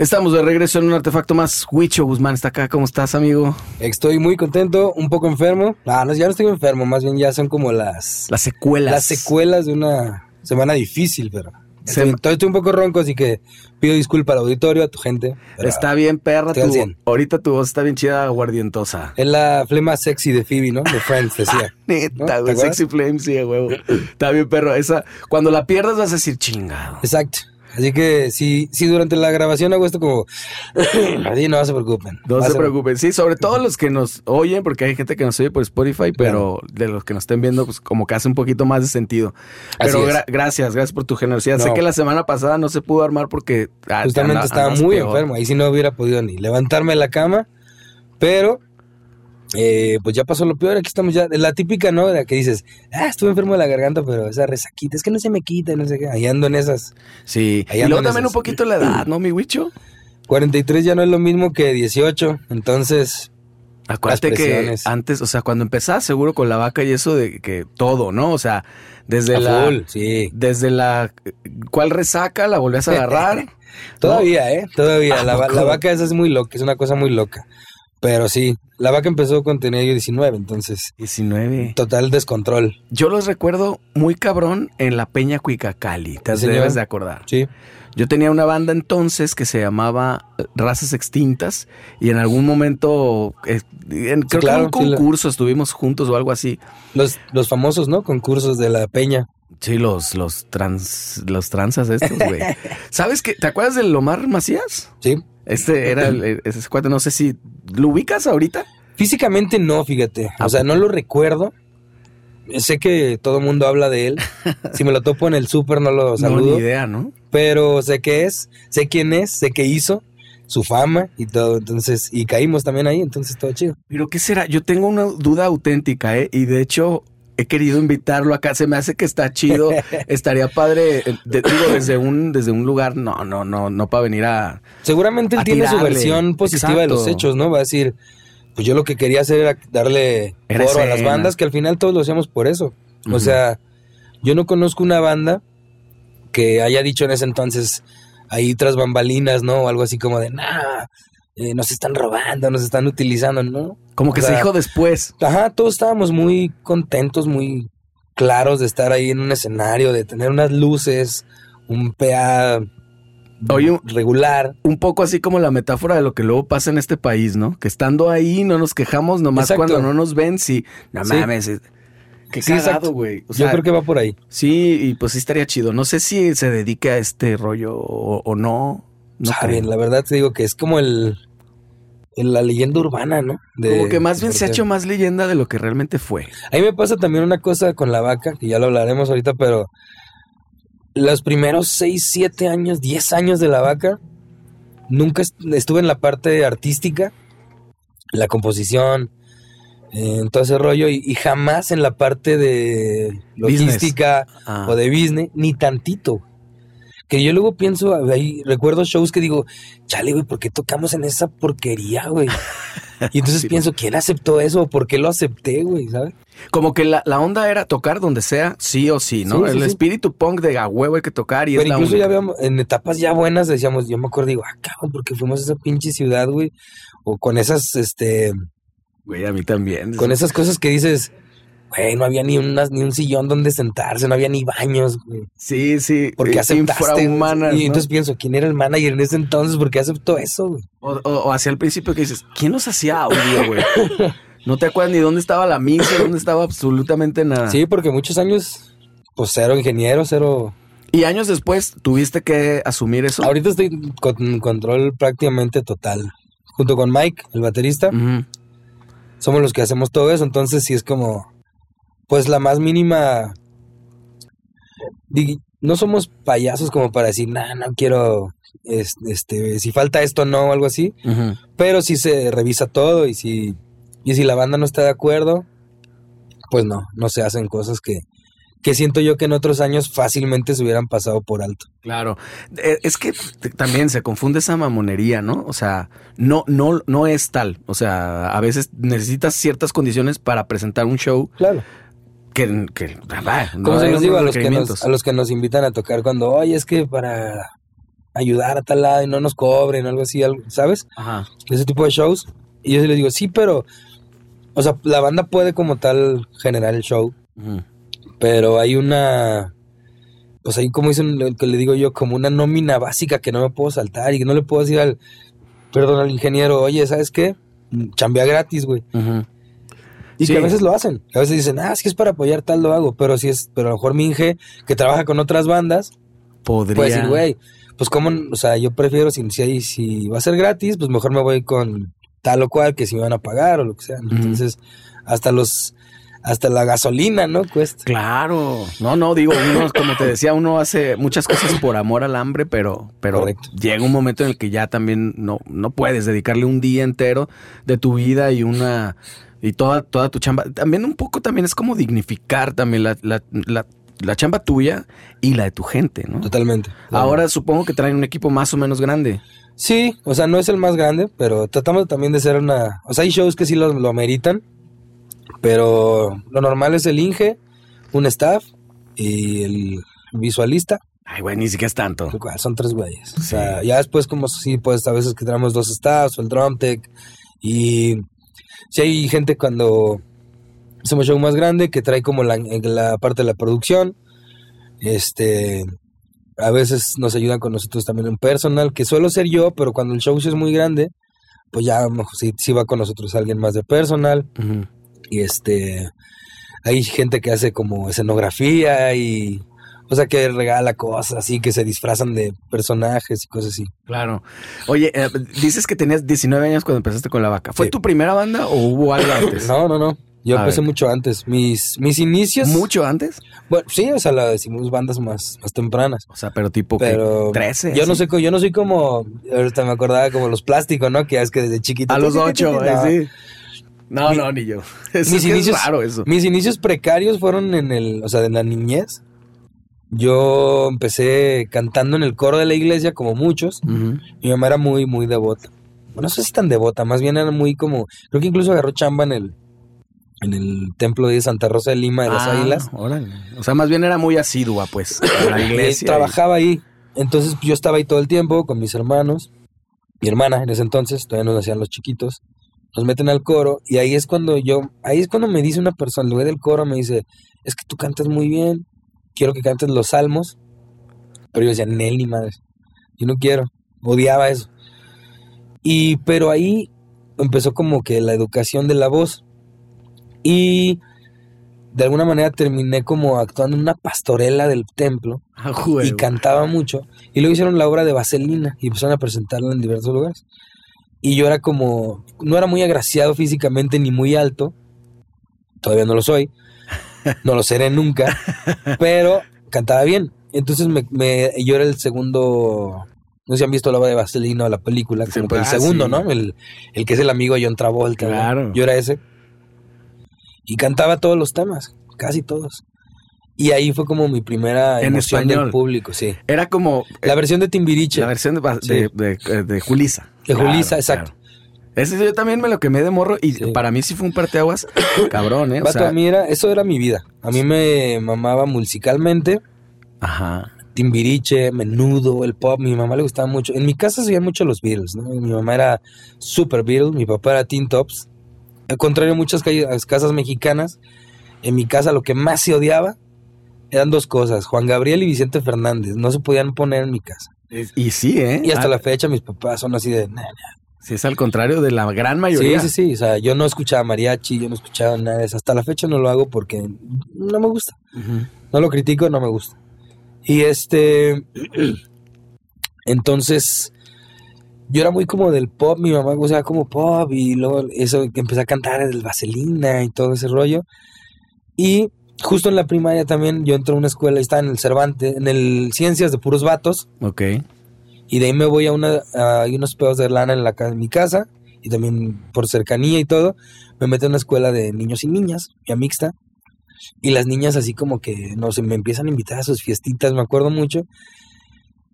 Estamos de regreso en un artefacto más. Huicho Guzmán está acá. ¿Cómo estás, amigo? Estoy muy contento, un poco enfermo. Ah, no, ya no estoy enfermo, más bien ya son como las... Las secuelas. Las secuelas de una semana difícil, pero... Estoy, estoy un poco ronco, así que pido disculpa al auditorio, a tu gente. Está bien, perra. Tu, 100. ahorita tu voz está bien chida, aguardientosa. Es la flema sexy de Phoebe, ¿no? De Friends, decía. ¿No? Neta, ¿Te güey. Sexy Flame, sí, huevo. Está bien, perro. Esa, cuando la pierdas vas a decir chingado. Exacto. Así que si, si durante la grabación hago esto como... Así no se preocupen. No se preocupen. Sí, sobre todo los que nos oyen, porque hay gente que nos oye por Spotify, pero de los que nos estén viendo, pues como que hace un poquito más de sentido. Pero gra- gracias, gracias por tu generosidad. Sé que la semana pasada no se pudo armar porque... ah, Justamente estaba muy peor. enfermo. Ahí sí no hubiera podido ni levantarme de la cama. Pero, eh, pues ya pasó lo peor. Aquí estamos ya. La típica, ¿no? De la que dices, ah, estuve enfermo de la garganta, pero esa resaquita, es que no se me quita, no sé qué. Ahí ando en esas. Sí. Y luego también esas. un poquito la edad, ¿no, mi Huicho? 43 ya no es lo mismo que 18. Entonces, Acuérdate que antes, o sea, cuando empezabas seguro con la vaca y eso de que todo, ¿no? O sea, desde a la... full, sí. Desde la... ¿Cuál resaca? ¿La volvías a agarrar? Todavía, ¿eh? Todavía. ¿A La, la vaca esa es muy loca, es una cosa muy loca. Pero sí, la vaca empezó con tener yo 19, entonces, 19. total descontrol. Yo los recuerdo muy cabrón en la Peña Cuicacali, te Sí, debes de acordar. Sí. Yo tenía una banda entonces que se llamaba eh, Razas Extintas y en algún momento, eh, en, creo claro, que en sí, un la- concurso estuvimos juntos o algo así. Los, los famosos, ¿no? Concursos de la peña. Sí, los, los trans, los transas estos, güey. ¿Sabes qué? ¿Te acuerdas del Omar Macías? Sí. Este era el, ese cuate, no sé si lo ubicas ahorita. Físicamente no, fíjate. ¿A O sea, no lo recuerdo. Sé que todo el mundo habla de él. Si me lo topo en el súper no lo No, saludo. ni idea, ¿no? pero sé qué es, sé quién es, sé qué hizo, su fama y todo. Entonces, y caímos también ahí, entonces todo chido. Pero ¿qué será? Yo tengo una duda auténtica, ¿eh? Y de hecho he querido invitarlo acá. Se me hace que está chido. Estaría padre, eh, de- digo, desde un, desde un lugar, no, no, no, no para venir a... Seguramente él A tiene su versión positiva de los hechos, ¿no? Va a decir, pues yo lo que quería hacer era darle Era a las bandas, que al final todos lo hacíamos por eso. O sea, yo no conozco una banda que haya dicho en ese entonces, ahí tras bambalinas, ¿no? O algo así como de, nah, eh, nos están robando, nos están utilizando, ¿no? Como que O se dijo después. Ajá, todos estábamos muy contentos, muy claros de estar ahí en un escenario, de tener unas luces, un PA Oye, un- regular. Un poco así como la metáfora de lo que luego pasa en este país, ¿no? Que estando ahí no nos quejamos, nomás Exacto. cuando no nos ven, sí. No Sí. mames. es- Qué Sí, cagado, güey. O sea, Yo creo que va por ahí. sí, y pues sí estaría chido. No sé si se dedique a este rollo o, o no. No Saben, la verdad te digo que es como el- la leyenda urbana, ¿no? De- Como que más bien se ha hecho más leyenda de lo que realmente fue. A mí me pasa también una cosa con la vaca, que ya lo hablaremos ahorita, pero los primeros 6, 7 años, 10 años de la vaca, nunca est- estuve en la parte artística, la composición, en todo ese rollo, y, y jamás en la parte de logística Ah. o de business, ni tantito. Que yo luego pienso, ahí recuerdo shows que digo, chale, güey, ¿por qué tocamos en esa porquería, güey? Y entonces Sí. pienso, ¿quién aceptó eso? ¿Por qué lo acepté, güey? ¿Sabes? Como que la, la onda era tocar donde sea, sí o sí, ¿no? Sí, sí, el espíritu punk de a huevo hay que tocar y Pero es la incluso única. ya habíamos, en etapas ya buenas decíamos, yo me acuerdo, digo, ah, cabrón, porque fuimos a esa pinche ciudad, güey. O con esas, este, Güey, a mí también. con esas cosas que dices, güey, no había ni unas, ni un sillón donde sentarse, no había ni baños, güey. Sí, sí. ¿Por qué eh, aceptaste? infrahumanas, Y ¿no? entonces pienso, ¿quién era el manager en ese entonces? ¿Por qué aceptó eso, güey? O, o- o hacia el principio que dices, ¿quién nos hacía audio, güey? No te acuerdas ni dónde estaba la misa, dónde estaba absolutamente nada. Sí, porque muchos años, pues cero ingeniero, cero. Y años después tuviste que asumir eso. Ahorita estoy con control prácticamente total. Junto con Mike, el baterista, somos los que hacemos todo eso. Entonces, sí es como, pues la más mínima. No somos payasos como para decir, nah, no quiero, es- este, si falta esto, no, o algo así. Pero sí se revisa todo y si, y si la banda no está de acuerdo, pues no, no se hacen cosas que, que siento yo que en otros años fácilmente se hubieran pasado por alto. Claro. Eh, Es que también se confunde esa mamonería, ¿no? O sea, no, no, no es tal. O sea, a veces necesitas ciertas condiciones para presentar un show Claro. Que, que no Como se hay los digo a los, que nos, a los que nos invitan a tocar cuando, oye, es que para ayudar a tal lado y no nos cobren, algo así, algo, ¿sabes? Ajá. Ese tipo de shows. Y yo sí les digo, sí, pero, o sea, la banda puede como tal generar el show, pero hay una, pues ahí como dicen, lo que le digo yo, como una nómina básica que no me puedo saltar y que no le puedo decir al, perdón, al ingeniero, oye, ¿sabes qué? Chambea gratis, güey. Ujú. Y Sí. que a veces lo hacen. A veces dicen, ah, que es para apoyar tal, lo hago. Pero si es, pero a lo mejor mi Inge, que trabaja con otras bandas, Podría. puede decir, güey, pues como, o sea, yo prefiero, si, si, si va a ser gratis, pues mejor me voy con tal o cual que si me van a pagar o lo que sea. Entonces, hasta los, hasta la gasolina, ¿no? Cuesta. Claro. No, no, digo, uno, como te decía, uno hace muchas cosas por amor al hambre, pero, pero Correcto. llega un momento en el que ya también no, no puedes dedicarle un día entero de tu vida y una y toda, toda tu chamba. También un poco también es como dignificar también la, la, la, la chamba tuya y la de tu gente, ¿no? Totalmente. Ahora supongo que traen un equipo más o menos grande. Sí, o sea, no es el más grande, pero tratamos también de ser una... O sea, hay shows que sí lo, lo ameritan, pero lo normal es el Inge, un staff y el visualista, Ay, güey, ni siquiera es tanto. son tres güeyes. O sea, ya después como sí, pues a veces que tenemos dos staffs o el drum tech y si hay gente cuando hacemos show más grande que trae como la, la parte de la producción, este... A veces nos ayudan con nosotros también en personal, que suelo ser yo, pero cuando el show es muy grande, pues ya sí va con nosotros alguien más de personal. Y este, hay gente que hace como escenografía y, o sea, que regala cosas así, que se disfrazan de personajes y cosas así. Claro. Oye, eh, dices que tenías 19 años cuando empezaste con la vaca. ¿Fue Sí. tu primera banda o hubo algo antes? No, no, no. Yo A empecé ver. mucho antes. Mis, mis inicios. ¿Mucho antes? Bueno, sí, o sea, la decimos bandas más, más tempranas. O sea, pero tipo que Pero 13. yo no sé, yo no soy como, ahorita me acordaba como los plásticos, ¿no? Que es que desde chiquito. A los No. 8, sí. No, Mi- no, ni yo. Es, mis es inicios- raro eso. Mis inicios precarios fueron en el, o sea, en la niñez. Yo empecé cantando en el coro de la iglesia, como muchos. Mi mamá era muy, muy devota. No sé si tan devota, más bien era muy como. Creo que incluso agarró chamba en el, en el templo de Santa Rosa de Lima de las Ah, Águilas. órale. O sea, más bien era muy asidua, pues, a la Y iglesia. trabajaba ahí. Entonces pues, yo estaba ahí todo el tiempo con mis hermanos. Mi hermana en ese entonces, todavía nos hacían los chiquitos. Nos meten al coro y ahí es cuando yo, ahí es cuando me dice una persona, el güey del coro me dice, es que tú cantas muy bien, quiero que cantes los salmos. Pero yo decía, Nel, ni madre. Yo no quiero. Odiaba eso. Y, pero ahí empezó como que la educación de la voz. Y de alguna manera terminé como actuando en una pastorela del templo Ah, y cantaba mucho. Y luego hicieron la obra de Vaselina y empezaron a presentarla en diversos lugares. Y yo era como, no era muy agraciado físicamente ni muy alto. Todavía no lo soy. No lo seré nunca. pero cantaba bien. Entonces me, me- yo era el segundo. No sé si han visto la obra de Vaselina o la película, que pues, el ah, segundo, sí. ¿no? El, el que es el amigo de John Travolta. Yo era ese. Y cantaba todos los temas, casi todos. Y ahí fue como mi primera En emoción español. del público, sí. Era como eh, La versión de Timbiriche. la versión de, Sí. de, de- eh, de Julisa. De Claro, Julissa, exacto. claro. Ese yo también me lo quemé de morro y Sí. para mí sí fue un parteaguas cabrón, ¿eh? O Vato, sea, a mí era, eso era mi vida. A mí me mamaba musicalmente. ajá. Timbiriche, menudo, el pop. Mi mamá le gustaba mucho. En mi casa se oían mucho los Beatles, ¿no? Mi mamá era super Beatles, mi papá era Teen Tops. Al contrario, en muchas calles- casas mexicanas, en mi casa lo que más se odiaba eran dos cosas: Juan Gabriel y Vicente Fernández. No se podían poner en mi casa. Y sí, ¿eh? Y hasta Ah, la fecha mis papás son así de... "Nah, nah". Sí, es al contrario de la gran Sí, mayoría. sí, sí. O sea, yo no escuchaba mariachi, yo no escuchaba nada de eso. Hasta la fecha no lo hago porque no me gusta. Ujú. No lo critico, no me gusta. Y este. Entonces. Yo era muy como del pop, mi mamá gustaba como pop y luego eso que empecé a cantar del Vaselina y todo ese rollo. Y justo en la primaria también yo entré a una escuela y estaba en el Cervantes, en el Ciencias de puros vatos. Ok. Y de ahí me voy a una a hay unos pedos de lana en, la, en mi casa y también por cercanía y todo, me meto en una escuela de niños y niñas, ya mixta. Y las niñas así como que, no sé, me empiezan a invitar a sus fiestitas, me acuerdo mucho.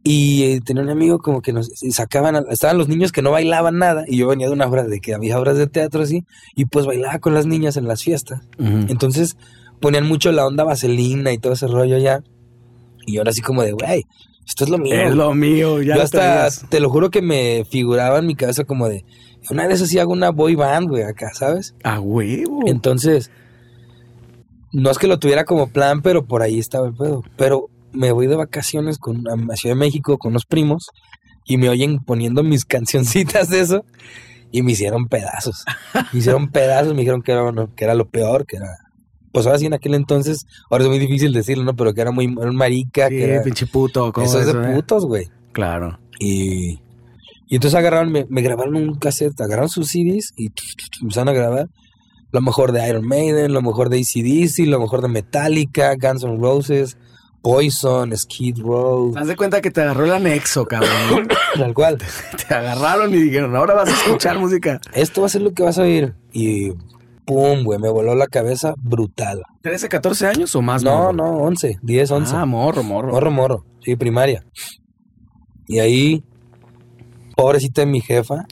Y eh, tenía un amigo como que nos sacaban, a- estaban los niños que no bailaban nada y yo venía de una obra de que había obras de teatro así y pues bailaba con las niñas en las fiestas. Entonces ponían mucho la onda vaselina y todo ese rollo ya. Y ahora así como de, güey, esto es lo mío. Es lo mío, ya Yo hasta, te lo juro que me figuraba en mi cabeza como de, una vez así hago una boy band, güey, acá, ¿sabes? A huevo. Entonces, no es que lo tuviera como plan, pero por ahí estaba el pedo. Pero me voy de vacaciones con, a Ciudad de México con unos primos y me oyen poniendo mis cancioncitas de eso y me hicieron pedazos. Me hicieron pedazos, me dijeron que era, bueno, que era lo peor, que era... Pues ahora sí en aquel entonces, ahora es muy difícil decirlo, ¿no? Pero que era muy era un marica, Sí, que era... pinche puto. ¿cómo Eso es de eh? putos, güey. Claro. Y, y entonces agarraron, me, me grabaron un cassette, agarraron sus CDs y empezaron a grabar lo mejor de Iron Maiden, lo mejor de ACDC, lo mejor de Metallica, Guns N' Roses, Poison, Skid Row, Haz de cuenta que te agarró el anexo, cabrón. tal cual. te agarraron y dijeron, ahora vas a escuchar música. Esto va a ser lo que vas a oír. Y pum, güey, me voló la cabeza brutal. ¿13, 14 años o más? No, morro? no, 11, 10, 11. Ah, morro, morro. Morro, morro. Sí, primaria. Y ahí, pobrecita de mi jefa,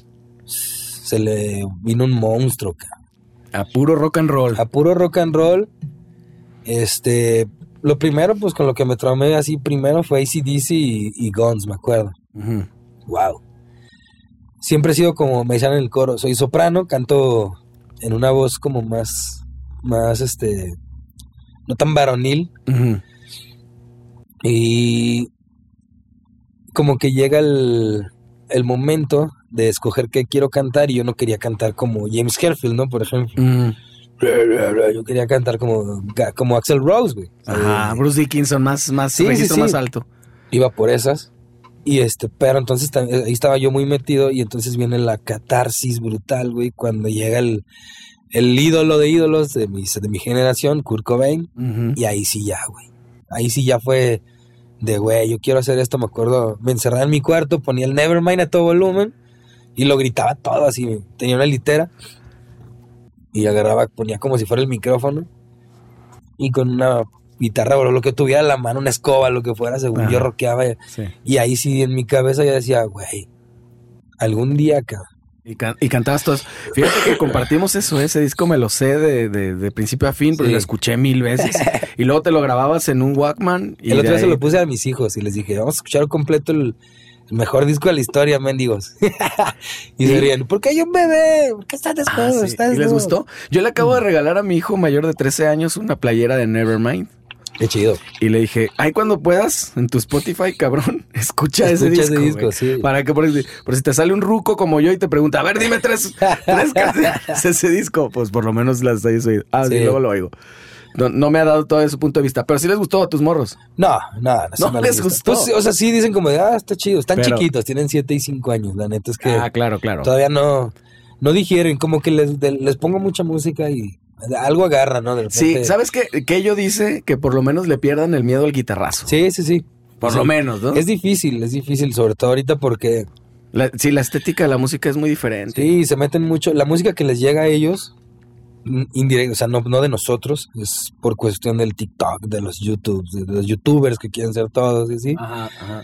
se le vino un monstruo, cabrón. A puro rock and roll. A puro rock and roll. Este, lo primero, pues con lo que me traumé así primero fue ACDC y, y Guns, me acuerdo. Wow. Siempre he sido como me decían en el coro, soy soprano, canto en una voz como más, más este, no tan varonil. Y como que llega el, el momento de escoger qué quiero cantar y yo no quería cantar como James Hetfield, ¿no? Por ejemplo. Mm. Yo quería cantar como, como Axel Rose, güey. Ajá, Bruce Dickinson, más, más Sí, sí, registro sí. más alto. Iba por esas. Y este, pero entonces tam- ahí estaba yo muy metido y entonces viene la catarsis brutal, güey, cuando llega el, el ídolo de ídolos de mi, de mi generación, Kurt Cobain, y ahí sí ya, güey. Ahí sí ya fue de, güey, yo quiero hacer esto, me acuerdo, me encerraba en mi cuarto, ponía el Nevermind a todo volumen y lo gritaba todo así, tenía una litera y agarraba, ponía como si fuera el micrófono y con una guitarra o lo que tuviera en la mano, una escoba, lo que fuera, según Ajá. yo rockeaba. Sí. Y ahí sí en mi cabeza yo decía, güey, algún día, cabrón. Y, can- y cantabas todos. Fíjate que compartimos eso, ese disco me lo sé de, de- de principio a fin, porque Sí. lo escuché mil veces. y luego te lo grababas en un Walkman. Y el otro día se lo puse a mis hijos y les dije, vamos a escuchar completo el, el mejor disco de la historia, mendigos. y se ¿Y? ríen, ¿por qué hay un bebé? ¿Por qué está Ah, desnudo? sí. Está ¿Y les desnudo?" gustó? Yo le acabo de regalar a mi hijo mayor de 13 años una playera de Nevermind. Qué chido. Y le dije, ay, cuando puedas, en tu Spotify, cabrón, escucha, ese Escucha disco. ese disco, sí. Para que por, si- por si te sale un ruco como yo y te pregunta, a ver, dime tres, tres canciones ese disco, pues por lo menos las hayas oído. Ah, sí, luego lo oigo. No, no me ha dado todo su punto de vista, pero sí les gustó a tus morros. No, no, no, No les gustó. Pues, o sea, sí dicen como de, ah, está chido. Están Pero- chiquitos, tienen 7 y 5 años. La neta es que Ah, claro, claro. todavía no, no digieren. Como que les, les pongo mucha música y algo agarra, ¿no? De Sí. ¿sabes qué? Que ello dice que por lo menos le pierdan el miedo al guitarrazo. Sí, sí, sí. Por Sí. lo menos, ¿no? Es difícil, es difícil, sobre todo ahorita porque La- sí, la estética de la música es muy diferente. sí, se meten mucho. La música que les llega a ellos, indirecta, o sea, no, no de nosotros, es por cuestión del TikTok, de los YouTube, de los YouTubers que quieren ser todos, y así. Ajá, ajá.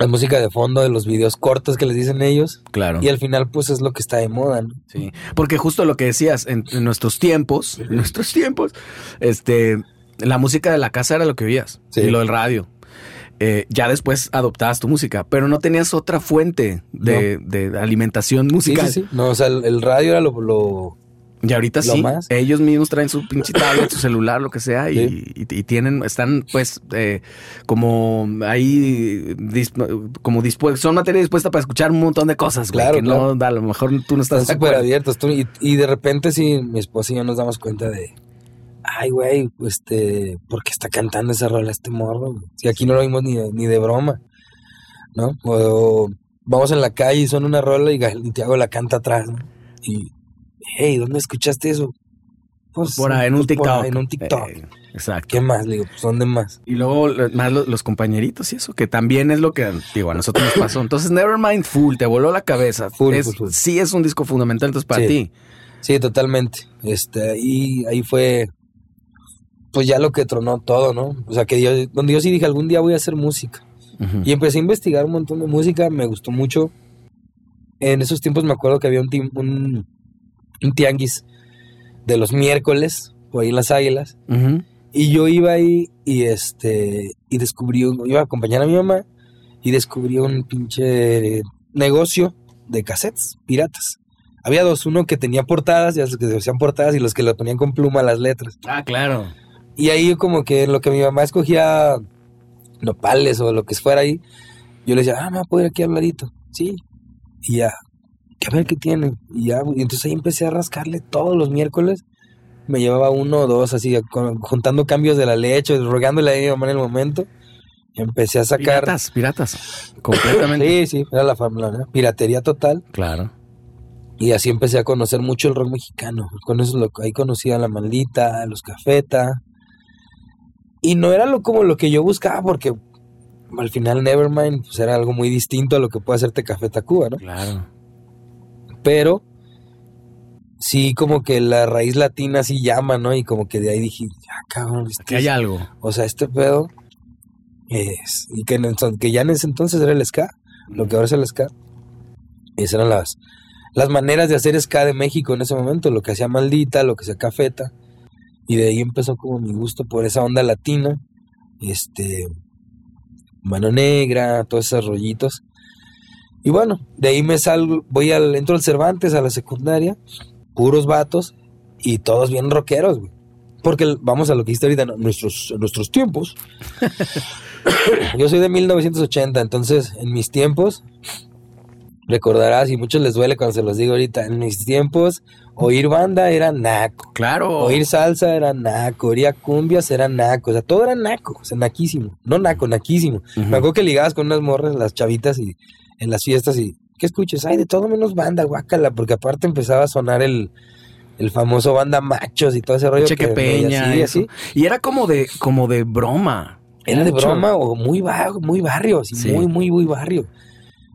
La música de fondo de los videos cortos que les dicen ellos. Claro. Y al final, pues es lo que está de moda, ¿no? Sí, porque justo lo que decías, en, en nuestros tiempos, en nuestros tiempos, este, la música de la casa era lo que oías Sí. y lo del radio. Eh, ya después adoptabas tu música, pero no tenías otra fuente de, de alimentación Sí, musical. sí, sí. No, o sea, el, el radio era lo, lo- Y ahorita sí, más. ellos mismos traen su pinche tablet, su celular, lo que sea, y, Sí. y- y tienen, están pues eh, como ahí, disp- como dispuestos, son materia dispuesta para escuchar un montón de cosas, güey, Claro, que no, a lo mejor tú no estás súper abiertos. tú- y, y de repente, sí, mi esposa y yo nos damos cuenta de, ay, güey, este, ¿por qué está cantando esa rola este morro? Si aquí no lo vimos ni ni de broma, ¿no? O, vamos en la calle y son una rola y Santiago la canta atrás, ¿no? Y, hey, ¿dónde escuchaste eso? Pues, Por ahí en un pues, por TikTok. ahí en un TikTok. Eh, exacto. ¿Qué más? Le digo, pues, ¿dónde más? Y luego más lo- los, compañeritos y eso, que también es lo que, digo, a nosotros nos pasó. Entonces, Nevermind Full, te voló la cabeza. Full, Es- full, full. Sí es un disco fundamental entonces para Sí. ti. Sí, totalmente. Este, y ahí fue, pues ya lo que tronó todo, ¿no? O sea, que yo, donde yo sí dije, algún día voy a hacer música. Y empecé a investigar un montón de música, me gustó mucho. En esos tiempos me acuerdo que había un, un, un tianguis de los miércoles, por ahí en las águilas. Y yo iba ahí y este, y descubrí, un- iba a acompañar a mi mamá y descubrí un pinche negocio de cassettes piratas. Había dos, uno que tenía portadas, ya los que hacían portadas y los que le ponían con pluma las letras. Ah, claro. Y ahí como que lo que mi mamá escogía nopales o lo que fuera ahí, yo le decía, ah, no, puedo ir aquí al ladito. Sí. Y ya, que a ver qué tiene. Y ya, y entonces ahí empecé a rascarle todos los miércoles. Me llevaba uno o dos así, con- juntando cambios de la leche, rogándole a mi mamá en el momento. Y empecé a sacar... Piratas, piratas. Completamente. Sí, sí, era la fórmula, ¿no? Piratería total. Claro. Y así empecé a conocer mucho el rock mexicano. Con eso lo, ahí conocí a La Maldita, a Los Cafeta. Y no era lo como lo que yo buscaba, porque al final Nevermind pues, era algo muy distinto a lo que puede hacerte Café Tacuba, ¿no? Claro. Pero sí como que la raíz latina sí llama, ¿no? Y como que de ahí dije, ah, cabrón, este Aquí hay es- algo. o sea, este pedo es... Y que, en que ya en ese entonces era el ska, lo que ahora es el ska. Esas eran las, las maneras de hacer ska de México en ese momento, lo que hacía Maldita, lo que hacía Cafeta. Y de ahí empezó como mi gusto por esa onda latina, este, Mano Negra, todos esos rollitos. Y bueno, de ahí me salgo, voy al, entro al Cervantes, a la secundaria, puros vatos y todos bien rockeros, güey. Porque vamos a lo que hiciste ahorita, nuestros, nuestros tiempos. Yo soy de 1980, entonces en mis tiempos, recordarás, y muchos les duele cuando se los digo ahorita, en mis tiempos, oír banda era naco. Claro. Oír salsa era naco, oír cumbias era naco, o sea, todo era naco, o sea, naquísimo. No naco, naquísimo. Ujú. Me acuerdo que ligabas con unas morras, las chavitas, y en las fiestas, y ¿qué escuches? Ay, de todo menos banda, guácala, porque aparte empezaba a sonar el, el famoso banda machos y todo ese rollo. Cheque que- Peña. eso. así. Y era como de, como de broma. Era de broma o muy bajo, muy barrio, así, Sí. muy, muy, muy barrio.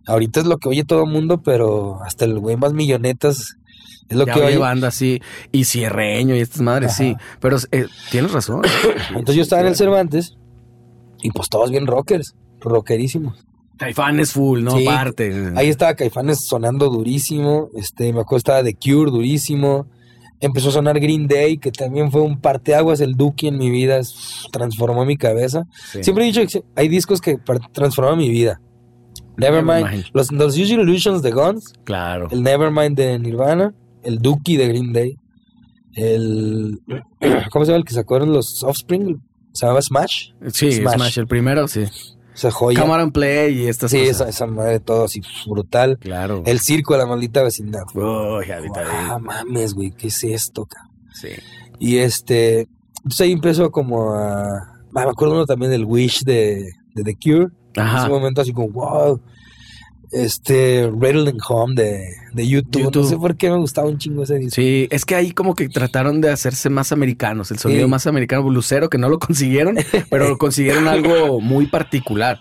Ahorita es lo que oye todo el mundo, pero hasta el güey más millonetas es lo ya que oye banda así. Y cierreño y estas madres, Ajá. sí. Pero eh, tienes razón. Entonces yo estaba en el Cervantes y pues todos bien rockers, rockerísimos. Caifanes full, ¿no? Sí. Aparte. Ahí estaba Caifanes sonando durísimo, este, me acuerdo estaba The Cure durísimo. Empezó a sonar Green Day, que también fue un parteaguas el Duki en mi vida, transformó mi cabeza. Sí. Siempre he dicho que hay discos que transforman mi vida. Nevermind, Nevermind. los, los Your Illusions de Guns, Claro. el Nevermind de Nirvana, el Dookie de Green Day, el ¿cómo se llama el que sacaron los Offspring? Se llamaba Smash, Sí, Smash. Smash. el primero, sí. Esa joya. Cameron Play y estas sí, cosas. esa, esa madre todo así brutal. Claro. El circo de la maldita vecindad. Uy, ahorita Ah, mames, güey, ¿qué es esto, cabrón? Sí. Y este, entonces ahí empezó como a, ah, me acuerdo uno también del Wish de, de The Cure. En Ajá. ese momento así como, wow. Este, Rattling Home de, de YouTube. YouTube. No sé por qué me gustaba un chingo ese disco. Sí, es que ahí como que trataron de hacerse más americanos, el sonido Sí. más americano, blusero, que no lo consiguieron, pero consiguieron alro muy particular.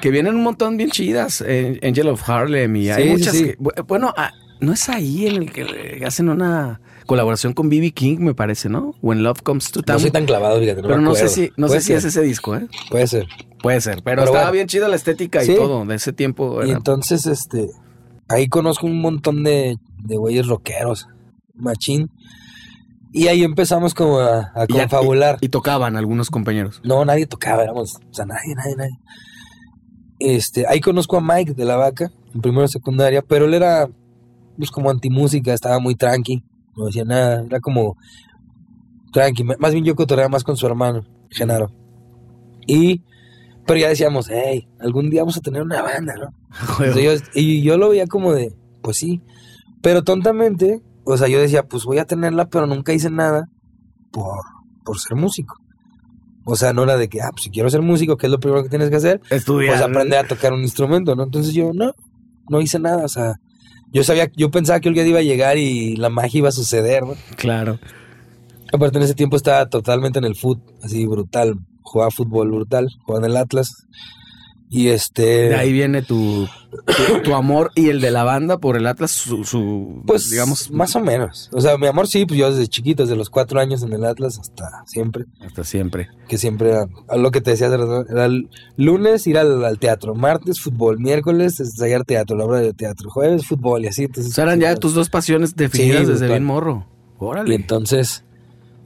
Que vienen un montón bien chidas, eh, Angel of Harlem y hay Sí, muchas sí. que, bu- bueno, ah, no es ahí en el que hacen una colaboración con B.B. King, me parece, ¿no? When Love Comes to No Town. soy tan clavado, fíjate. No pero me no sé si, no sé si es ese disco, ¿eh? Puede ser. Puede ser, pero, Pero estaba bueno. bien chida la estética Sí. y todo de ese tiempo. Y era- entonces, este, ahí conozco un montón de, de güeyes rockeros, machín. Y ahí empezamos como a, a y confabular. Y, y tocaban algunos compañeros. No, nadie tocaba, éramos, o sea, nadie, nadie, nadie. Este, ahí conozco a Mike de la Vaca, en primero de secundaria, pero él era, pues, como antimúsica, estaba muy tranqui, no decía nada, era como tranqui, más bien yo cotorreaba más con su hermano, Genaro. Y, pero ya decíamos, hey, algún día vamos a tener una banda, ¿no? Entonces yo- y yo lo veía como de, pues sí, pero tontamente, o sea, yo decía, pues voy a tenerla, pero nunca hice nada por, por ser músico. O sea, no era de que, ah, pues si quiero ser músico, ¿qué es lo primero que tienes que hacer? Estudiar. Pues aprender a tocar un instrumento, ¿no? Entonces yo, no, no hice nada, o sea, yo sabía, yo pensaba que día iba a llegar y la magia iba a suceder, ¿no? Claro. Aparte en ese tiempo estaba totalmente en el fútbol, así brutal, jugaba fútbol brutal, jugaba en el Atlas. Y este... De ahí viene tu, tu, tu amor y el de la banda por el Atlas, su, su, Pues, digamos, más o menos. O sea, mi amor sí, pues yo desde chiquito, desde los cuatro años en el Atlas hasta siempre. hasta siempre. Que siempre era, a lo que te decía, era lunes ir al, al teatro, martes fútbol, miércoles ensayar teatro, la obra de teatro, jueves fútbol y así. Entonces, O sea, eran ya tus dos pasiones definidas Sí, desde bien morro. Y Órale. entonces,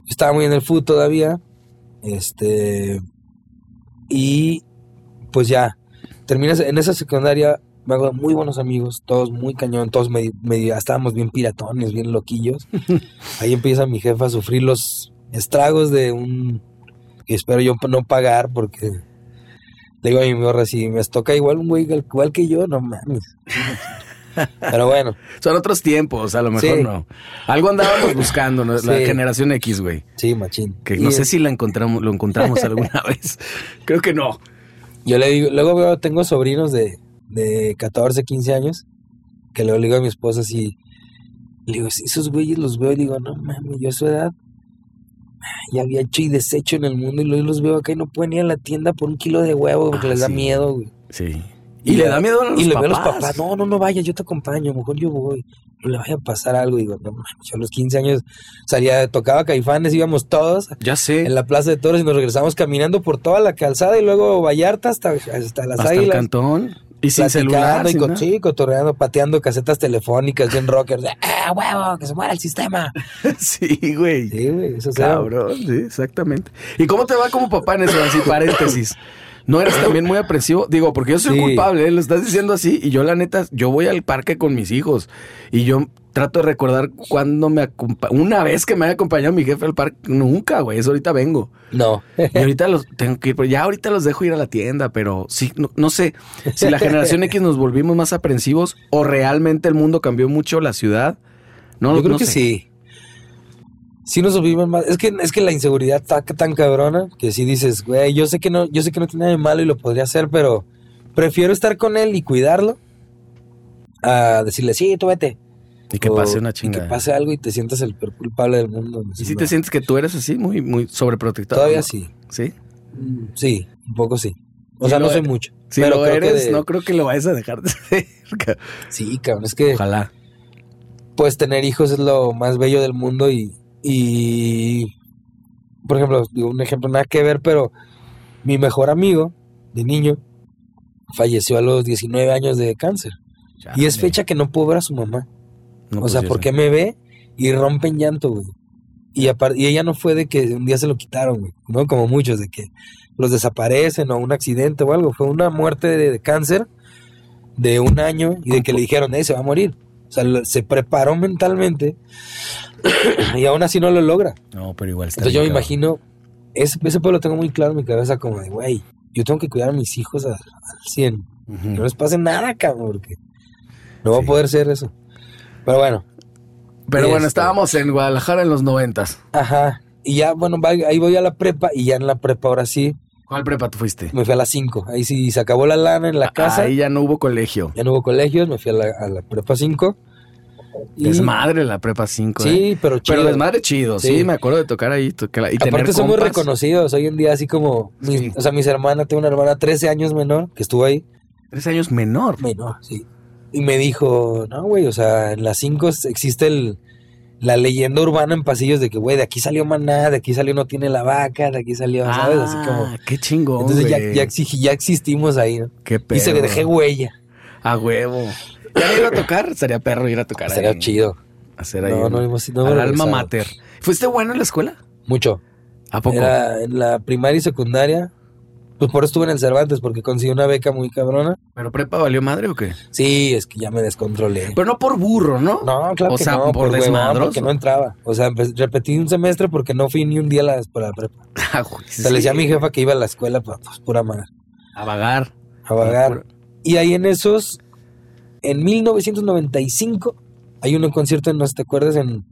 estaba muy en el fútbol todavía. Este. Y pues ya, terminas en esa secundaria, me hago muy buenos amigos, todos muy cañón, todos medio, medio- estábamos bien piratones, bien loquillos. Ahí empieza mi jefa a sufrir los estragos de un que espero yo no pagar porque le digo a mi morra si me toca igual un güey igual que yo, no mames. Pero bueno, Son otros tiempos, a lo mejor Sí. no. Algo andábamos buscando, ¿no? la Sí. generación X, güey. sí, machín. Que no sé si la encontramos, lo encontramos alguna vez. Creo que no. Yo le digo, luego veo, tengo sobrinos de, de 14, 15 años, que le digo a mi esposa así, le digo, "Si esos güeyes los veo y digo, no mames, yo a su edad ya había hecho y deshecho en el mundo y luego los veo acá y no pueden ir a la tienda por un kilo de huevo porque Ah, les da sí. miedo, güey. Sí. Y, le da miedo a los y le papás. veo a los papás, no, no, no vayas, yo te acompaño, a lo mejor yo voy, no le vaya a pasar algo. Digo, no yo a los 15 años salía, tocaba Caifanes, íbamos todos Ya sé. en la Plaza de Toros y nos regresamos caminando por toda la calzada y luego Vallarta hasta, hasta las hasta el águilas. cantón. Y sin celular. y sin con, nada. sí, cotorreando, pateando casetas telefónicas bien rockers. de, ¡Ah, huevo! ¡Que se muera el sistema! Sí, güey. Sí, güey, eso. Cabrón, sí, exactamente. ¿Y cómo te va como papá en eso? Así, paréntesis. ¿No eres también muy apresivo? Digo, porque yo soy Sí. culpable, ¿eh? lo estás diciendo así. Y yo, la neta, yo voy al parque con mis hijos. Y yo trato de recordar cuando me acompañó. Una vez que me haya acompañado mi jefe al parque. Nunca, güey. Eso ahorita vengo. No. Y ahorita los tengo que ir. pero Ya ahorita los dejo ir a la tienda. Pero sí, no, no sé si la generación X nos volvimos más aprensivos o realmente el mundo cambió mucho, la ciudad. No, Yo creo no que sé. sí. Sí nos subimos más. Es que, es que la inseguridad está tan cabrona que si dices, güey, yo sé que no, yo sé que no tiene nada de malo y lo podría hacer, pero prefiero estar con él y cuidarlo a decirle, sí, tú vete. Y que O- pase una y chingada. que pase algo y te sientas el peor culpable del mundo. ¿Y si te sientes que tú eres así, muy, muy sobreprotector? Todavía ¿no? sí. ¿Sí? Mm, Sí, un poco sí. O Sí sea, no soy eres. mucho. Si pero lo creo que eres, de- no creo que lo vayas a dejar de ser. Sí, cabrón, es que Ojalá. pues tener hijos es lo más bello del mundo y, y por ejemplo, digo un ejemplo nada que ver, pero mi mejor amigo de niño falleció a los 19 años de cáncer. Y es fecha que no puedo ver a su mamá. No, o pues sea, ya porque sé. me ve y rompe en llanto, güey. Y, y ella no fue de que un día se lo quitaron, güey, ¿no? Como muchos, de que los desaparecen o un accidente o algo. Fue una muerte de, de cáncer de un año y de que le dijeron, eh, se va a morir. O sea, lo- se preparó mentalmente y aún así no lo logra. No, pero igual está Entonces yo me imagino, ese, ese pueblo lo tengo muy claro en mi cabeza como de, güey, yo tengo que cuidar a mis hijos al, al 100. Ujú. Que no les pase nada, cabrón, porque no va a poder ser eso. Pero bueno, Pero bueno, Este- estábamos en Guadalajara en los noventas. Ajá. Y ya, bueno, va- ahí voy a la prepa y ya en la prepa ahora sí ¿Cuál prepa tú fuiste? me fui a las 5. Ahí sí se acabó la lana en la casa. Ahí ya no hubo colegio. Ya no hubo colegios, me fui a la, a la prepa 5. Y- Desmadre la prepa 5. Sí, pero chido. Pero desmadre chido, sí. Sí. me acuerdo de tocar ahí. tocar- y Aparte compas. reconocidos hoy en día, así como, mis- Sí. o sea, mis hermanas, tengo una hermana 13 años menor que estuvo ahí. Tres años menor. Menor, sí. Y me dijo, no, güey, o sea, en las 5 existe el, la leyenda urbana en pasillos de que, güey, de aquí salió Maná, de aquí salió No Tiene la Vaca, de aquí salió, ¿sabes? Así como... Ah, qué chingón, Entonces ya, ya, ya existimos ahí, ¿no? Qué Y pedo. se dejé huella. A huevo. ¿Ya no iba a tocar? Sería perro ir a tocar Sería ahí. chido. Hacer ahí. No, un- no hemos no al alma mater. ¿Fuiste bueno en la escuela? Mucho. ¿A poco? Era en la primaria y secundaria. Pues por eso estuve en el Cervantes, porque conseguí una beca muy cabrona. ¿Pero prepa valió madre o qué? Sí, es que ya me descontrolé. Pero no por burro, ¿no? No, claro O que sea, no, por huevón, desmadroso. porque no entraba. O sea, empe- repetí un semestre porque no fui ni un día a la, para la prepa. Ah, güey, O sea, le decía a sí. mi jefa que iba a la escuela, pues, pues, pura madre, A vagar. a vagar. Y ahí en esos, en 1995, hay un concierto, no sé si te acuerdas, en,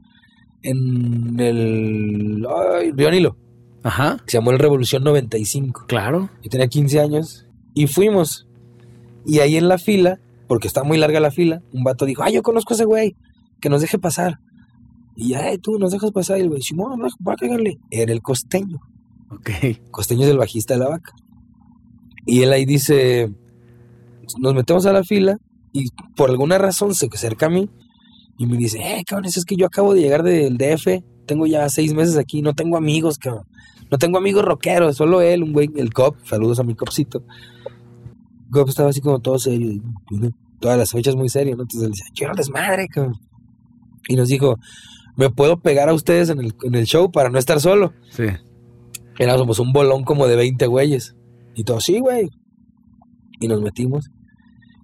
en el ay, Río Nilo, Ajá, que se llamó el Revolución 95. claro. Yo tenía 15 años y fuimos. Y ahí en la fila, porque está muy larga la fila, un vato dijo, ah, yo conozco a ese güey, que nos deje pasar. Y ya, "Eh, tú nos dejas pasar. Y el güey, Simón, no, va a cagarle. Era el costeño. Ok. Costeño es el bajista de la vaca. Y él ahí dice, nos metemos a la fila y por alguna razón se acerca a mí y me dice, eh, cabrón, es que yo acabo de llegar del DF, tengo ya seis meses aquí, no tengo amigos, cabrón. No tengo amigos rockeros, solo él, un güey, el cop, saludos a mi copcito. Cop estaba así como todo serio, y, todas las fechas muy serio, ¿no? Entonces él decía, quiero desmadre, cabrón. Y nos dijo, ¿me puedo pegar a ustedes en el, en el show para no estar solo? Sí. Éramos un bolón como de 20 güeyes. Y todos, sí, güey. Y nos metimos.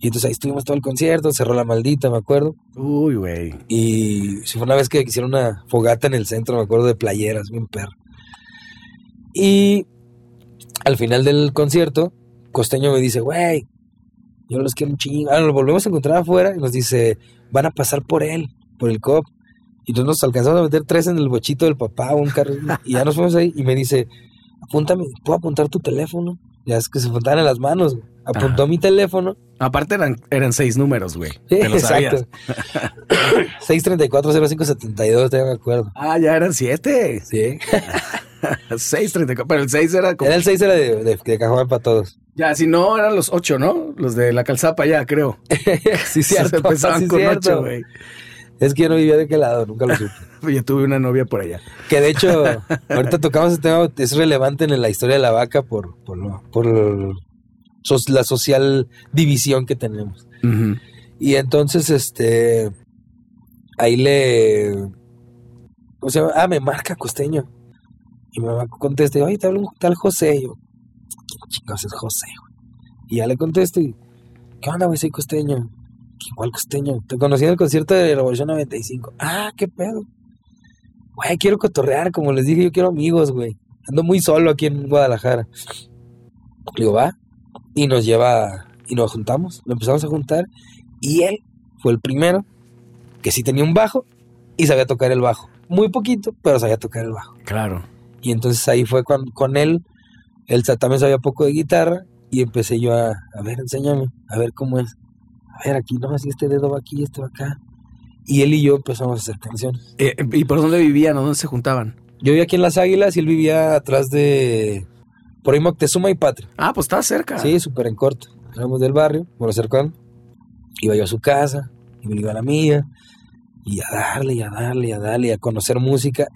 Y entonces ahí estuvimos todo el concierto, cerró la maldita, me acuerdo. Uy, güey. Y fue una vez que hicieron una fogata en el centro, me acuerdo de playeras, bien perro. Y al final del concierto, Costeño me dice, güey, yo los quiero un chingo. Ah, nos volvemos a encontrar afuera y nos dice, van a pasar por él, por el COP. Y entonces nos alcanzamos a meter tres en el bochito del papá, un carro. y ya nos fuimos ahí y me dice, apúntame, ¿puedo apuntar tu teléfono? Ya es que se apuntaban en las manos. güey. Apuntó Ajá. mi teléfono. Aparte eran, eran seis números, güey. Te lo. Exacto. 634-0572, te me acuerdo. Ah, ya eran siete. Sí. 6.34. Pero el 6 era como. Era el 6 era de, de, para todos. Ya, si no, eran los 8, ¿no? Los de la calzapa ya, creo. sí, cierto. Empezaban sí, con cierto. 8, güey. Es que yo no vivía de qué lado, nunca lo supe. Yo tuve una novia por allá. Que de hecho, ahorita tocamos este tema, es relevante en la historia de la vaca por, por, lo- por la social división que tenemos. Y entonces, este, ahí le, o sea, ah, me marca costeño. Y mi mamá contesta, oye, te hablo un tal José. Y yo, ¿quién chingados es José? Y ya le contesto y, ¿qué onda, güey? Soy costeño. "¿Qué, ¿Cuál costeño? Te conocí en el concierto de Revolución 95. Ah, qué pedo. Güey, quiero cotorrear, como les dije, yo quiero amigos, güey. Ando muy solo aquí en Guadalajara. Le digo, va. Y nos lleva, y nos juntamos, lo empezamos a juntar. Y él fue el primero que sí tenía un bajo y sabía tocar el bajo. Muy poquito, pero sabía tocar el bajo. Claro. Y entonces ahí fue con, con él. Él también sabía poco de guitarra. Y empecé yo a, a ver, enséñame, a ver cómo es. A ver, aquí no, así este dedo va aquí, este va acá. Y él y yo empezamos a hacer canciones. Eh, ¿Y por dónde vivían o dónde se juntaban? Yo vivía aquí en Las Águilas y él vivía atrás de. Por ahí Moctezuma y Patria. Ah, pues estaba cerca. Sí, súper en corto. Éramos del barrio, bueno, cercano. Iba yo a su casa, y me iba a la mía, y a darle, y a darle, y a darle, y a conocer música.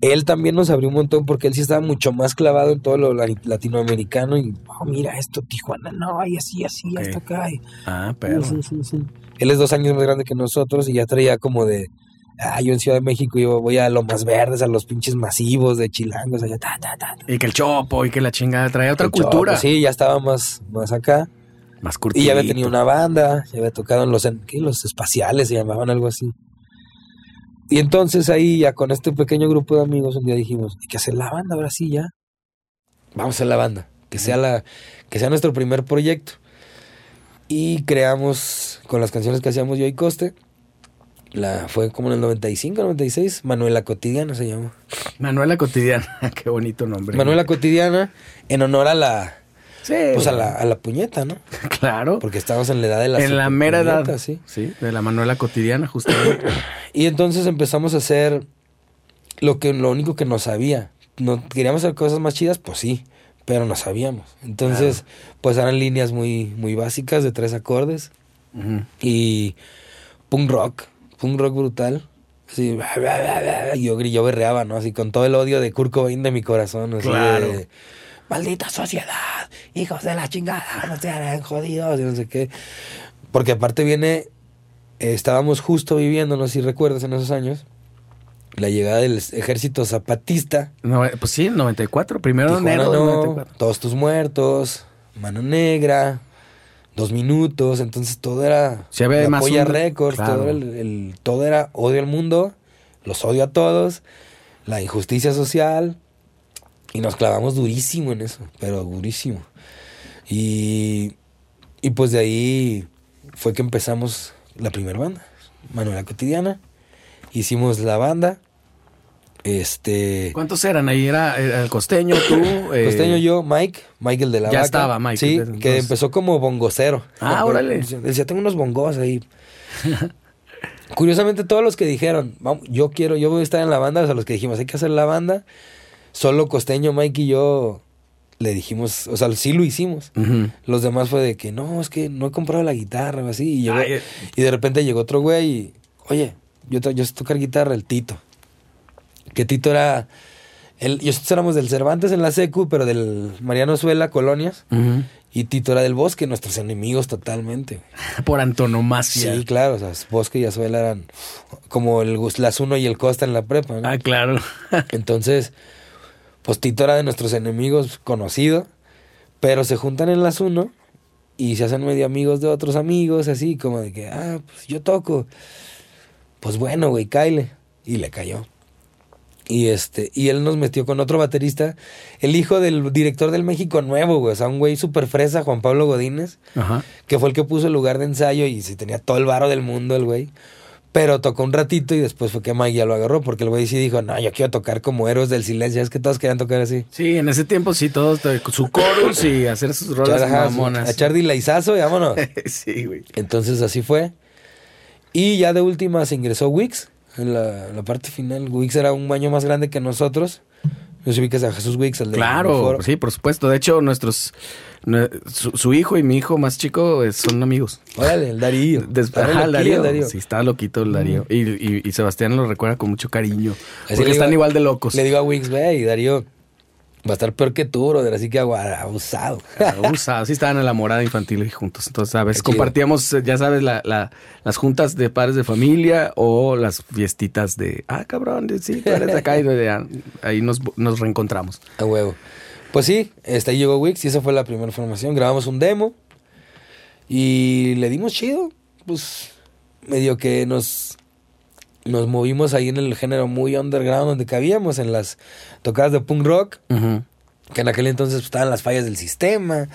Él también nos abrió un montón porque él sí estaba mucho más clavado en todo lo la- latinoamericano. Y, oh, mira esto, Tijuana, no, y así, así, hasta acá. y- Ah, pero. Sí, sí, sí. Él es dos años más grande que nosotros y ya traía como de. Ah, yo en Ciudad de México yo voy a lo más verdes, a los pinches masivos de chilangos, allá, ta, ta, ta. Y que el chopo y que la chingada traía otra El Chopo, cultura. Sí, ya estaba más, más acá. Más Y ya había tenido una banda, ya había tocado en los, ¿qué? los espaciales, se llamaban algo así. Y entonces ahí ya con este pequeño grupo de amigos un día dijimos, hay que hacer la banda, ahora sí ya. Vamos a hacer la banda, que sea la, que sea nuestro primer proyecto. Y creamos con las canciones que hacíamos yo y Coste. La, fue como en el 95, 96, Manuela Cotidiana se llamó. Manuela Cotidiana. Qué bonito nombre. Manuela Cotidiana, en honor a la, Sí. pues a la, a la puñeta, ¿no? Claro. Porque estábamos en la edad de la en la mera edad. sí. Sí, de la Manuela Cotidiana, justamente. Y entonces empezamos a hacer lo que lo único que nos sabía. No queríamos hacer cosas más chidas, pues sí, pero no sabíamos. Entonces, pues eran líneas muy muy básicas de tres acordes y punk rock, punk rock brutal. Así, y yo, yo berreaba, ¿no? Así con todo el odio de Kurt Cobain de mi corazón. Así Claro. de, Maldita sociedad, hijos de la chingada, no sean jodidos y no sé qué. Porque aparte viene, eh, estábamos justo viviendo, no sé si recuerdas en esos años, la llegada del ejército zapatista. No, pues sí, 94. Primero de enero del no, 94. Todos tus muertos, Mano Negra, Dos Minutos, entonces todo era más un- Records, claro. todo, el, el- todo era odio al mundo, los odio a todos, la injusticia social, y nos clavamos durísimo en eso, pero durísimo. Y, y pues de ahí fue que empezamos la primera banda, Manuela Cotidiana, hicimos la banda, este... ¿Cuántos eran ahí? Era, el costeño, tú. eh, Costeño, yo, Mike, Michael de la ya Vaca. estaba Mike, Sí, que empezó como bongocero. Ah, órale. Decía, tengo unos bongos ahí. Curiosamente, todos los que dijeron, "Vamos, yo quiero, yo voy a estar en la banda, o sea, los que dijimos, hay que hacer la banda, solo Costeño, Mike y yo le dijimos, o sea, sí lo hicimos. Los demás fue de que, no, es que no he comprado la guitarra o así. Y, llegó- Ay, eh. y de repente llegó otro güey y, oye, yo, yo sé tocar guitarra, el Tito. Que Tito era, él, nosotros éramos del Cervantes en la secu, pero del Mariano Suela, Colonias. Y Tito era del Bosque, nuestros enemigos totalmente. Por antonomasia. Sí, claro, o sea, Bosque y Azuela eran como el Gus- las Uno y el Costa en la prepa, ¿no? Ah, claro. Entonces, Pues Tito era de nuestros enemigos conocido, pero se juntan en las uno y se hacen medio amigos de otros amigos, así como de que, ah, pues yo toco. Pues bueno, güey, cáile. Y le cayó. Y este, y él nos metió con otro baterista, el hijo del director del México Nuevo, güey. O sea, un güey súper fresa, Juan Pablo Godínez, Ajá. que fue el que puso el lugar de ensayo y se tenía todo el varo del mundo, el güey. Pero tocó un ratito y después fue que ya lo agarró, porque el güey sí dijo, no, yo quiero tocar como héroes del silencio. Es que todos querían tocar así. Sí, en ese tiempo sí, todos su chorus y hacer sus rolas mamonas. A echar dilaizazo y vámonos. sí, güey. Entonces así fue. Y ya de última se ingresó Wix en la, la parte final. Wix era un año más grande que nosotros. Yo que es a Jesús Wix, el de Claro, sí, por supuesto. De hecho, nuestros nue- su, su hijo y mi hijo más chico eh, son amigos. Órale, el Darío. Des- Estaba Ajá, el Darío. Sí, estaba loquito el Darío. Y, y- y Sebastián lo recuerda con mucho cariño. Así porque están igual de locos. Le digo a Wix, ve, y Darío va a estar peor que tú, brother. Así que abusado. Abusados. Sí, estaban en la morada infantil y juntos. Entonces, a veces compartíamos, eh, ya sabes, la, la- las juntas de padres de familia o las fiestitas de, ah, cabrón, sí, tú eres acá. Y de- ah, ahí nos, nos reencontramos. A huevo. Pues sí, este, ahí llegó Wix y esa fue la primera formación. Grabamos un demo y le dimos chido. Pues medio que nos, nos movimos ahí en el género muy underground donde cabíamos, en las tocadas de punk rock, que en aquel entonces pues, estaban las fallas del sistema.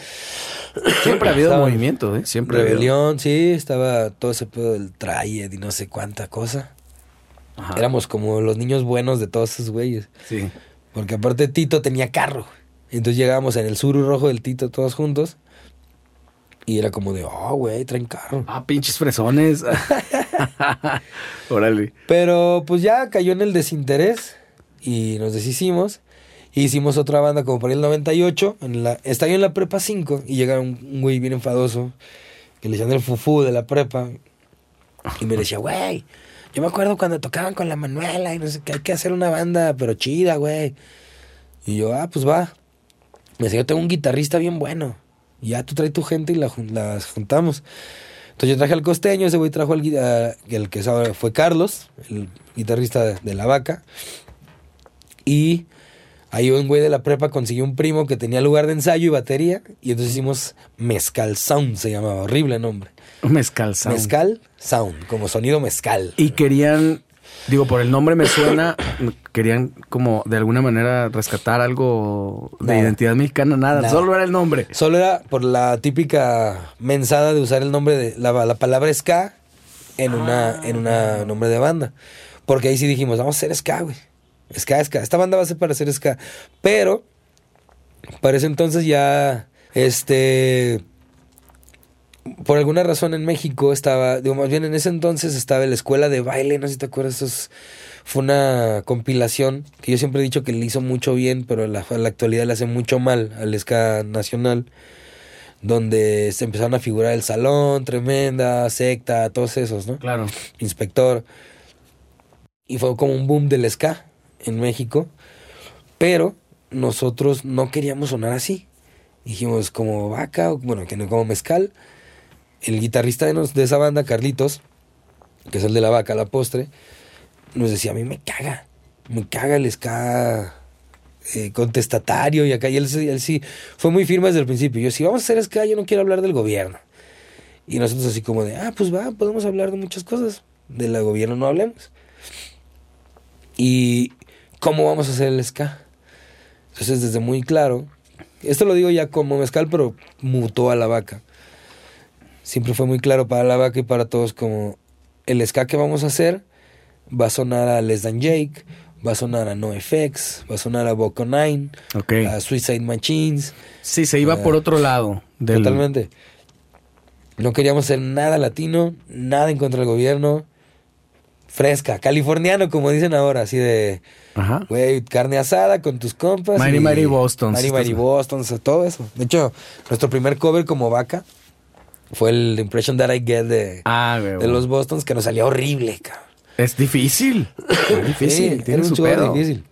Siempre ha habido Estaba movimiento, ¿eh? Siempre. Rebelión, sí, estaba todo ese pedo del Triad y no sé cuánta cosa. Ajá. Éramos como los niños buenos de todos esos güeyes. Sí. Porque aparte Tito tenía carro. Entonces llegábamos en el suru rojo del Tito todos juntos. Y era como de, oh, güey, traen carro. Ah, pinches fresones. Órale. Pero pues ya cayó en el desinterés y nos deshicimos. Y hicimos otra banda como por el 98. En la, estaba yo en la prepa 5 y llega un, un güey bien enfadoso que le decían el fufú de la prepa. Y me decía, güey, yo me acuerdo cuando tocaban con la Manuela y no sé qué, hay que hacer una banda, pero chida, güey. Y yo, ah, pues va. Me decía, yo tengo un guitarrista bien bueno. Y ya tú traes tu gente y la, las juntamos. Entonces yo traje al costeño, ese güey trajo al el que fue Carlos, el guitarrista de, de La Vaca. Y ahí un güey de la prepa consiguió un primo que tenía lugar de ensayo y batería. Y entonces hicimos Mezcal Sound, se llamaba, horrible nombre. Mezcal Sound. Mezcal Sound, como sonido mezcal. Y querían, digo, por el nombre me suena, querían como de alguna manera rescatar algo de Nada. identidad mexicana, nada, Nada. solo era el nombre. Solo era por la típica mensada de usar el nombre de la, la palabra ska en una en una nombre de banda. Porque ahí sí dijimos, vamos a hacer ska, güey. Ska, ska. Esta banda va a ser para hacer ska. Pero para ese entonces ya este por alguna razón en México estaba, digo, más bien en ese entonces estaba la escuela de baile, no sé si te acuerdas, eso es- fue una compilación que yo siempre he dicho que le hizo mucho bien, pero en la, actualidad le hace mucho mal al ska nacional, donde se empezaron a figurar el salón, tremenda, secta, todos esos, ¿no? Claro. Inspector. Y fue como un boom del ska en México, pero nosotros no queríamos sonar así. Dijimos como vaca, bueno, que no como mezcal. El guitarrista de, nos- de esa banda, Carlitos, que es el de la vaca, la postre, nos decía, a mí me caga, me caga el ska eh, contestatario y acá. Y él, sí- fue muy firme desde el principio. Yo, si vamos a hacer ska, yo no quiero hablar del gobierno. Y nosotros así como de, ah, pues va, podemos hablar de muchas cosas. Del gobierno no hablemos. ¿Y cómo vamos a hacer el ska? Entonces, desde muy claro, esto lo digo ya como mezcal, pero mutó a la vaca. Siempre fue muy claro para la vaca y para todos como el ska que vamos a hacer va a sonar a Less Than Jake, va a sonar a NoFX, va a sonar a Boco Nine, Ok. a Suicide Machines, Sí, se iba Ah, por otro lado. Del... Totalmente. No queríamos hacer nada latino, nada en contra del gobierno. Fresca, californiano, como dicen ahora, así de, Ajá. güey, carne asada con tus compas. Mighty y- Mighty Bostons. Mighty Mighty Bostons, todo eso. De hecho, nuestro primer cover como vaca fue el Impression That I Get de, Ah, güey. de los Bostons, que nos salía horrible, cabrón. Es difícil. Es difícil. Sí, tiene su pedo. difícil.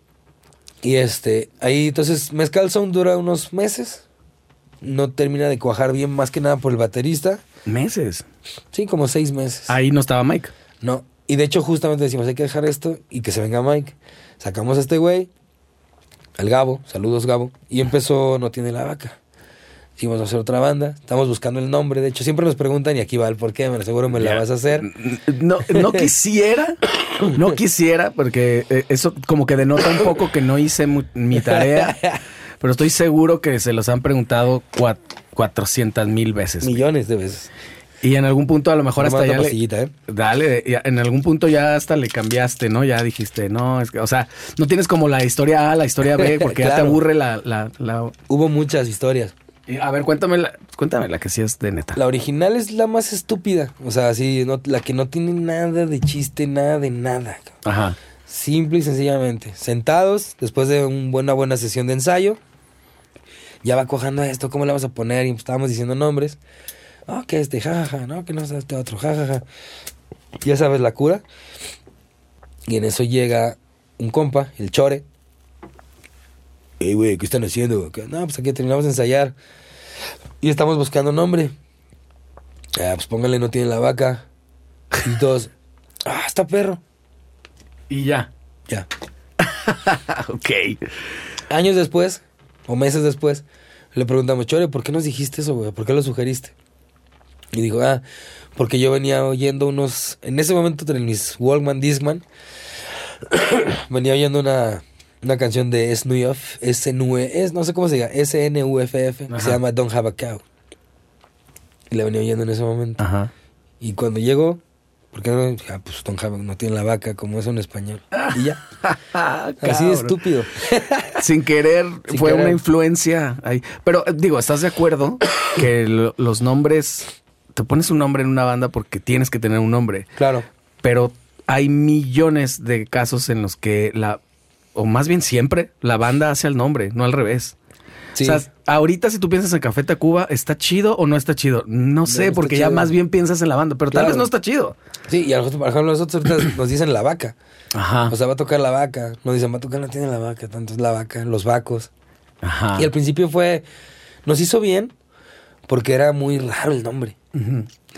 Y este, ahí entonces Mezcal Sound dura unos meses. No termina de cuajar bien, más que nada por el baterista. Meses. Sí, como seis meses. Ahí no estaba Mike. No. Y de hecho, justamente decimos, hay que dejar esto y que se venga Mike. Sacamos a este güey. al Gabo, saludos Gabo, y empezó No tiene la vaca. Dijimos, hacer otra banda, estamos buscando el nombre, de hecho siempre nos preguntan y aquí va el por qué, seguro me la vas a hacer. No, no quisiera, no quisiera, porque eh, eso como que denota un poco que no hice mi tarea, pero estoy seguro que se los han preguntado cua- 400 mil veces. Millones de veces. Y en algún punto a lo mejor hasta ya le, ¿eh? Dale, en algún punto ya hasta le cambiaste, ¿no? Ya dijiste, no, es que, o sea, no tienes como la historia A, la historia B, porque ya te aburre la, la, la- Hubo muchas historias. A ver, cuéntame la, cuéntame la que sí es de neta. La original es la más estúpida, o sea, así, no, la que no tiene nada de chiste, nada de nada. Ajá. Simple y sencillamente. Sentados, después de un- una buena sesión de ensayo. Ya va cojando esto, ¿cómo le vamos a poner? Y estábamos diciendo nombres. Ah, que este, jajaja, no, que no sea este otro, jajaja. Ya sabes la cura. Y en eso llega un compa, el chore. Güey, ¿qué están haciendo? ¿Qué? No, pues aquí terminamos de ensayar. Y estamos buscando nombre. Ah, pues póngale, no tiene la vaca. Y todos, ah, está perro. Y ya. Ya. ok. Años después, o meses después, le preguntamos, Chore, ¿por qué nos dijiste eso, güey? ¿Por qué lo sugeriste? Y dijo, ah, porque yo venía oyendo unos... En ese momento, en mis Walkman Discman, venía oyendo una, una canción de SNUF, SNUE, es, no sé cómo se llama, SNUFF, que se llama Don't Have a Cow. Y la venía oyendo en ese momento. Ajá. Y cuando llegó, ¿por qué no? Ah, pues Don't Have a- no tiene la vaca, como es en español. Y ya, así de estúpido. Sin querer, Sin fue querer. una influencia ahí. Pero digo, ¿estás de acuerdo que lo- los nombres, te pones un nombre en una banda porque tienes que tener un nombre? Claro. Pero hay millones de casos en los que la, o más bien siempre, la banda hace el nombre, no al revés. Sí. O sea, ahorita si tú piensas en Café Tacuba, ¿está chido o no está chido? No sé, no porque ya chido. más bien piensas en la banda, pero tal vez no está chido. Sí, y a nosotros, por ejemplo, nosotros ahorita nos dicen la vaca. Ajá. O sea, va a tocar la vaca. Nos dicen, va a tocar, no tiene la vaca, tanto es la vaca, los vacos. Ajá. Y al principio fue, nos hizo bien porque era muy raro el nombre.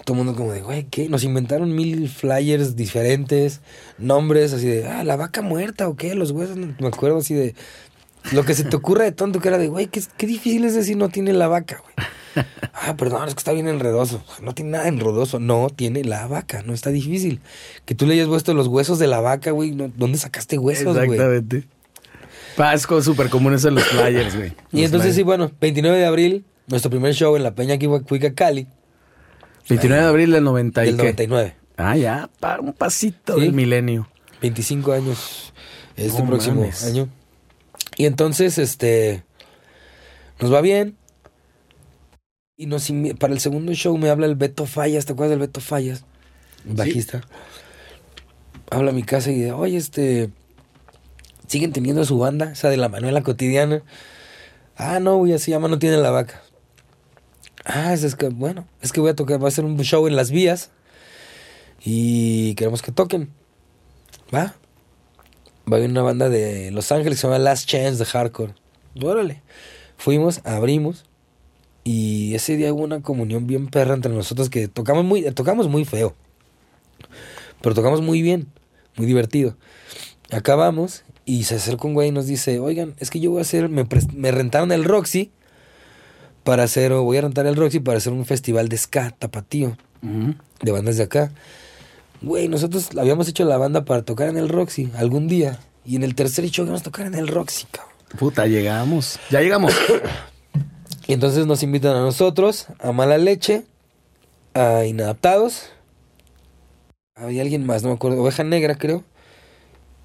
Todo el mundo como de, güey, ¿qué? Nos inventaron mil flyers diferentes, nombres así de, ah, la vaca muerta o qué, los huesos. Me acuerdo así de, lo que se te ocurra de tonto que era de, güey, qué, qué difícil es decir no tiene la vaca, güey. Ah, perdón, es que está bien enredoso. No tiene nada enredoso. No, tiene la vaca. No está difícil. Que tú le hayas puesto los huesos de la vaca, güey. no- ¿Dónde sacaste huesos, güey? Exactamente. Pa, Es como súper común eso en los flyers, güey. Y entonces, sí, bueno, 29 de abril, nuestro primer show en la Peña Cuica Cali, 29 de abril del 90 y del qué? 99. Ah, ya, pa, un pasito Sí. del milenio. 25 25 años este No próximo mames. año. Y entonces, este, nos va bien. Y nos para el segundo show me habla el Beto Fallas, ¿te acuerdas del Beto Fallas? Bajista. Habla a mi casa y dice, oye, este, ¿siguen teniendo su banda? Esa de la Manuela Cotidiana. Ah, no, güey, así llama, no tiene la vaca. Ah, es, que, bueno, es que voy a tocar, va a hacer un show en las vías. Y queremos que toquen. Va. Va a haber una banda de Los Ángeles que se llama Last Chance de Hardcore. Órale. Fuimos, abrimos. Y ese día hubo una comunión bien perra entre nosotros que tocamos muy, tocamos muy feo. Pero tocamos muy bien, muy divertido. Acabamos y se acerca un güey y nos dice, oigan, es que yo voy a hacer, me, me rentaron el Roxy para hacer, o voy a rentar el Roxy para hacer un festival de ska tapatío de bandas de acá. Güey, nosotros habíamos hecho la banda para tocar en el Roxy algún día. Y en el tercer show íbamos a tocar en el Roxy, cabrón. Puta, llegamos. Ya llegamos. Y entonces nos invitan a nosotros, a Mala Leche, a Inadaptados. Había alguien más, no me acuerdo. Oveja Negra, creo.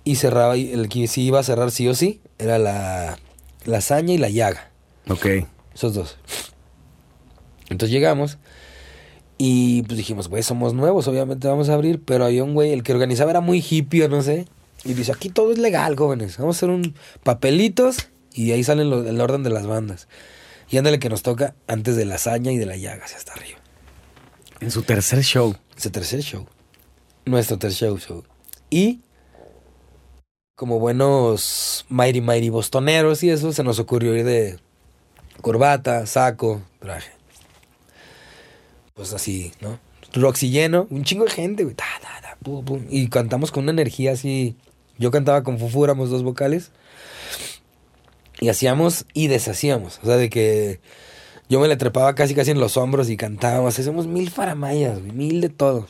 Y cerraba, el que sí iba a cerrar sí o sí, era la Lasaña y la Llaga. ok. Esos dos. Entonces llegamos y pues dijimos, güey, somos nuevos, obviamente vamos a abrir, pero había un güey, el que organizaba era muy hippie no sé, y dice, aquí todo es legal, jóvenes, vamos a hacer un papelitos y de ahí salen lo- el orden de las bandas. Y ándale que nos toca antes de la hazaña y de la llaga, hacia hasta arriba. En su tercer show. Ese tercer show. Nuestro tercer show. Y como buenos mighty mighty bostoneros y eso, se nos ocurrió ir de corbata, saco, traje. Pues así, ¿no? Roxy lleno, un chingo de gente, güey. ta, ta, ta, pum, pum. Y cantamos con una energía así. Yo cantaba con Fufu, éramos dos vocales. Y hacíamos y deshacíamos. O sea, de que yo me le trepaba casi casi en los hombros y cantábamos. Hacíamos mil faramayas, güey, mil de todo.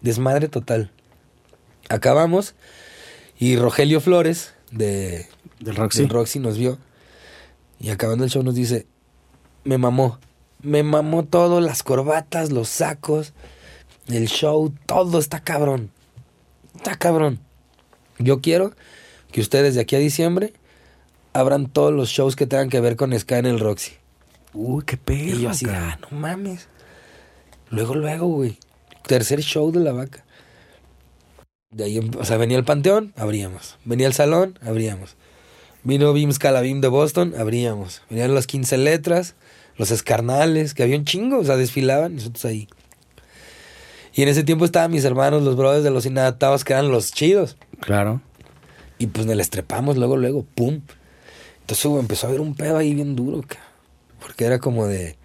Desmadre total. Acabamos y Rogelio Flores de, Del Roxy. del Roxy nos vio. Y acabando el show nos dice, me mamó. Me mamó todo, las corbatas, los sacos, el show, todo está cabrón. Está cabrón. Yo quiero que ustedes de aquí a diciembre abran todos los shows que tengan que ver con Ska en el Roxy. Uy, qué perro. Y yo así, ah, no mames. Luego, luego, güey. Tercer show de la vaca. De ahí, o sea, venía el Panteón, abríamos. Venía el Salón, abríamos. Vino Bim Scalabim de Boston, abríamos. Venían las 15 letras, los escarnales, que había un chingo, o sea, desfilaban, nosotros ahí. Y en ese tiempo estaban mis hermanos, los brothers de los inadaptados, que eran los chidos. Claro. Y pues nos les trepamos luego, luego, pum. Entonces empezó a haber un pedo ahí bien duro. Porque era como de,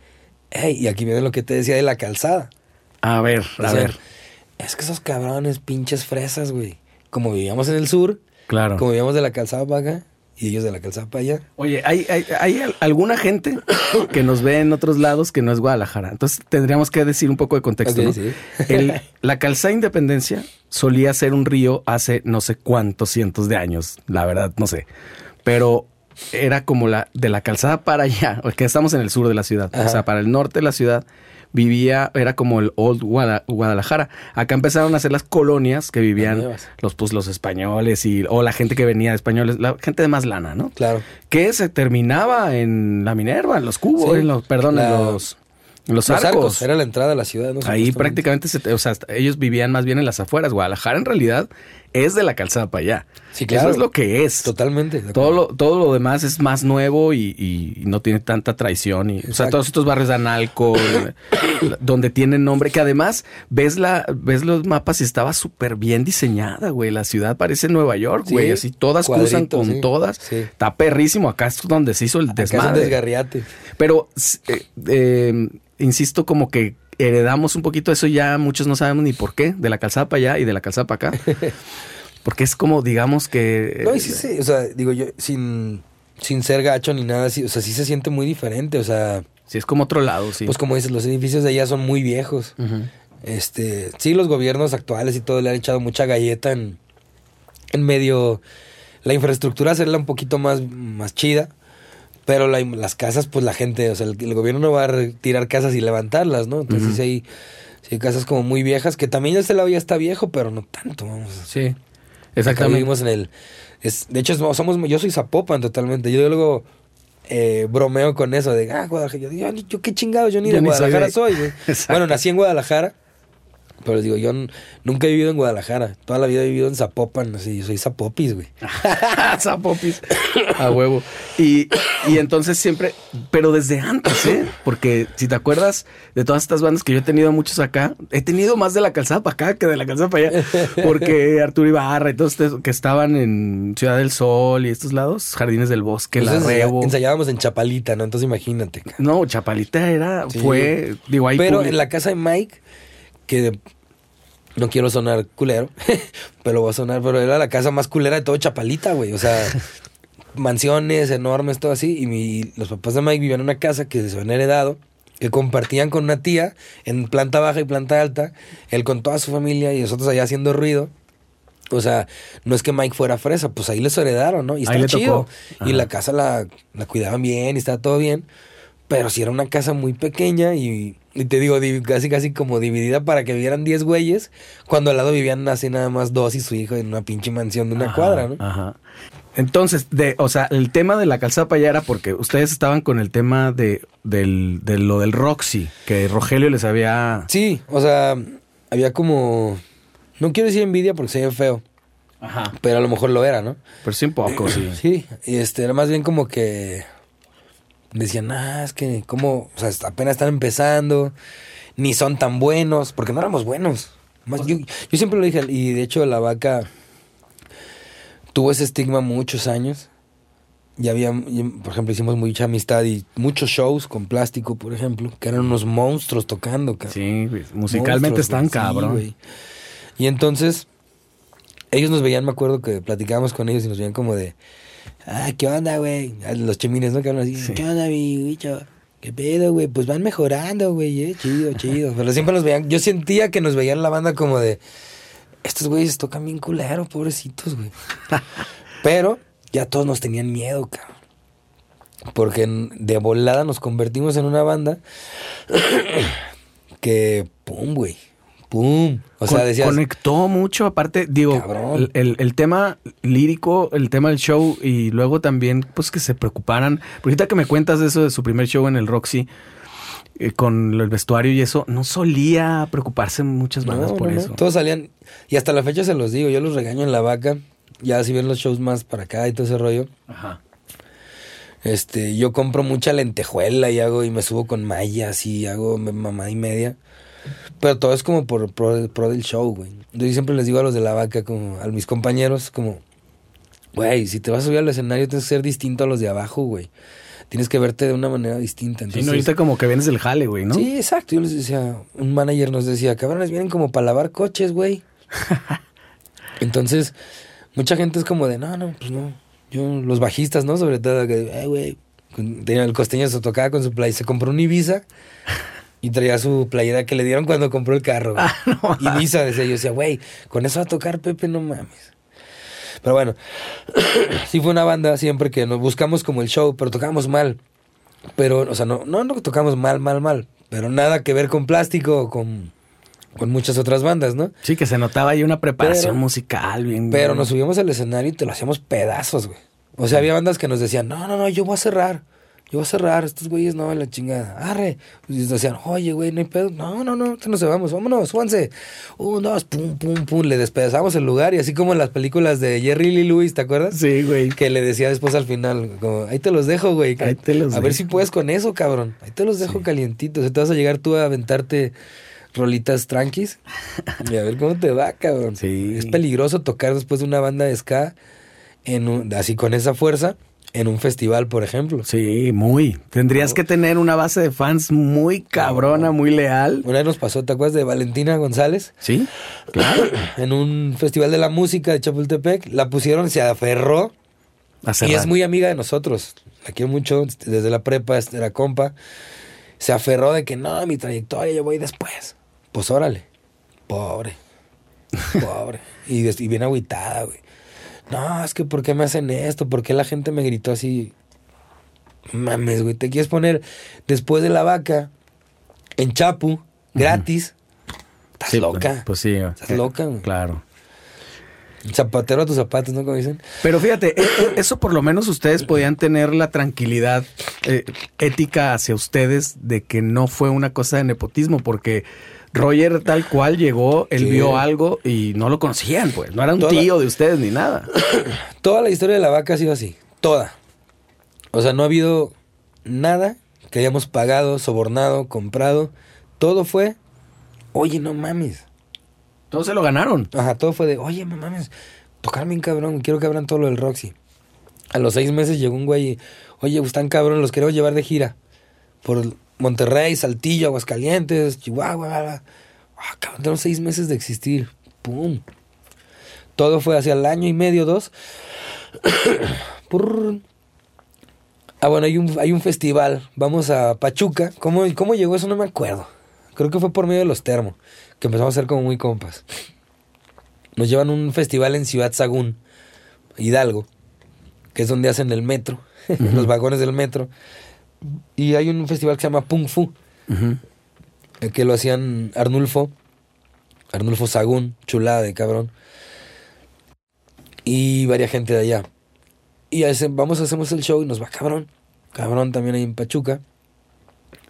hey, y aquí viene lo que te decía de la calzada. A ver, a Decían, ver. Es que esos cabrones, pinches fresas, güey. Como vivíamos en el sur, Claro. como vivíamos de la calzada para acá, y ellos de la calzada para allá. Oye, hay, hay, hay al- alguna gente que nos ve en otros lados que no es Guadalajara. Entonces tendríamos que decir un poco de contexto. ¿no? sí. El- la calzada Independencia solía ser un río hace no sé cuántos cientos de años. La verdad, no sé. Pero era como la de la calzada para allá, porque estamos en el sur de la ciudad. O sea, para el norte de la ciudad vivía, era como el Old Guada- Guadalajara. Acá empezaron a hacer las colonias que vivían los, pues, los españoles y, o la gente que venía de españoles, la gente de más lana, ¿no? Claro. que se terminaba en la Minerva, en los cubos, Sí. en los, perdón, La- en los, los Los arcos. arcos, era la entrada a la ciudad, ¿no? Ahí prácticamente, se, o sea, ellos vivían más bien en las afueras. Guadalajara en realidad es de la calzada para allá. Sí, claro. Eso es lo que es. Totalmente. Todo lo, todo lo demás es más nuevo y, y no tiene tanta traición. Y, o sea, todos estos barrios de Analco, donde tienen nombre, que además ves la ves los mapas y estaba súper bien diseñada, güey. La ciudad parece Nueva York, Sí, güey. Así todas cruzan con sí. todas. Sí. Está perrísimo. Acá es donde se hizo el Acá es un desmadre. desgarriate. Pero, eh, eh, insisto, como que heredamos un poquito eso ya, muchos no sabemos ni por qué, de la calzada para allá y de la calzada para acá. Porque es como, digamos que... No, y sí, sí, o sea, digo yo, sin, sin ser gacho ni nada así, o sea, sí se siente muy diferente, o sea, Sí, es como otro lado, sí. pues como dices, los edificios de allá son muy viejos. Este, sí, los gobiernos actuales y todo le han echado mucha galleta en, en medio la infraestructura hacerla un poquito más, más chida, pero la- las casas, pues la gente, o sea, el, el gobierno no va a retirar casas y levantarlas, ¿no? Entonces sí hay, sí hay casas como muy viejas, que también este lado ya está viejo, pero no tanto, vamos. Sí, exactamente. vivimos en el, es, de hecho, somos, yo soy Zapopan totalmente, yo luego eh, bromeo con eso de, ah, Guadalajara, yo, digo, yo qué chingado, yo ni Yo de ni soy Guadalajara soy. Exacto. Bueno, nací en Guadalajara, pero les digo, yo nunca he vivido en Guadalajara. Toda la vida he vivido en Zapopan. Así, yo soy Zapopis, güey. Zapopis. A huevo. Y, y entonces siempre, pero desde antes, ¿eh? Porque si te acuerdas de todas estas bandas que yo he tenido muchos acá, he tenido más de la calzada para acá que de la calzada para allá. Porque Arturo Ibarra y todos estos que estaban en Ciudad del Sol y estos lados, Jardines del Bosque, La Rebo. ensayábamos en Chapalita, ¿no? Entonces imagínate. No, Chapalita era, Sí. fue, digo, ahí Pero en la casa de Mike, que no quiero sonar culero, pero va a sonar, pero era la casa más culera de todo Chapalita, güey. O sea, mansiones enormes, todo así. Y mi- los papás de Mike vivían en una casa que se habían heredado, que compartían con una tía en planta baja y planta alta, él con toda su familia y nosotros allá haciendo ruido. O sea, no es que Mike fuera fresa, pues ahí les heredaron, ¿no? Y está chido. Y la casa la, la cuidaban bien y estaba todo bien. Pero si era una casa muy pequeña y, y te digo, di- casi casi como dividida para que vivieran 10 güeyes, cuando al lado vivían así nada más dos y su hijo en una pinche mansión de una Ajá, cuadra, ¿no? Ajá. Entonces, de, o sea, el tema de la calzada para allá era porque ustedes estaban con el tema de, del, de lo del Roxy, que Rogelio les había... Sí, o sea, había como... No quiero decir envidia porque se ve feo, Ajá. pero a lo mejor lo era, ¿no? Pero sí un poco, sí. Sí, y este, era más bien como que decían, ah, es que como, o sea, apenas están empezando, ni son tan buenos, porque no éramos buenos. Más, yo, yo siempre lo dije, y de hecho la vaca tuvo ese estigma muchos años. Ya había, por ejemplo, hicimos mucha amistad y muchos shows con plástico, por ejemplo, que eran unos monstruos tocando, cabrón. Sí, musicalmente Monstruos, están cabrón. y entonces, ellos nos veían, me acuerdo que platicábamos con ellos y nos veían como de, Ah, ¿qué onda, güey? A Los chemines, ¿no? Que hablan así. ¿Qué onda, mi bicho? ¿Qué pedo, güey? Pues van mejorando, güey, eh. Chido, chido. Pero siempre nos veían. Yo sentía que nos veían la banda como de. Estos güeyes tocan bien culero, pobrecitos, güey. Pero ya todos nos tenían miedo, cabrón. Porque de volada nos convertimos en una banda que, pum, güey. Pum. O sea, Con- decías. Conectó mucho, aparte, digo, el, el- el tema lírico, el tema del show y luego también, pues que se preocuparan. Porque ahorita que me cuentas de eso de su primer show en el Roxy, eh, con el vestuario y eso, no solía preocuparse muchas bandas No, por no, no. eso. Todos salían. Y hasta la fecha se los digo. Yo los regaño en la vaca. Ya si ven los shows más para acá y todo ese rollo. Ajá. Este, yo compro mucha lentejuela y hago y me subo con mallas y hago mamada y media. Pero todo es como por pro, pro del show, güey. Yo siempre les digo a los de la vaca, como a mis compañeros, como, güey, si te vas a subir al escenario tienes que ser distinto a los de abajo, güey. Tienes que verte de una manera distinta. Sí, Entonces, no, ahorita como que vienes del jale, güey, ¿no? Sí, exacto. Yo les decía, un manager nos decía, cabrones, vienen como para lavar coches, güey. Entonces, mucha gente es como de, no, no, pues no. Yo, los bajistas, ¿no? Sobre todo, que, güey. tenía el costeño se tocaba con su play, se compró un Ibiza y traía su playera que le dieron cuando compró el carro. Ah, no, Ibiza, decía yo, decía, güey, con eso va a tocar Pepe, no mames. Pero bueno, sí fue una banda siempre que nos buscamos como el show, pero tocábamos mal. Pero, o sea, no, no, no tocamos mal, mal, mal. Pero nada que ver con plástico o con, con muchas otras bandas, ¿no? Sí, que se notaba ahí una preparación Pero- musical bien. Pero bien. nos subíamos al escenario y te lo hacíamos pedazos, güey. O sea, había bandas que nos decían, no, no, no, yo voy a cerrar. Yo voy a cerrar, estos güeyes no, la chingada. Arre. Y nos decían, oye, güey, no hay pedo. No, no, no, no nos vamos, vámonos, súbanse. Un, dos, pum, pum, pum. Le despedazamos el lugar y así como en las películas de Jerry Lee Lewis, ¿te acuerdas? Sí, güey. Que le decía después al final, como, ahí te los dejo, güey. Ahí te los a ver si puedes con eso, cabrón. Ahí te los dejo calientitos. O sea, te vas a llegar tú a aventarte rolitas tranquis y a ver cómo te va, cabrón. Sí. Es peligroso tocar después de una banda de ska en un- así con esa fuerza en un festival, por ejemplo. Sí, muy. Tendrías que tener una base de fans muy cabrona, muy leal. Una vez nos pasó, ¿te acuerdas de Valentina González? Sí, claro. En un festival de la música de Chapultepec, la pusieron, se aferró A Y es muy amiga de nosotros. La quiero mucho. Desde la prepa era compa. Se aferró de que no, mi trayectoria yo voy después. Pues órale. Pobre. Pobre. y, y bien agüitada, güey. No, es que ¿por qué me hacen esto? ¿Por qué la gente me gritó así? Mames, güey. Te quieres poner después de la vaca en Chapu, gratis. Estás Sí, loca. Pues sí. Estás loca, güey. Claro. Zapatero a tus zapatos, ¿no? Como dicen. Pero fíjate, e- e- eso por lo menos ustedes podían tener la tranquilidad eh, ética hacia ustedes de que no fue una cosa de nepotismo, porque Roger tal cual llegó, él Sí. vio algo y no lo conocían, pues. No era un Toda- tío de ustedes ni nada. Toda la historia de la vaca ha sido así. Toda. O sea, no ha habido nada que hayamos pagado, sobornado, comprado. Todo fue, oye, no mames. Todos se lo ganaron. Ajá, todo fue de, oye, no mames, tocarme un cabrón, quiero que abran todo lo del Roxy. A los seis meses llegó un güey y, oye, pues, están cabrón, los queremos llevar de gira. Por Monterrey, Saltillo, Aguascalientes, Chihuahua. bla, bla. Ah, cabrón, seis meses de existir. Pum. Todo fue hacia el año y medio, dos. Ah, bueno, hay un, hay un festival. Vamos a Pachuca. ¿Cómo, ¿Cómo llegó eso? No me acuerdo. Creo que fue por medio de los termos. Que empezamos a ser como muy compas. Nos llevan a un festival en Ciudad Sagún, Hidalgo, que es donde hacen el metro, los vagones del metro. Y hay un festival que se llama Pung Fu, eh, que lo hacían Arnulfo, Arnulfo Sagún, chulada de cabrón. Y varia gente de allá. Y hace- vamos, hacemos el show y nos va cabrón. Cabrón también ahí en Pachuca.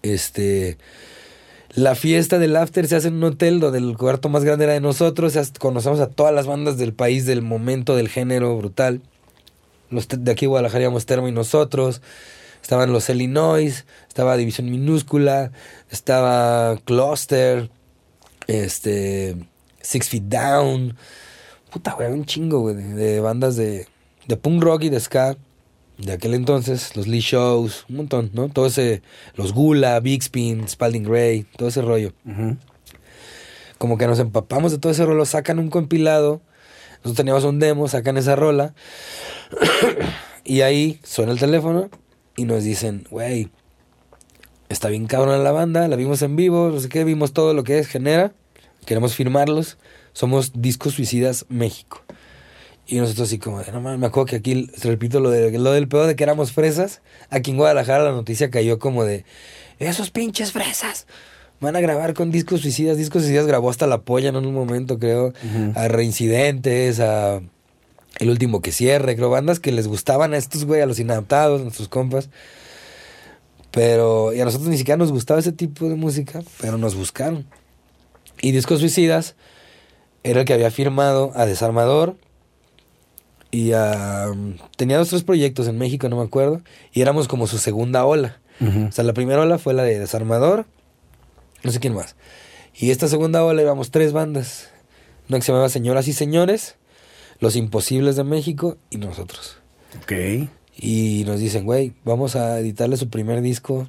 Este. La fiesta del after se hace en un hotel donde el cuarto más grande era de nosotros. Conocemos a todas las bandas del país, del momento, del género brutal. Los de aquí Guadalajara íbamos Termo y nosotros. Estaban los Illinois, estaba División Minúscula, estaba Cluster, este, Six Feet Down. Puta, güey, un chingo, güey, de, bandas de, de punk rock y de ska de aquel entonces, los Lee Shows, un montón, ¿no? Todo ese, los Gula, Big Spin, Spalding Gray, todo ese rollo. Como que nos empapamos de todo ese rollo, sacan un compilado, nosotros teníamos un demo, sacan esa rola Y ahí suena el teléfono y nos dicen, güey, está bien cabrón la banda, la vimos en vivo, no sé qué, vimos todo lo que es, genera, queremos firmarlos, somos Discos Suicidas México. Y nosotros así como, de, no mames, me acuerdo que aquí, repito, lo, de, lo del pedo de que éramos fresas, aquí en Guadalajara la noticia cayó como de, esos pinches fresas. Van a grabar con Discos Suicidas. Discos Suicidas grabó hasta La Polla en un momento, creo. A Reincidentes, a El Último que Cierre. Creo bandas que les gustaban a estos, güey, a los inadaptados, a nuestros compas. Pero, y a nosotros ni siquiera nos gustaba ese tipo de música, pero nos buscaron. Y Discos Suicidas era el que había firmado a Desarmador y a... Tenía dos, tres proyectos en México, no me acuerdo, y éramos como su segunda ola. O sea, la primera ola fue la de Desarmador, no sé quién más. Y esta segunda ola íbamos tres bandas. Una que se llamaba Señoras y Señores, Los Imposibles de México y nosotros. Ok. Y nos dicen, güey, vamos a editarle su primer disco.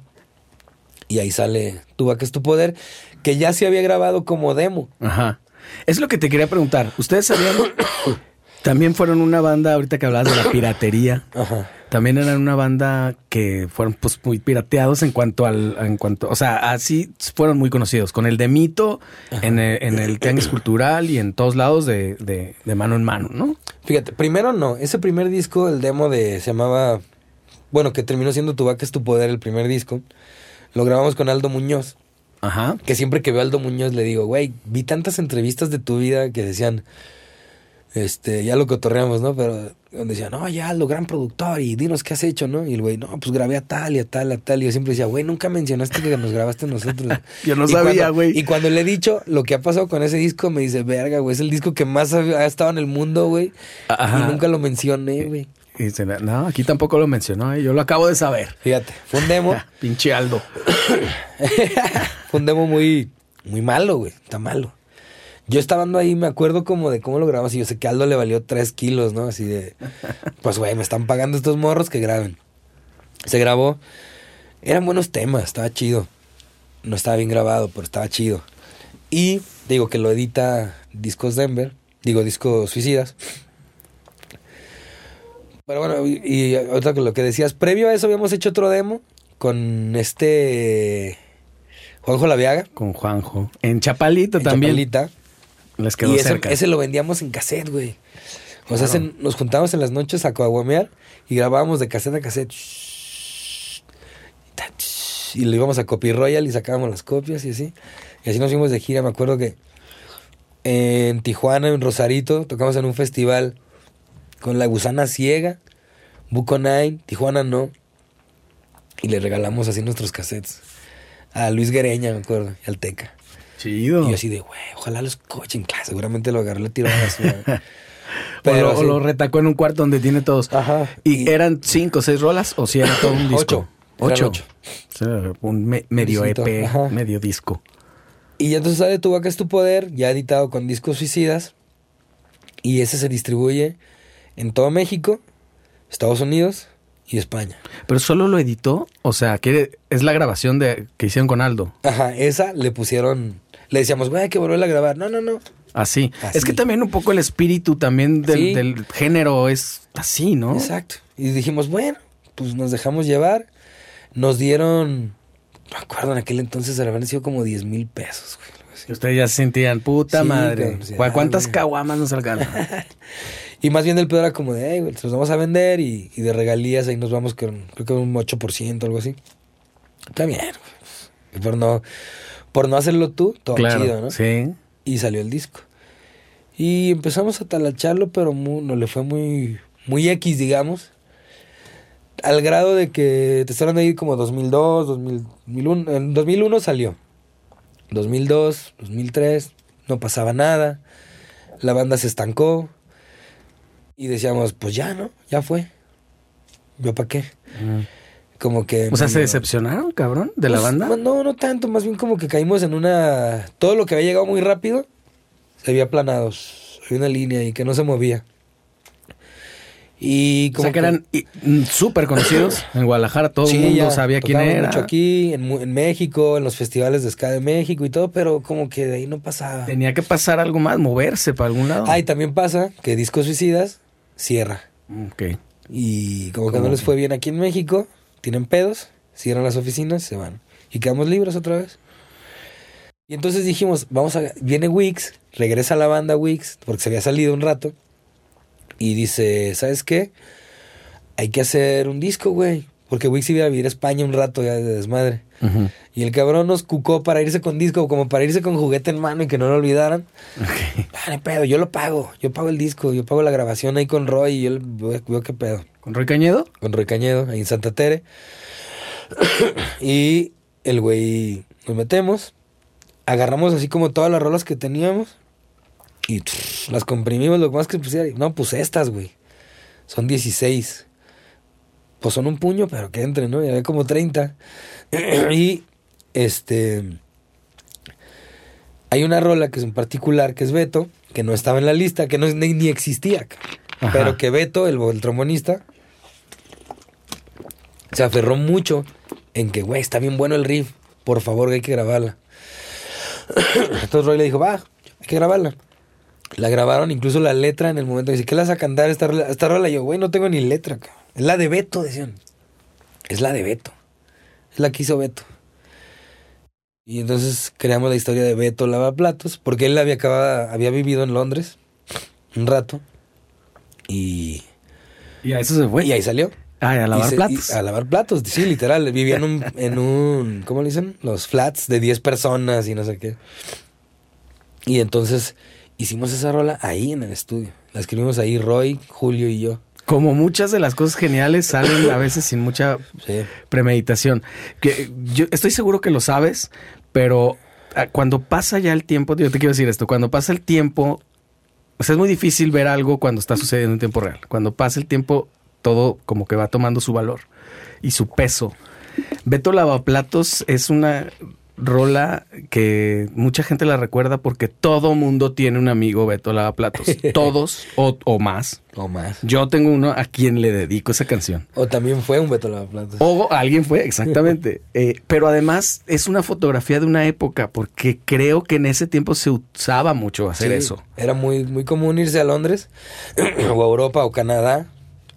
Y ahí sale Tu vaca es tu poder, que ya se había grabado como demo. Ajá. Es lo que te quería preguntar. ¿Ustedes sabían? También fueron una banda, ahorita que hablabas de la piratería. Ajá. También eran una banda que fueron pues muy pirateados en cuanto al, en cuanto, o sea, así fueron muy conocidos. Con el de Mito, en el, en el Tianguis Cultural y en todos lados de, de, de mano en mano, ¿no? Fíjate, primero no. Ese primer disco, el demo de. Se llamaba. Bueno, que terminó siendo Tu vaca es tu poder, el primer disco. Lo grabamos con Aldo Muñoz. Ajá. Que siempre que veo a Aldo Muñoz le digo, güey, vi tantas entrevistas de tu vida que decían, este, ya lo cotorreamos, ¿no? Pero donde decían, no, ya Aldo, gran productor, y dinos qué has hecho, ¿no? Y el güey, no, pues grabé a tal y a tal, a tal. Y yo siempre decía, güey, nunca mencionaste que nos grabaste nosotros. Yo no Y sabía, güey. Y cuando le he dicho lo que ha pasado con ese disco, me dice, verga, güey, es el disco que más ha, ha estado en el mundo, güey. Ajá. Y nunca lo mencioné, güey. Y dice, no, aquí tampoco lo mencionó, ¿eh? yo lo acabo de saber. Fíjate, fue un demo. Pinche Aldo. Fue un demo muy, muy malo, güey. Está malo. Yo estando ahí, me acuerdo como de cómo lo grabamos. Y yo sé que Aldo le valió tres kilos, ¿no? Así de, pues, güey, me están pagando estos morros que graben. Se grabó. Eran buenos temas, estaba chido. No estaba bien grabado, pero estaba chido. Y digo que lo edita Discos Denver. Digo, Discos Suicidas. Pero bueno, y, y otra que lo que decías, previo a eso habíamos hecho otro demo con este Juanjo Laviaga. Con Juanjo. En Chapalito en también. Chapalita. Les quedó Y ese, cerca. ese lo vendíamos en cassette, güey. O sea, Claro. nos juntábamos en las noches a coaguamear y grabábamos de cassette a cassette. Y le íbamos a Copy Royal y sacábamos las copias y así. Y así nos fuimos de gira. Me acuerdo que en Tijuana, en Rosarito, tocamos en un festival con La Gusana Ciega, Buco Nine, Tijuana no. Y le regalamos así nuestros cassettes. A Luis Guereña, me acuerdo, y al Teca. Chido. Y yo así de, güey, ojalá los cochen. Claro, seguramente lo agarré, le tiró a la basura. o, lo, o lo retacó en un cuarto donde tiene todos. Ajá. ¿Y, eran cinco o seis rolas o si era todo un disco? Ocho. Ocho. ocho. O sea, un me- medio EP, ajá. medio disco. Y entonces sale Tu Vaca es tu Poder, ya editado con discos suicidas. Y ese se distribuye en todo México, Estados Unidos y España. Pero solo lo editó, o sea, que es la grabación de que hicieron con Aldo. Ajá, esa le pusieron. Le decíamos, güey, hay que volverla a grabar. No, no, no. Así. Así. Es que también un poco el espíritu también del, Sí. del género es así, ¿no? Exacto. Y dijimos, bueno, pues nos dejamos llevar. Nos dieron, no me acuerdo, en aquel entonces habían sido como 10 mil pesos, güey. ustedes ya se sentían, puta Sí, madre. cabrón, sí, ¿cu- ah, ¿Cuántas güey. caguamas nos alcanzan? Y más bien el pedo era como de, hey, güey, se los vamos a vender y, y de regalías ahí nos vamos con, creo que un 8%, algo así. Está bien, güey. Por no, por no hacerlo tú, todo claro. chido, ¿no? Sí. Y salió el disco. Y empezamos a talacharlo, pero mu- no le fue muy, muy X, digamos. Al grado de que te estaban ahí como 2002, 2000, 2001. En 2001 salió. 2002, 2003, no pasaba nada. La banda se estancó. Y decíamos, pues ya, ¿no? Ya fue. ¿Yo para qué? Como que... O sea, ¿se decepcionaron, cabrón, de la pues, banda? No, no tanto, más bien como que caímos en una... Todo lo que había llegado muy rápido se había aplanado. Había una línea y que no se movía. Y O como sea, que eran mm, súper conocidos en Guadalajara. Todo Sí, el mundo sabía quién era. mucho aquí, en, México, en los festivales de ska de México y todo, pero como que de ahí no pasaba. Tenía que pasar algo más, moverse para algún lado. Ah, y también pasa que Discos Suicidas cierra. Ok. Y como que no les fue bien aquí en México, tienen pedos, cierran las oficinas, se van. Y quedamos libres otra vez. Y entonces dijimos, vamos a... Viene Wix, regresa a la banda Wix, porque se había salido un rato. Y dice, ¿sabes qué? Hay que hacer un disco, güey. Porque Wix iba a vivir a España un rato ya de desmadre. Y el cabrón nos cucó para irse con disco, como para irse con juguete en mano y que no lo olvidaran. Dale, pedo, yo lo pago. Yo pago el disco, yo pago la grabación ahí con Roy y yo veo, veo qué pedo. ¿Con Roy Cañedo? Con Roy Cañedo, ahí en Santa Tere. y el güey nos metemos, agarramos así como todas las rolas que teníamos y las comprimimos lo más que pusiera. No, pues estas, güey. Son 16. Pues son un puño, pero que entre, ¿no? Y había como 30. y este. Hay una rola que es en particular, que es Beto, que no estaba en la lista, que no, ni, ni existía. Ajá. Pero que Beto, el, el trombonista, se aferró mucho en que, güey, está bien bueno el riff. Por favor, hay que grabarla. Entonces Roy le dijo, va, hay que grabarla. La grabaron, incluso la letra en el momento. Dice, ¿qué la vas a cantar esta rola? Esta rola? Y yo, güey, no tengo ni letra. cabrón. Es la de Beto, decían. Es la de Beto. Es la que hizo Beto. Y entonces creamos la historia de Beto Lavaplatos, porque él había acabado, había vivido en Londres un rato. Y, Y a eso se fue. y ahí salió. Ah, a lavar se- platos. a lavar platos, sí, literal. Vivía en un, en un, ¿cómo le dicen? Los flats de 10 personas y no sé qué. Y entonces hicimos esa rola ahí en el estudio. La escribimos ahí Roy, Julio y yo. Como muchas de las cosas geniales salen a veces sin mucha Sí. premeditación. Que yo estoy seguro que lo sabes, pero ah, cuando pasa ya el tiempo, yo te quiero decir esto, cuando pasa el tiempo, o sea, es muy difícil ver algo cuando está sucediendo en tiempo real. Cuando pasa el tiempo, todo como que va tomando su valor y su peso. Beto Lavaplatos es una rola que mucha gente la recuerda porque todo mundo tiene un amigo Beto Lavaplatos. Todos o, o más. O más. Yo tengo uno a quien le dedico esa canción. O también fue un Beto Lavaplatos. O alguien fue, exactamente. Eh, pero además es una fotografía de una época, porque creo que en ese tiempo se usaba mucho hacer Sí, eso. Era muy, muy común irse a Londres o a Europa o Canadá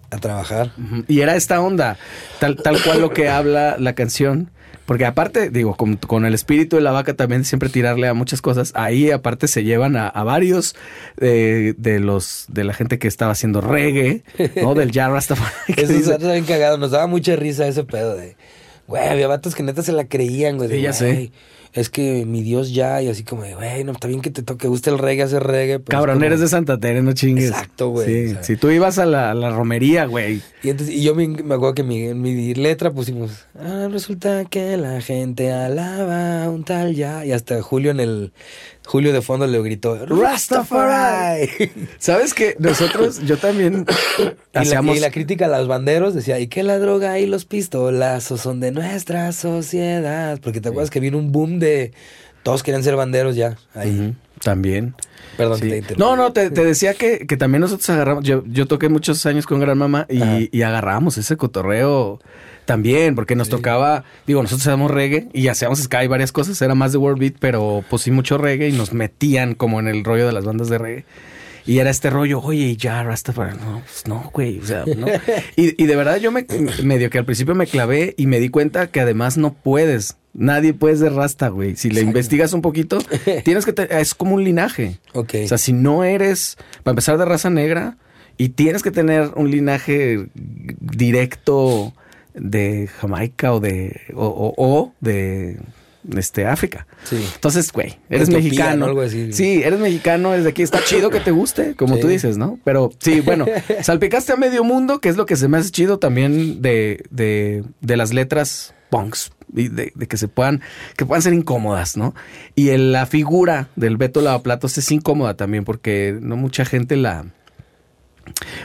a trabajar. Y era esta onda, tal, tal cual lo que habla la canción. Porque aparte, digo, con, con el espíritu de la vaca también siempre tirarle a muchas cosas. Ahí aparte se llevan a, a varios eh, de los de la gente que estaba haciendo reggae, ¿no? Del ya Rastafari. que Eso está bien cagado. Nos daba mucha risa ese pedo de... Güey, había vatos que neta se la creían, güey. Sí, ya sé. "Güey, Es que mi Dios ya, y así como de, güey, no, está bien que te toque, guste el reggae, hacer reggae. pero Cabrón, como- eres de Santa Tere, no chingues. Exacto, güey, Sí, o sea. Si tú ibas a la, a la romería, güey. Y, entonces, y yo me, me acuerdo que en mi, en mi letra pusimos, ah, resulta que la gente alaba un tal ya. Y hasta Julio en el, Julio de fondo le gritó, Rastafari. ¿Sabes que Nosotros, yo también y, la, hacíamos... y la crítica a los banderos decía, y que la droga y los pistolazos son de nuestra sociedad. Porque te acuerdas que vino un boom de, todos querían ser banderos ya. Ahí. También. Perdón, Sí. te. No, no, te, te decía que, que también nosotros agarramos, yo, yo toqué muchos años con Gran Mamá y, y agarramos ese cotorreo también, porque nos tocaba, digo, nosotros hacíamos reggae y hacíamos ska y varias cosas, era más de world beat, pero pues sí mucho reggae y nos metían como en el rollo de las bandas de reggae. Y era este rollo, oye, y ya, Rastafari, no, pues no, güey, o sea, no. Y, y de verdad yo me, medio que al principio me clavé y me di cuenta que además no puedes, nadie puede ser Rasta, güey. Si le Exacto. investigas un poquito, tienes que, te- es como un linaje. Ok. O sea, si no eres, para empezar, de raza negra y tienes que tener un linaje directo de Jamaica o de o, o- o de este África. sí. Entonces, güey, eres Etiopía, mexicano. ¿no? Algo así. Sí, eres mexicano, desde aquí está chido que te guste, como Sí. tú dices, ¿no? Pero sí, bueno, salpicaste a medio mundo, que es lo que se me hace chido también de, de, de las letras punks y de, de que se puedan, que puedan ser incómodas, ¿no? Y el- la figura del Beto Lavaplatos es incómoda también porque no mucha gente la...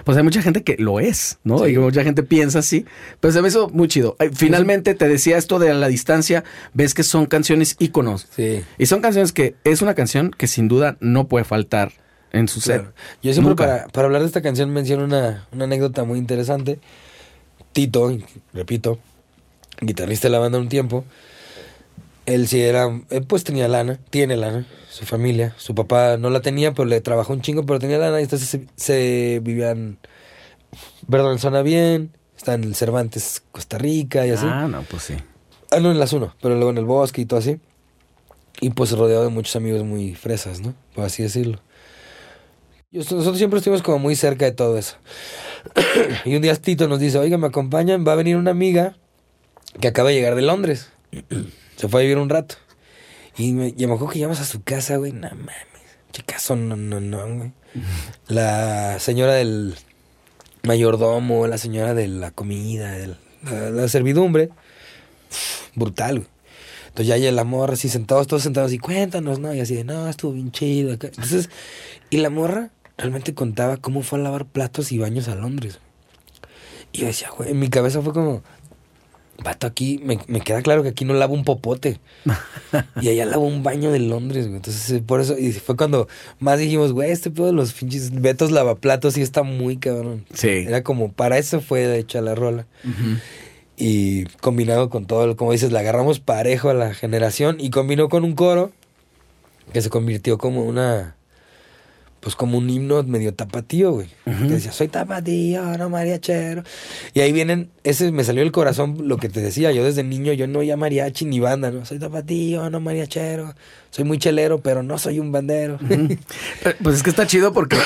Pues hay mucha gente que lo es, ¿no? Sí. Y mucha gente piensa así. Pero se me hizo muy chido. Finalmente te decía esto de la distancia, ves que son canciones íconos. Sí. Y son canciones que es una canción que sin duda no puede faltar en su set. Claro. Yo siempre para, para hablar de esta canción menciono una, una anécdota muy interesante. Tito, repito, guitarrista de la banda un tiempo, él sí era, él pues tenía lana, tiene lana, su familia, su papá no la tenía, pero le trabajó un chingo, pero tenía lana y entonces se, se vivían perdón, en Zona Bien, está en el Cervantes, Costa Rica y así. Ah, no, pues sí. Ah, no, en las uno, pero luego en el bosque y todo así. Y pues rodeado de muchos amigos muy fresas, ¿no? Por así decirlo. Y nosotros siempre estuvimos como muy cerca de todo eso. y un día Tito nos dice, oiga, me acompañan, va a venir una amiga que acaba de llegar de Londres. Se fue a vivir un rato. Y me, y me acuerdo que llegamos a su casa, güey, no mames. Chicazo, no, no, no, güey. La señora del mayordomo, la señora de la comida, del- la, la servidumbre. Brutal, güey. Entonces ya hay la morra así sentados, todos sentados y cuéntanos, ¿no? Y así de, no, estuvo bien chido. acá". Entonces, y la morra realmente contaba cómo fue a lavar platos y baños a Londres. Y yo decía, güey, en mi cabeza fue como, vato, aquí, me, me queda claro que aquí no lavo un popote. y allá lavo un baño de Londres, güey. Entonces, eh, por eso, y fue cuando más dijimos, güey, este pedo de los pinches betos lavaplatos sí está muy cabrón. Sí. Era como, para eso fue hecha la rola. Y combinado con todo, como dices, le agarramos parejo a la generación y combinó con un coro que se convirtió como una, pues como un himno medio tapatío, güey. Ujú. Que decía, soy tapatío, no mariachero. Y ahí vienen, ese me salió el corazón lo que te decía, yo desde niño yo no oía mariachi ni banda, ¿no? Soy tapatío, no mariachero. Soy muy chelero, pero no soy un bandero. Pero, Pues es que está chido porque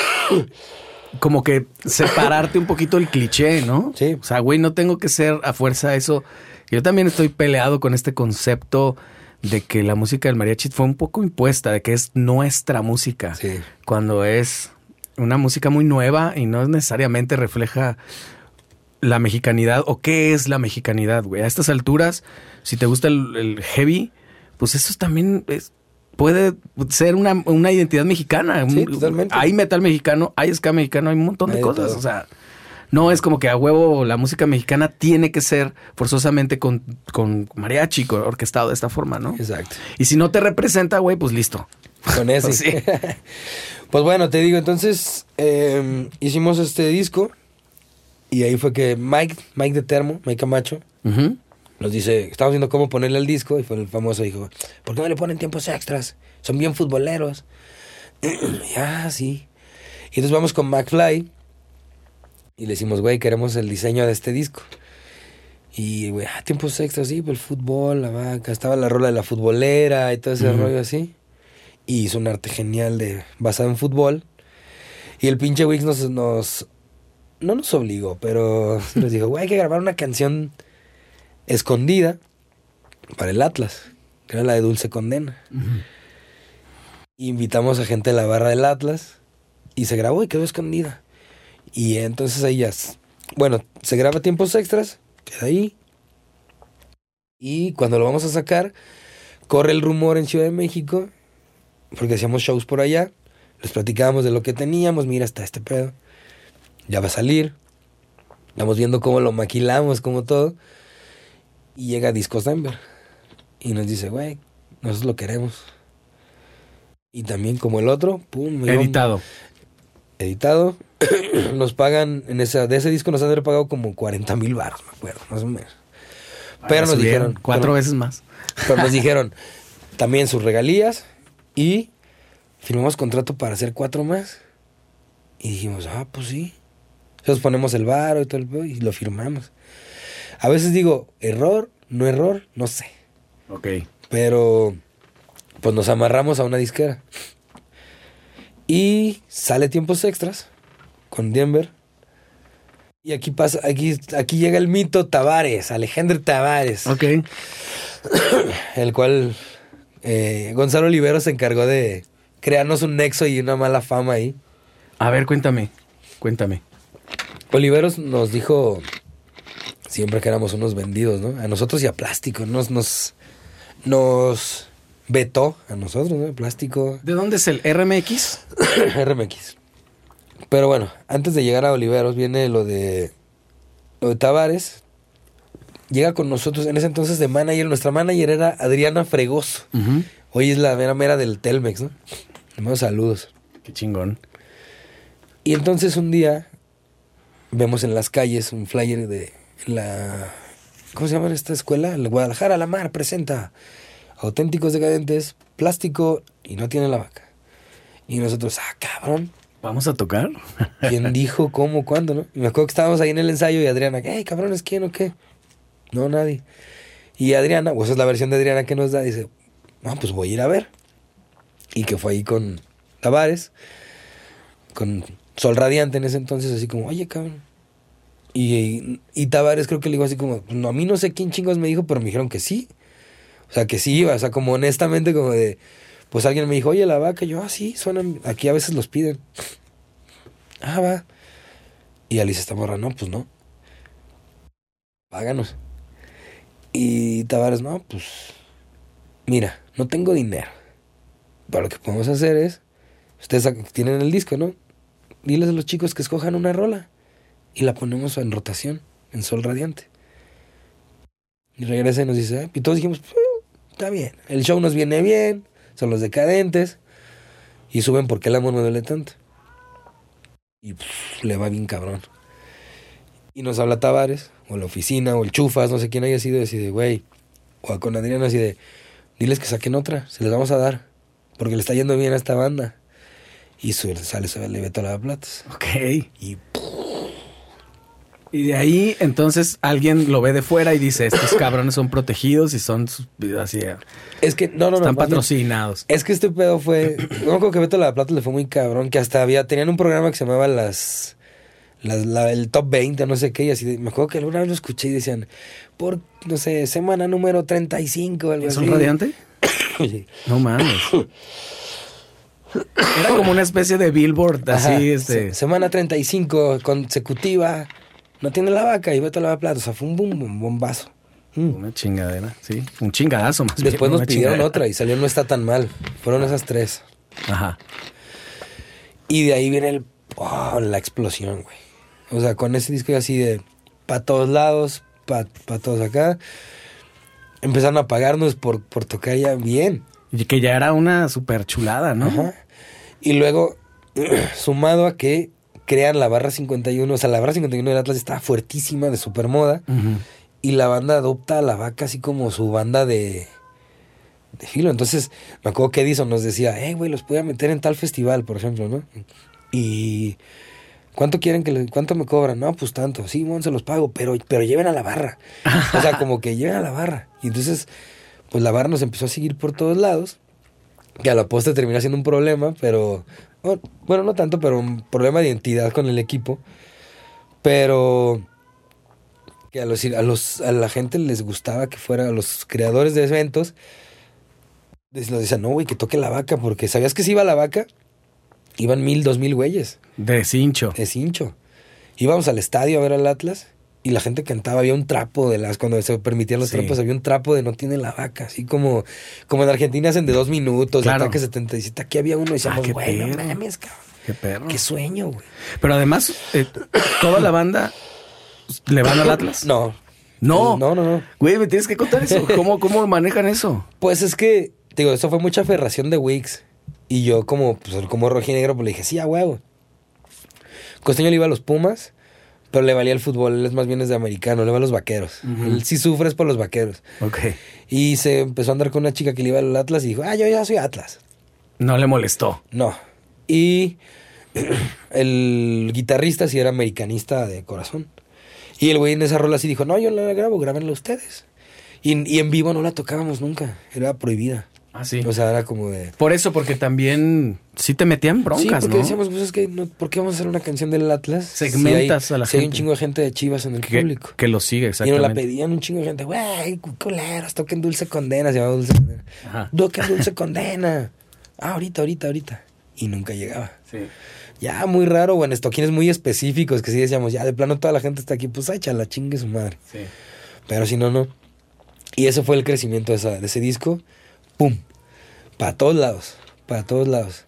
como que separarte un poquito el cliché, ¿no? Sí. O sea, güey, no tengo que ser a fuerza eso. Yo también estoy peleado con este concepto de que la música del mariachi fue un poco impuesta, de que es nuestra música. Sí. Cuando es una música muy nueva y no necesariamente refleja la mexicanidad o qué es la mexicanidad, güey. A estas alturas, si te gusta el, el heavy, pues eso también es- puede ser una, una identidad mexicana. Sí, totalmente. Hay metal mexicano, hay ska mexicano, hay un montón de Hay cosas. todo. O sea, no es como que a huevo la música mexicana tiene que ser forzosamente con, con mariachi, con orquestado de esta forma, ¿no? Exacto. Y si no te representa, güey, pues listo. Con ese. Sí. pues bueno, te digo, entonces eh, hicimos este disco y ahí fue que Mike, Mike de Termo, Mike Camacho, nos dice, estábamos viendo cómo ponerle el disco y fue el famoso dijo, ¿por qué no le ponen tiempos extras? Son bien futboleros. y, ah, sí. Y entonces vamos con McFly y le decimos, güey, queremos el diseño de este disco. Y, güey, ah, tiempos extras, sí, pues el fútbol, la vaca, estaba la rola de la futbolera y todo ese rollo así. Y hizo un arte genial de basado en fútbol. Y el pinche Wix nos, nos no nos obligó, pero nos dijo, güey, hay que grabar una canción escondida para el Atlas, que era la de Dulce Condena. Invitamos a gente de la barra del Atlas y se grabó y quedó escondida. Y entonces ahí ya, bueno, se graba tiempos extras, queda ahí. Y cuando lo vamos a sacar, corre el rumor en Ciudad de México, porque hacíamos shows por allá, les platicábamos de lo que teníamos, mira, está este pedo, ya va a salir, estamos viendo cómo lo maquilamos, como todo, y llega Discos Denver y nos dice, güey, nosotros lo queremos. Y también como el otro, pum, Editado. Editado. nos pagan, en ese, de ese disco nos han de haber pagado como 40 mil baros, me acuerdo, más o menos. Pero Ah, nos subieron dijeron, Cuatro pero- veces más. pero nos dijeron también sus regalías y firmamos contrato para hacer cuatro más. Y dijimos, ah, pues sí. Entonces ponemos el varo y todo el y lo firmamos. A veces digo, error, no error, no sé. Ok. Pero pues nos amarramos a una disquera. Y sale tiempos extras con Denver. Y aquí pasa, aquí, aquí llega el mito Tavares, Alejandro Tavares, Ok. el cual eh, Gonzalo Olivero se encargó de crearnos un nexo y una mala fama ahí. A ver, cuéntame. Cuéntame. Oliveros nos dijo siempre que éramos unos vendidos, ¿no? A nosotros y a Plástico. Nos, nos, nos vetó a nosotros, ¿no? Plástico, ¿De dónde es el RMX? RMX. Pero bueno, antes de llegar a Oliveros viene lo de lo de Tavares. Llega con nosotros en ese entonces de manager. Nuestra manager era Adriana Fregoso. Hoy es la mera mera del Telmex, ¿no? Le mando saludos. Qué chingón. Y entonces un día vemos en las calles un flyer de la... ¿Cómo se llama esta escuela? El Guadalajara La Mar presenta auténticos decadentes, plástico y no tiene la vaca. Y nosotros, ah, cabrón. ¿Vamos a tocar? ¿Quién dijo cómo, cuándo, no? Y me acuerdo que estábamos ahí en el ensayo y Adriana, hey, cabrones, ¿quién o qué? No, nadie. Y Adriana, o esa es la versión de Adriana que nos da, dice, no, pues voy a ir a ver. Y que fue ahí con Tavares, con Sol Radiante en ese entonces, así como, oye, cabrón. Y, y Tavares creo que le dijo así como, no, a mí no sé quién chingos me dijo, pero me dijeron que sí. O sea, que sí iba, o sea, como honestamente, como de, pues alguien me dijo, oye, la vaca, yo, ah, sí, suenan, aquí a veces los piden. Ah, va. Y Alice esta morra, no, pues no. Páganos. Y Tavares, no, pues, mira, no tengo dinero. Pero lo que podemos hacer es, ustedes tienen el disco, ¿no? Diles a los chicos que escojan una rola y la ponemos en rotación, en sol radiante. Y regresa y nos dice, "Ah", y todos dijimos, "Eh, está bien, el show nos viene bien, son los decadentes, y suben porque el amor me duele tanto. Y pff, le va bien cabrón. Y nos habla Tavares, o la oficina, o el Chufas, no sé quién haya sido, así de, güey, o con Adriana así de, diles que saquen otra, se les vamos a dar, porque le está yendo bien a esta banda. Y sale, sale Beto Lavaplatas. Ok. Y Y de ahí, entonces, alguien lo ve de fuera y dice, estos cabrones son protegidos y son así, es que, no, no, no. están bien, patrocinados. Es que este pedo fue. No creo que Beto La Plata le fue muy cabrón. Que hasta había. Tenían un programa que se llamaba las. las- la- el top 20, no sé qué. Y así. me acuerdo que alguna vez lo escuché y decían. Por, no sé, semana número 35, algo ¿Es así. un radiante? Sí. No mames. Era como una especie de billboard, Ajá. así, este. Se- semana 35 consecutiva. No tiene la vaca y Beto La Plata. O sea, fue un boom, un bombazo. Mm. Una chingadera, sí. Un chingadazo más bien, Después nos pidieron chingadera. otra y salió No está tan mal. Fueron esas tres. Ajá. Y de ahí viene el, oh, la explosión, güey. O sea, con ese disco así de para todos lados, para todos acá. Empezaron a pagarnos por, por tocar ya bien. Y que ya era una super chulada, ¿no? Ajá. Y luego, sumado a que crean la barra 51, o sea, la barra 51 del Atlas estaba fuertísima, de super moda. Ujú. Y la banda adopta a la vaca así como su banda de, de filo. Entonces, me acuerdo que Edison nos decía, hey, güey, los voy a meter en tal festival, por ejemplo, ¿no? Y ¿cuánto quieren que le, cuánto me cobran? No, pues tanto, sí, mon, se los pago, pero, pero lleven a la barra. O sea, como que lleven a la barra. Y entonces, pues la barra nos empezó a seguir por todos lados. Que a la postre terminó siendo un problema, pero. Oh, Bueno, no tanto, pero un problema de identidad con el equipo. Pero que a los, a los a la gente les gustaba que fuera a los creadores de eventos les nos decían no güey que toque la vaca porque sabías que si iba la vaca iban mil dos mil güeyes De cincho. de cincho íbamos al estadio a ver al Atlas y la gente cantaba había un trapo de las cuando se permitían los Sí. trapos había un trapo de no tiene la vaca así como como en Argentina hacen de dos minutos Claro. ataque 77 aquí había uno y decíamos Ah, qué güey no perro. mames cabrón Qué perro. qué sueño güey Pero además, eh, toda la banda le van al Atlas. no No. no no no Güey, me tienes que contar eso. ¿Cómo, cómo manejan eso? Pues es que, digo, eso fue mucha aferración de Wix. Y yo como, pues, como rojinegro, pues le dije, sí, a huevo. Costeño le iba a los Pumas, pero le valía el fútbol. Él es más bien es de americano, le va a los vaqueros. Ujú. Él sí sufre es por los vaqueros. Ok. Y se empezó a andar con una chica que le iba al Atlas y dijo, ah, yo ya soy Atlas. No le molestó. No. Y el guitarrista sí era americanista de corazón. Y el güey en esa rola sí dijo, no, yo no la grabo, grábenla ustedes. Y, y en vivo no la tocábamos nunca, era prohibida. Ah, sí. O sea, era como de... Por eso, porque también sí te metían broncas, sí, porque ¿no? decíamos, pues es que, no, ¿por qué vamos a hacer una canción del Atlas? Segmentas si hay, a la si hay un gente. chingo de gente de Chivas en el que, público. que lo sigue, Y nos exactamente. la pedían un chingo de gente, güey, cu- culeros, toquen Dulce Condena, se llamaba Dulce Condena. Ajá. Toquen Dulce Condena. Ah, ahorita, ahorita, ahorita. Y nunca llegaba. Sí. Ya, muy raro, o en estoquines muy específicos, que sí decíamos, ya, de plano toda la gente está aquí, pues échala, chingue su madre. Sí. Pero si no, no. Y ese fue el crecimiento de, esa- de ese disco. ¡Pum! Para todos lados, para todos lados.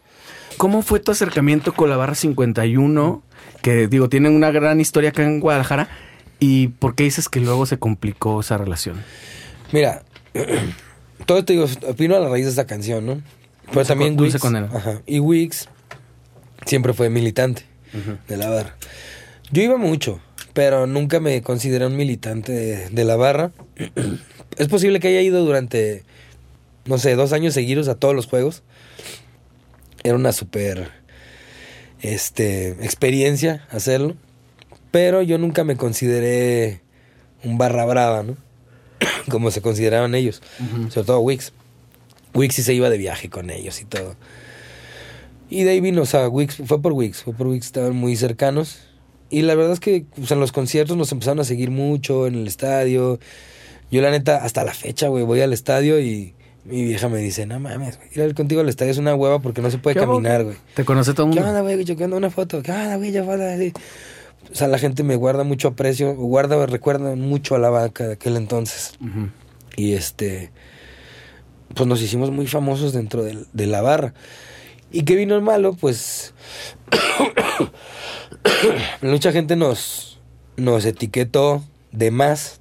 ¿Cómo fue tu acercamiento con la barra 51? Que digo, tienen una gran historia acá en Guadalajara. ¿Y por qué dices que luego se complicó esa relación? Mira, todo esto digo, opino a la raíz de esta canción, ¿no? Pero Dulce también con- Condena. ajá, y Wix siempre fue militante de la barra. Yo iba mucho, pero nunca me consideré un militante de, de la barra. es posible que haya ido durante, no sé, dos años seguidos a todos los juegos. Era una súper este, experiencia hacerlo. Pero yo nunca me consideré un barra brava, ¿no? Como se consideraban ellos. Sobre todo Wix. Wix sí se iba de viaje con ellos y todo. Y de ahí vino, o sea, Wix, fue por Wix, fue por Wix, estaban muy cercanos. Y la verdad es que o sea, en los conciertos nos empezaron a seguir mucho, en el estadio. Yo la neta, hasta la fecha, güey, voy al estadio y mi vieja me dice, no mames, güey, ir contigo al estadio es una hueva porque no se puede ¿Qué caminar, güey. ¿Te conoce todo el ¿Qué mundo? onda, güey? Yo ando una foto. ¿Qué onda, güey? Yo foto así. O sea, la gente me guarda mucho aprecio, guarda, recuerda mucho a la vaca de aquel entonces. Y este, pues nos hicimos muy famosos dentro de, la barra. ¿Y qué vino el malo? Pues mucha gente nos, nos etiquetó de más.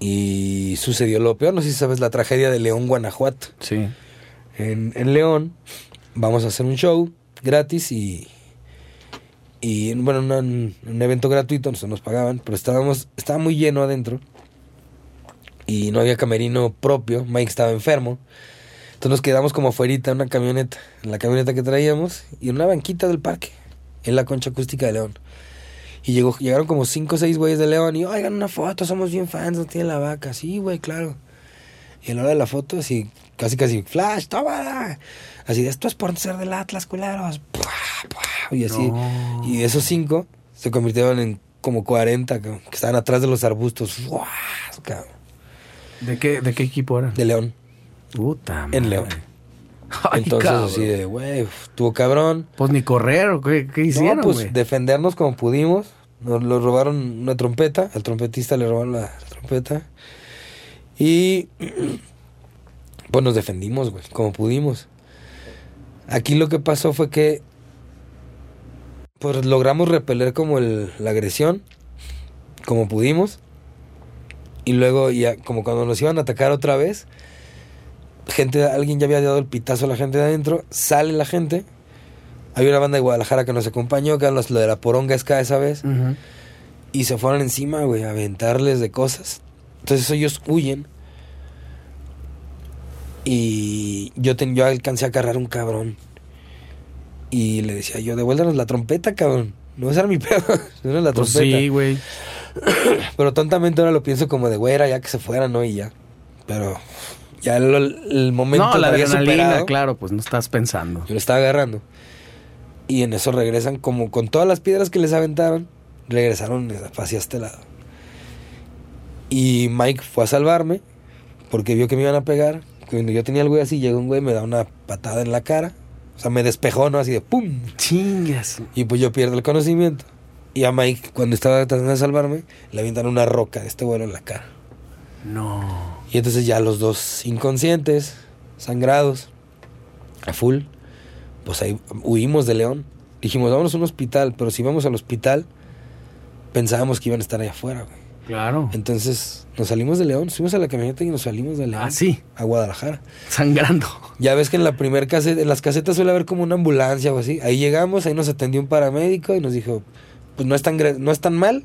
Y sucedió lo peor, no sé si sabes la tragedia de León, Guanajuato. Sí. En, en León vamos a hacer un show gratis y, y bueno, una- un, evento gratuito, nosotros nos pagaban, pero estábamos, estaba muy lleno adentro y no había camerino propio, Mike estaba enfermo. Entonces nos quedamos como afuera en una camioneta, en la camioneta que traíamos y en una banquita del parque, en la concha acústica de León. Y llegó, llegaron como cinco o seis güeyes de León y, oigan, una foto, somos bien fans, no tiene la vaca. Sí, güey, claro. Y a la hora de la foto, así, casi, casi, flash, toma. Así, esto es por ser del Atlas, culeros. Y así. No. Y esos cinco se convirtieron en como 40 cabrón, que estaban atrás de los arbustos. ¿De qué, ¿De qué equipo era? De León. Puta En. León. Ay, Entonces, cabrón. así de, güey, estuvo cabrón. Pues ni correr, ¿o qué, qué hicieron, no, pues defendernos como pudimos. Nos lo robaron una trompeta. Al trompetista le robaron la trompeta. Y pues nos defendimos, güey, como pudimos. Aquí lo que pasó fue que pues logramos repeler como el- la agresión, como pudimos. Y luego ya como cuando nos iban a atacar otra vez, gente, alguien ya había dado el pitazo a la gente de adentro, sale la gente. Había una banda de Guadalajara que nos acompañó, que eran los lo de la poronga ska esa vez. Y se fueron encima, güey, a aventarles de cosas. Entonces ellos huyen. Y yo, ten- yo alcancé a cargar un cabrón. Y le decía yo, devuélvenos la trompeta, cabrón. No ese era mi pedo, no era la Pues trompeta. sí, güey. Pero tontamente ahora lo pienso como de, güey, era ya que se fueran, ¿no? Y ya. Pero ya el, el momento No, la adrenalina, superado. claro, pues no estás pensando. Yo lo estaba agarrando. Y en eso regresan como con todas las piedras que les aventaron. Regresaron hacia este lado. Y Mike fue a salvarme. Porque vio que me iban a pegar. Cuando yo tenía el güey así, llegó un güey, me da una patada en la cara. O sea, me despejó, ¿no? Así de ¡pum! Chingas. Y pues yo pierdo el conocimiento. Y a Mike, cuando estaba tratando de salvarme, le avientan una roca de este vuelo en la cara. No. Y entonces ya los dos inconscientes, sangrados, a full, pues ahí huimos de León. Dijimos, vámonos a un hospital, pero si vamos al hospital, pensábamos que iban a estar allá afuera, güey. Claro. Entonces nos salimos de León, subimos a la camioneta y nos salimos de León Ah, sí. a Guadalajara. Sangrando. Ya ves que en la primer caseta, en las casetas suele haber como una ambulancia o así. Ahí llegamos, ahí nos atendió un paramédico y nos dijo, pues no es tan, no es tan mal,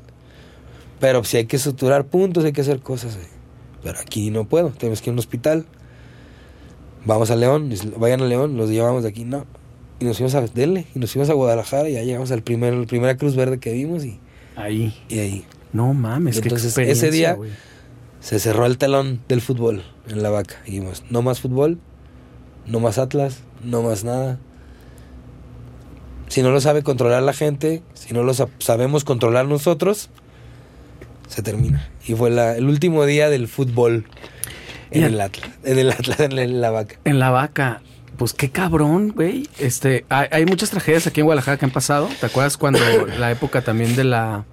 pero si hay que suturar puntos, hay que hacer cosas. Pero aquí no puedo, tenemos que ir a un hospital. Vamos a León, vayan a León, los llevamos de aquí, no. Y nos fuimos a Dele, y nos fuimos a Guadalajara y ya llegamos al primer, la primera cruz verde que vimos y, Ahí. y ahí No mames, Entonces, ese día- se cerró el telón del fútbol en la vaca. Y dijimos, no más fútbol, no más Atlas, no más nada. Si no lo sabe controlar la gente, si no lo sa- sabemos controlar nosotros, se termina. Y fue la- el último día del fútbol en el Atlas, en el Atlas, en la vaca. En la vaca. Pues qué cabrón, güey. Este, hay, hay muchas tragedias aquí en Guadalajara que han pasado. ¿Te acuerdas cuando la época también de la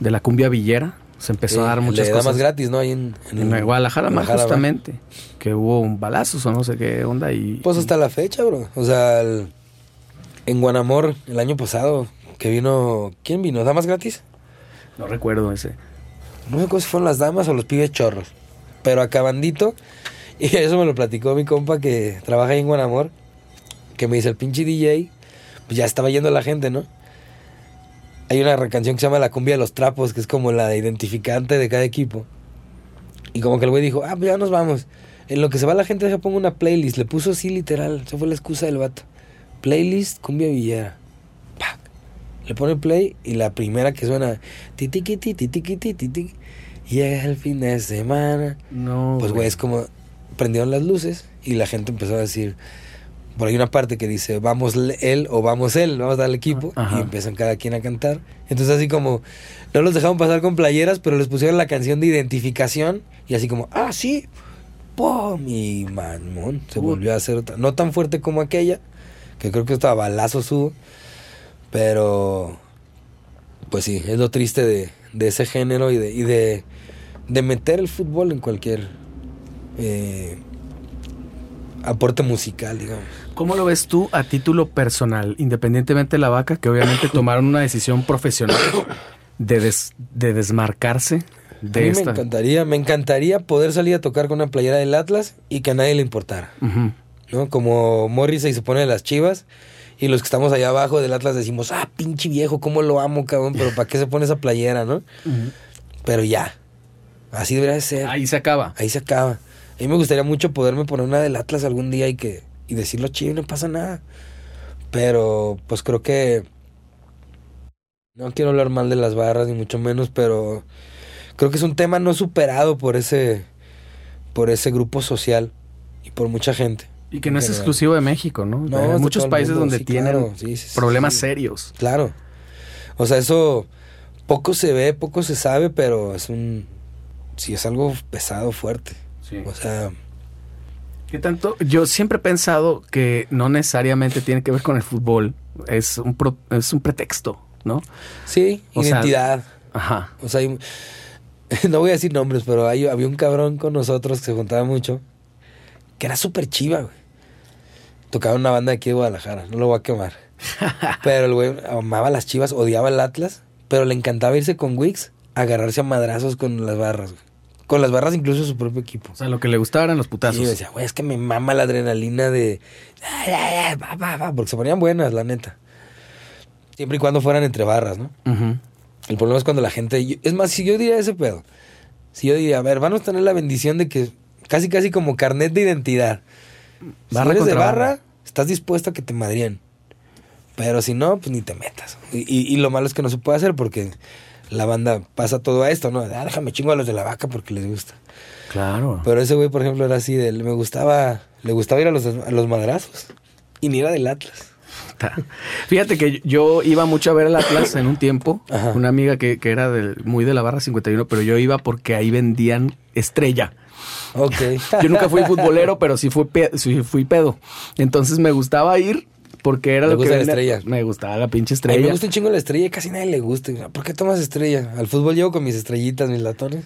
de la cumbia villera se empezó a dar muchas cosas? damas gratis, ¿no? Ahí en, En Guadalajara, más Guadalajara, ¿va? justamente. Que hubo un balazos o no sé qué onda y Pues hasta la fecha, bro. O sea, el- en Guanamor, el año pasado, que vino... ¿Quién vino? ¿Damas gratis? no recuerdo ese. No sé si fueron las damas o los pibes chorros. Pero acabandito, y eso me lo platicó mi compa que trabaja ahí en Guanamor, que me dice el pinche DJ, pues ya estaba yendo la gente, ¿no? Hay una canción que se llama La cumbia de los trapos, que es como la identificante de cada equipo. Y como que el güey dijo, ah, pues ya nos vamos. En lo que se va la gente, deja pongo una playlist. Le puso así literal, esa fue la excusa del vato. Playlist cumbia villera. Le pone play y la primera que suena. Titiquiti, titiquiti, titi. Llega el fin de semana. No. Pues, güey, es como. Prendieron las luces y la gente empezó a decir. Por ahí una parte que dice, vamos él o vamos él, vamos al equipo. Ajá. Y empiezan cada quien a cantar. Entonces, así como. No los dejaron pasar con playeras, pero les pusieron la canción de identificación. Y así como, ah, sí. ¡Pum! Y mamón, se volvió a hacer otra. No tan fuerte como aquella, que creo que estaba balazo subo. Pero. Pues sí, es lo triste de, de ese género y de, y de, de meter el fútbol en cualquier eh, aporte musical, digamos. ¿Cómo lo ves tú a título personal, independientemente de la vaca, que obviamente tomaron una decisión profesional de, des- de desmarcarse A de mí me esta? encantaría, me encantaría poder salir a tocar con una playera del Atlas y que a nadie le importara. Ujú. ¿no? Como Morrissey se pone de las chivas y los que estamos allá abajo del Atlas decimos, ah, pinche viejo, cómo lo amo, cabrón, pero ¿para qué se pone esa playera, no? Pero ya, así debería de ser. Ahí se acaba. Ahí se acaba. A mí me gustaría mucho poderme poner una del Atlas algún día y que y decirlo chido no pasa nada. Pero pues creo que no quiero hablar mal de las barras ni mucho menos, pero creo que es un tema no superado por ese por ese grupo social y por mucha gente. Y que no es exclusivo de México, ¿no? No, Hay muchos países mundo, donde sí, tienen claro, sí, sí, sí, problemas sí. serios. Claro. O sea, eso poco se ve, poco se sabe, pero es un sí es algo pesado, fuerte. O sea, ¿Qué tanto? Yo siempre he pensado que no necesariamente tiene que ver con el fútbol. Es un, pro- es un pretexto, ¿no? sí, O sea, identidad. Ajá. O sea, hay- no voy a decir nombres, pero hay- había un cabrón con nosotros que se juntaba mucho, que era súper chiva, güey. Tocaba una banda de aquí de Guadalajara, no lo voy a quemar. pero el güey amaba las chivas, odiaba el Atlas, pero le encantaba irse con Wix a agarrarse a madrazos con las barras, güey. Con las barras incluso de su propio equipo. O sea, lo que le gustaba eran los Y putazos. yo decía, güey, es que me mama la adrenalina de... Porque se ponían buenas, la neta. Siempre y cuando fueran entre barras, ¿no? El problema es cuando la gente. es más, si yo diría ese pedo. Si yo diría, a ver, vamos a tener la bendición de que casi, casi como carnet de identidad. Barra si eres de barra, barra. estás dispuesto a que te madrien. Pero si no, pues ni te metas. Y, y- y lo malo es que no se puede hacer porque la banda pasa todo a esto, ¿no? Ah, déjame chingo a los de la vaca porque les gusta. Claro. Pero ese güey, por ejemplo, era así de. Me gustaba. Le gustaba ir a los, a los madrazos. Y ni era del Atlas. Fíjate que yo iba mucho a ver el Atlas en un tiempo. Ajá. Una amiga que, que era muy de la barra 51, pero yo iba porque ahí vendían estrella. Ok. Yo nunca fui futbolero, pero sí fui, pe- sí fui pedo. Entonces me gustaba ir porque era ¿Le lo que gusta la estrella? Me gustaba la pinche A mí estrella. me gusta un chingo la estrella y casi nadie le gusta. ¿Por qué tomas estrella? Al fútbol llevo con mis estrellitas, mis latones.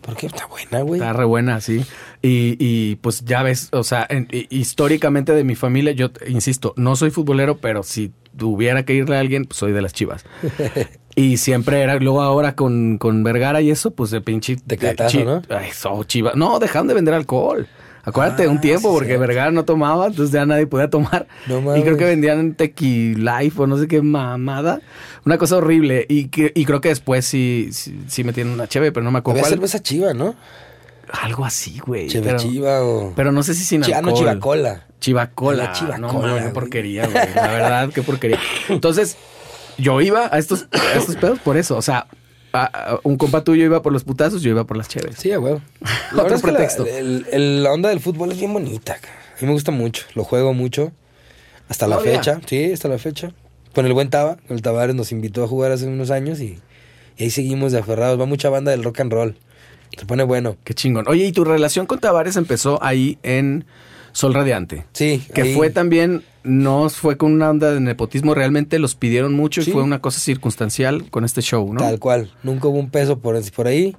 ¿Por qué? Está buena, güey. Está re buena, sí. Y, y, pues ya ves, o sea, en- hi- históricamente de mi familia, yo insisto, no soy futbolero, pero si tuviera que irle a alguien, pues soy de las chivas. y siempre era, luego ahora con, con Vergara y eso, pues de pinche. Tecatazo, chi- ¿no? Ay, so, chivas. No, dejaron de vender alcohol. Acuérdate, Ah, un tiempo, sí, porque. Vergara no tomaba, entonces ya nadie podía tomar. No y mames. creo que vendían tequila Life o no sé qué mamada. Una cosa horrible. Y, que, y creo que después sí, sí, sí metieron una cheve, pero no me acuerdo Había cuál. cerveza chiva, ¿no? Algo así, güey. Cheve pero, chiva o... pero no sé si sin ah, no, alcohol. chivacola. Chivacola. La chivacola, No, mames, qué porquería, güey. La verdad, qué porquería. Entonces, yo iba a estos, a estos pedos por eso. O sea, a- a- un compa tuyo iba por los putazos, yo iba por las chéves. Sí, a huevo. Otro La es que la- pretexto. el- el- la onda del fútbol es bien bonita. cara. A mí me gusta mucho. Lo juego mucho. Hasta la Todavía. fecha. Sí, hasta la fecha. Con el buen Taba. El Tavares nos invitó a jugar hace unos años y, y ahí seguimos de aferrados. Va mucha banda del rock and roll. Se pone bueno. Qué chingón. Oye, ¿y tu relación con Tavares empezó ahí en Sol Radiante? Sí. Que ahí- fue también, no fue con una onda de nepotismo, realmente los pidieron mucho y fue una cosa circunstancial con este show, ¿no? Tal cual. Nunca hubo un peso por, por ahí.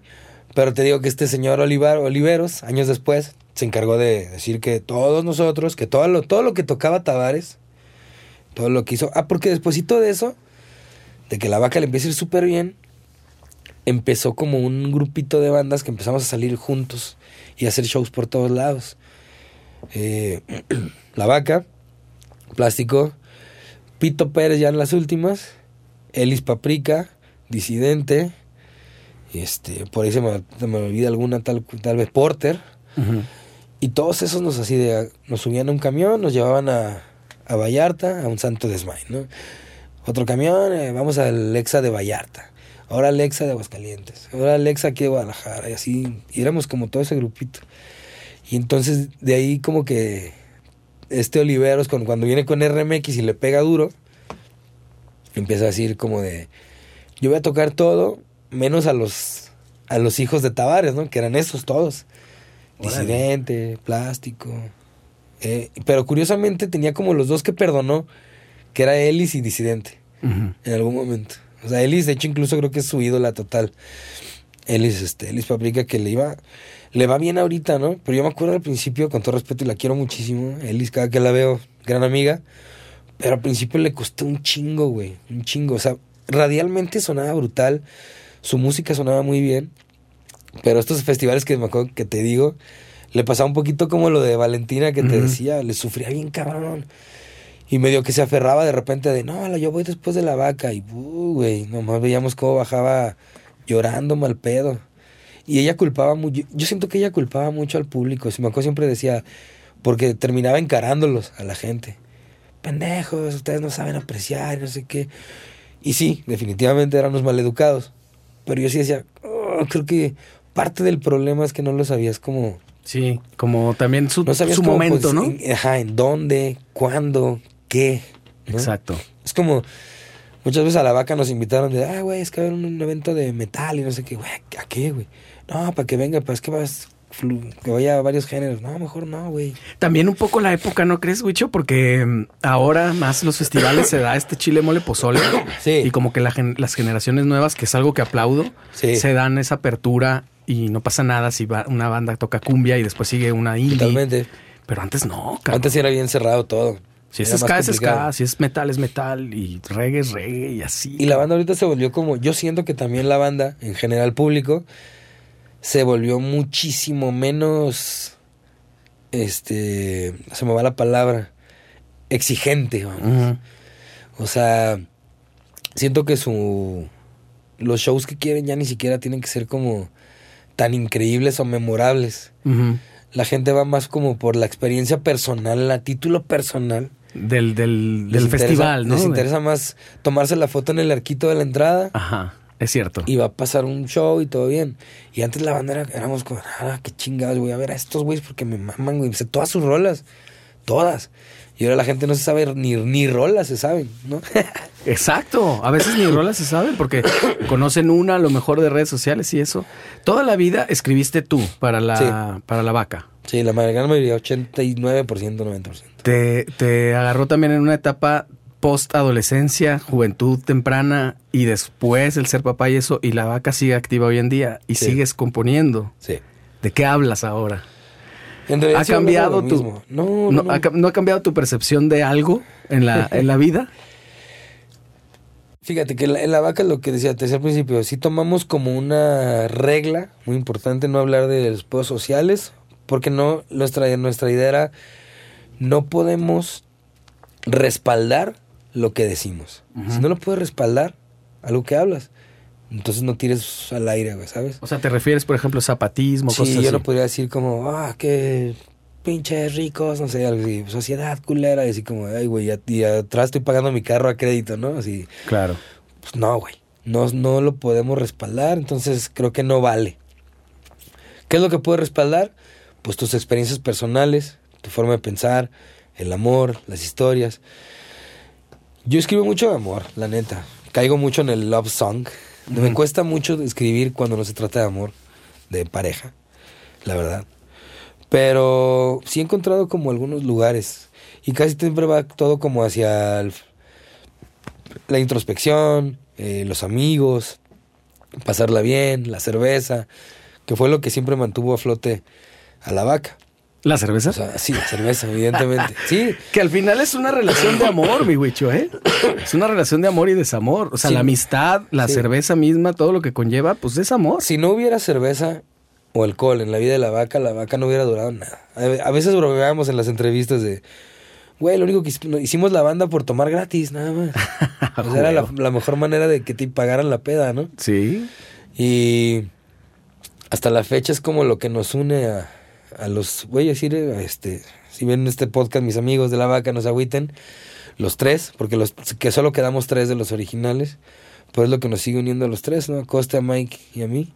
Pero te digo que este señor Olivar, Oliveros, años después, se encargó de decir que todos nosotros, que todo lo, todo lo que tocaba Tavares, todo lo que hizo. Ah, porque despuesito de eso, de que la vaca le empieza a ir súper bien, empezó como un grupito de bandas que empezamos a salir juntos y a hacer shows por todos lados. Eh, la vaca, plástico, Pito Pérez ya en las últimas, Elis Paprika, Disidente, este, por ahí se me, se me olvida alguna tal, tal vez Porter, y todos esos nos así de, nos subían a un camión, nos llevaban a, a Vallarta, a un santo desmay, ¿no? Otro camión, eh, vamos al Lexa de Vallarta. Ahora Lexa de Aguascalientes. Ahora Lexa aquí de Guadalajara. Y así, y éramos como todo ese grupito. Y entonces de ahí como que este Oliveros, con, cuando viene con RMX y le pega duro, empieza a decir como de, yo voy a tocar todo, menos a los, a los hijos de Tavares, ¿no? Que eran esos todos. Órale. Disidente, plástico. Eh, pero curiosamente tenía como los dos que perdonó, que era Ellis y Disidente, en algún momento. O sea, Ellis, de hecho, incluso creo que es su ídola total. Ellis, este, Ellis Paprika, que le iba, le va bien ahorita, ¿no? Pero yo me acuerdo al principio, con todo respeto, y la quiero muchísimo. Ellis, cada que la veo, gran amiga. Pero al principio le costó un chingo, güey. Un chingo. O sea, radialmente sonaba brutal. Su música sonaba muy bien. Pero estos festivales que me acuerdo que te digo, le pasaba un poquito como lo de Valentina que te decía, le sufría bien cabrón. Y medio que se aferraba de repente de, no, yo voy después de la vaca. Y, uh, güey, nomás veíamos cómo bajaba llorando mal pedo. Y ella culpaba mucho, yo siento que ella culpaba mucho al público. Si me acuerdo siempre decía, porque terminaba encarándolos a la gente. Pendejos, ustedes no saben apreciar, no sé qué. Y sí, definitivamente eran los maleducados. Pero yo sí decía, "Oh, creo que parte del problema es que no lo sabías como... Sí, como también su, No sabías su cómo, momento, pues, ¿no? en- ajá, en dónde, cuándo, qué. ¿no? Exacto. Es como, muchas veces a la vaca nos invitaron de, ah, güey, es que va a haber un evento de metal y no sé qué, güey, ¿a qué, güey? No, para que venga, pues es que vas, que vaya a varios géneros. No, mejor no, güey. También un poco la época, ¿no crees, Wicho? Porque mm, ahora más los festivales se da este chile mole pozole. Sí. Y como que la las generaciones nuevas, que es algo que aplaudo, Sí. se dan esa apertura y no pasa nada si va- una banda toca cumbia y después sigue una indie. Totalmente. Pero antes no, cabrón. Antes era bien cerrado todo. si es ska, es ska, si es metal, es metal y reggae es reggae y así. Y la banda ahorita se volvió como, yo siento que también la banda, en general público, se volvió muchísimo menos, este, se me va la palabra, exigente, vamos. O sea, siento que su, los shows que quieren ya ni siquiera tienen que ser como tan increíbles o memorables. La gente va más como por la experiencia personal, a título personal. Del, del, del interesa- festival, ¿no? Les interesa más tomarse la foto en el arquito de la entrada. Ajá, es cierto. y va a pasar un show y todo bien. Y antes la banda era, éramos como, ah, qué chingados, voy a ver a estos güeyes porque me maman, güey. Sé todas sus rolas, todas. Y ahora la gente no se sabe ni, ni rolas, se saben, ¿no? Exacto. A veces ni rolas se saben porque conocen una a lo mejor de redes sociales y eso. Toda la vida escribiste tú para la, para la vaca. sí, la gran mayoría, 89%, 90%. Te, te agarró también en una etapa post adolescencia, juventud temprana y después el ser papá y eso. Y la vaca sigue activa hoy en día y Sí. sigues componiendo. Sí. ¿De qué hablas ahora? En realidad ¿Ha cambiado lo tu. No, no, no, no. ha ca- no ha cambiado tu percepción de algo en la, en la vida? Fíjate que la- en la vaca lo que decía, te decía al principio, si tomamos como una regla muy importante no hablar de los pedos sociales, porque no, nuestra, nuestra idea era, no podemos respaldar lo que decimos. Si no lo puedes respaldar, algo que hablas, entonces no tires al aire, güey, ¿sabes? O sea, ¿te refieres, por ejemplo, a zapatismo, Sí, cosas yo así? no podría decir como, ah, qué pinches ricos, no sé, algo así, sociedad culera, y así como, ay, güey, y, atrás estoy pagando mi carro a crédito, ¿no? Así, Claro. pues no, güey. No, no lo podemos respaldar, entonces creo que no vale. ¿Qué es lo que puede respaldar? Pues tus experiencias personales, tu forma de pensar, el amor, las historias. Yo escribo mucho de amor, la neta. Caigo mucho en el love song. Me cuesta mucho escribir cuando no se trata de amor, de pareja, la verdad. Pero sí he encontrado como algunos lugares. Y casi siempre va todo como hacia el- la introspección, eh, los amigos, pasarla bien, la cerveza, que fue lo que siempre mantuvo a flote a la vaca. ¿La cerveza? O sea, sí, la cerveza, evidentemente. Sí, que al final es una relación de amor, mi huicho, ¿eh? Es una relación de amor y desamor. O sea, Sí. la amistad, la Sí. cerveza misma, todo lo que conlleva, pues es amor. si no hubiera cerveza o alcohol en la vida de la vaca, la vaca no hubiera durado nada. A veces bromeábamos en las entrevistas de, güey, lo único que hic- hicimos la banda por tomar gratis, nada más. O sea, era la, la mejor manera de que te pagaran la peda, ¿no? Sí. Y hasta la fecha es como lo que nos une a, a los, voy a decir, este, si ven este podcast mis amigos de la vaca nos agüiten, los tres, porque los que solo quedamos tres de los originales, pues es lo que nos sigue uniendo a los tres, ¿no? A Costa, a Mike y a mí.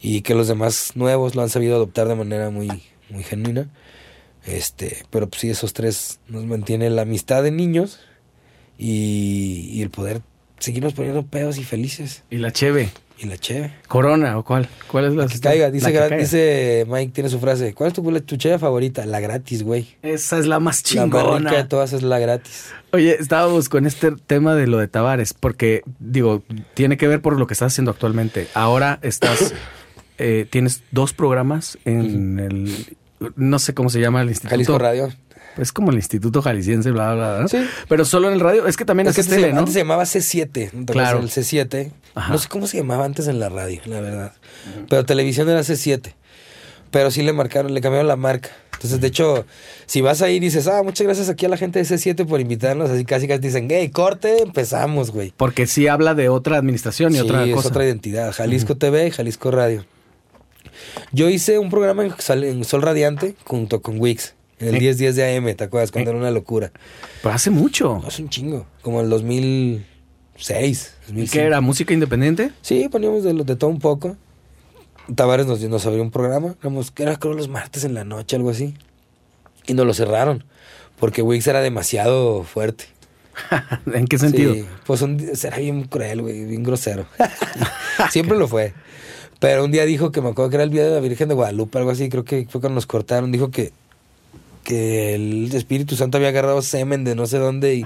Y que los demás nuevos lo han sabido adoptar de manera muy, muy genuina. Este, pero pues sí, esos tres nos mantienen la amistad de niños y, y el poder seguirnos poniendo pedos y felices. Y la cheve. Y la cheve. Corona o cuál? ¿Cuál es la Que caiga, dice, la que gra- caiga? dice Mike, tiene su frase. ¿Cuál es tu, tu cheve favorita? La gratis, güey. Esa es la más La más rica de chingona. todas es la gratis. Oye, estábamos con este tema de lo de Tavares, porque, digo, tiene que ver por lo que estás haciendo actualmente. Ahora estás, eh, tienes dos programas en el, no sé cómo se llama el instituto. Jalisco Radio. Es como el Instituto Jalisciense, bla, bla, bla. ¿no? Sí. Pero solo en el radio. Es que también Es que haces antes, tele, se, ¿no? antes se llamaba C7. ¿no te Claro. El C7. Ajá. No sé cómo se llamaba antes en la radio, la verdad. Pero televisión era C7. Pero sí le marcaron, le cambiaron la marca. Entonces, de hecho, si vas ahí y dices, ah, muchas gracias aquí a la gente de C7 por invitarnos, así casi casi dicen, hey, corte, empezamos, güey. Porque sí habla de otra administración y Sí, otra es cosa. otra identidad. Jalisco TV y Jalisco Radio. Yo hice un programa en Sol Radiante junto con Wix. En el ¿Eh? 10 10 de AM, ¿te acuerdas? Cuando era una locura. Pero hace mucho. Es un chingo. Como el 2006. ¿Y 2005. qué era? ¿Música independiente? Sí, poníamos de, de todo un poco. Tavares nos, nos abrió un programa. Éramos, era creo los martes en la noche, algo así. Y nos lo cerraron. Porque Wix era demasiado fuerte. ¿En qué sentido? Sí, pues un era bien cruel, güey, bien grosero. Siempre lo fue. Pero un día dijo que me acuerdo que era el día de la Virgen de Guadalupe, algo así, creo que fue cuando nos cortaron. Dijo que, que el Espíritu Santo había agarrado semen de no sé dónde y,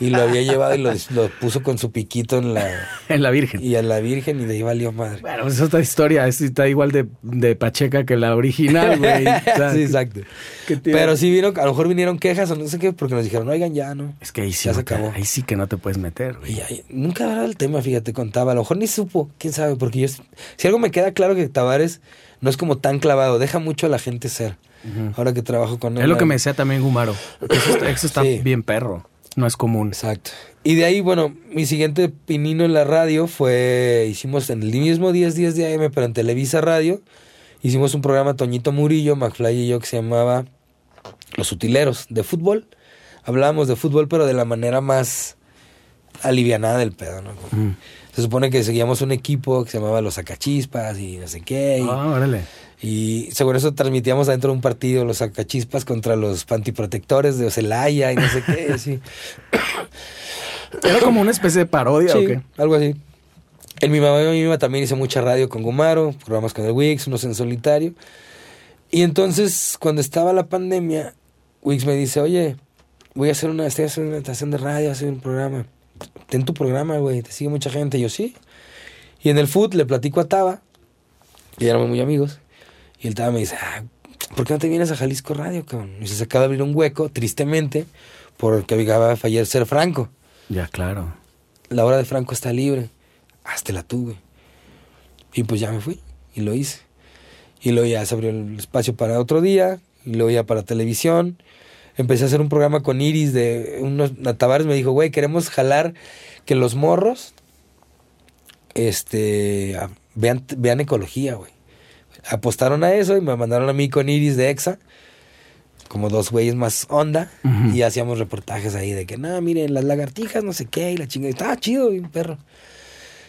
y lo había llevado y lo, lo puso con su piquito en la. En la Virgen. Y a la Virgen y de ahí valió madre. Bueno, pues es otra historia. Es- está igual de, de Pacheca que la original, güey. Sí, exacto. Pero sí vino, a lo mejor vinieron quejas o no sé qué, porque nos dijeron, oigan, ya, ¿no? Es que ahí sí, Ya se no acabó. ahí sí que no te puedes meter, güey. Y ahí- nunca hablaba del tema, fíjate, contaba. A lo mejor ni supo, quién sabe, porque yo. Si algo me queda claro que Tavares no es como tan clavado, deja mucho a la gente ser. Ahora que trabajo con él. Es lo que me decía también Gumaro. Eso, está- eso está Sí. bien perro. No es común. Exacto. Y de ahí, bueno, mi siguiente pinino en la radio fue. Hicimos en el mismo 10 10 de AM, pero en Televisa Radio. Hicimos un programa Toñito Murillo, McFly y yo que se llamaba Los Utileros de fútbol. Hablábamos de fútbol, pero de la manera más alivianada del pedo, ¿no? Como- Mm. Se supone que seguíamos un equipo que se llamaba Los Sacachispas y no sé qué. Y, Ah, órale. Y según eso transmitíamos adentro de un partido los Sacachispas contra los pantiprotectores de Ocelaya y no sé qué. así. ¿Era como una especie de parodia Sí, o qué? algo así. En mi mamá y mi mamá también hice mucha radio con Gumaro, programas con el Wix, unos en solitario. Y entonces, cuando estaba la pandemia, Wix me dice, oye, voy a hacer una, estoy haciendo una estación de radio, hacer un programa. Ten tu programa, güey, te sigue mucha gente. Y yo, sí. Y en el food le platico a Taba, y éramos muy amigos. Y el Taba me dice, ah, ¿por qué no te vienes a Jalisco Radio, cabrón? Y se acaba de abrir un hueco, tristemente, porque acaba de fallecer Franco Ya, claro. la hora de Franco está libre. Háztela tú, güey. Y pues ya me fui y lo hice. Y luego ya se abrió el espacio para otro día. Y luego ya para televisión. Empecé a hacer un programa con Iris de unos Tavares me dijo, güey, queremos jalar que los morros este vean, vean ecología, güey. Apostaron a eso y me mandaron a mí con Iris de EXA, como dos güeyes más onda, y hacíamos reportajes ahí de que, no, miren, las lagartijas, no sé qué, y la chingada. Estaba chido, y un perro.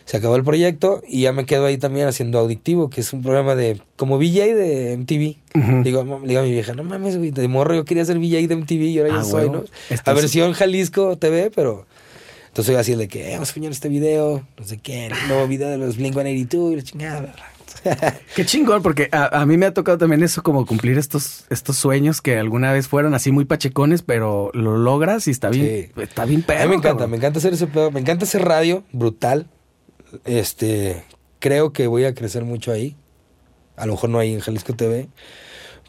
Se acabó el proyecto y ya me quedo ahí también haciendo Audictivo, que es un programa de, como VJ de MTV. Ujú. Digo, mam- le digo a mi vieja, no mames, güey, de morro yo quería ser VJ de MTV y ahora ya Ah, soy, huevo. ¿no? Estás- La versión Jalisco TV, pero... Entonces soy así de que, eh, vamos a poner este video, no sé qué, el nuevo video de los Blink-182 y la chingada. Qué chingón, porque a, a mí me ha tocado también eso, como cumplir estos, estos sueños que alguna vez fueron así muy pachecones, pero lo logras y está bien, Sí. está bien perro. a mí me encanta, cabrón. me encanta hacer ese pedo, me encanta hacer radio, brutal. Este, creo que voy a crecer mucho ahí. A lo mejor no ahí en Jalisco TV,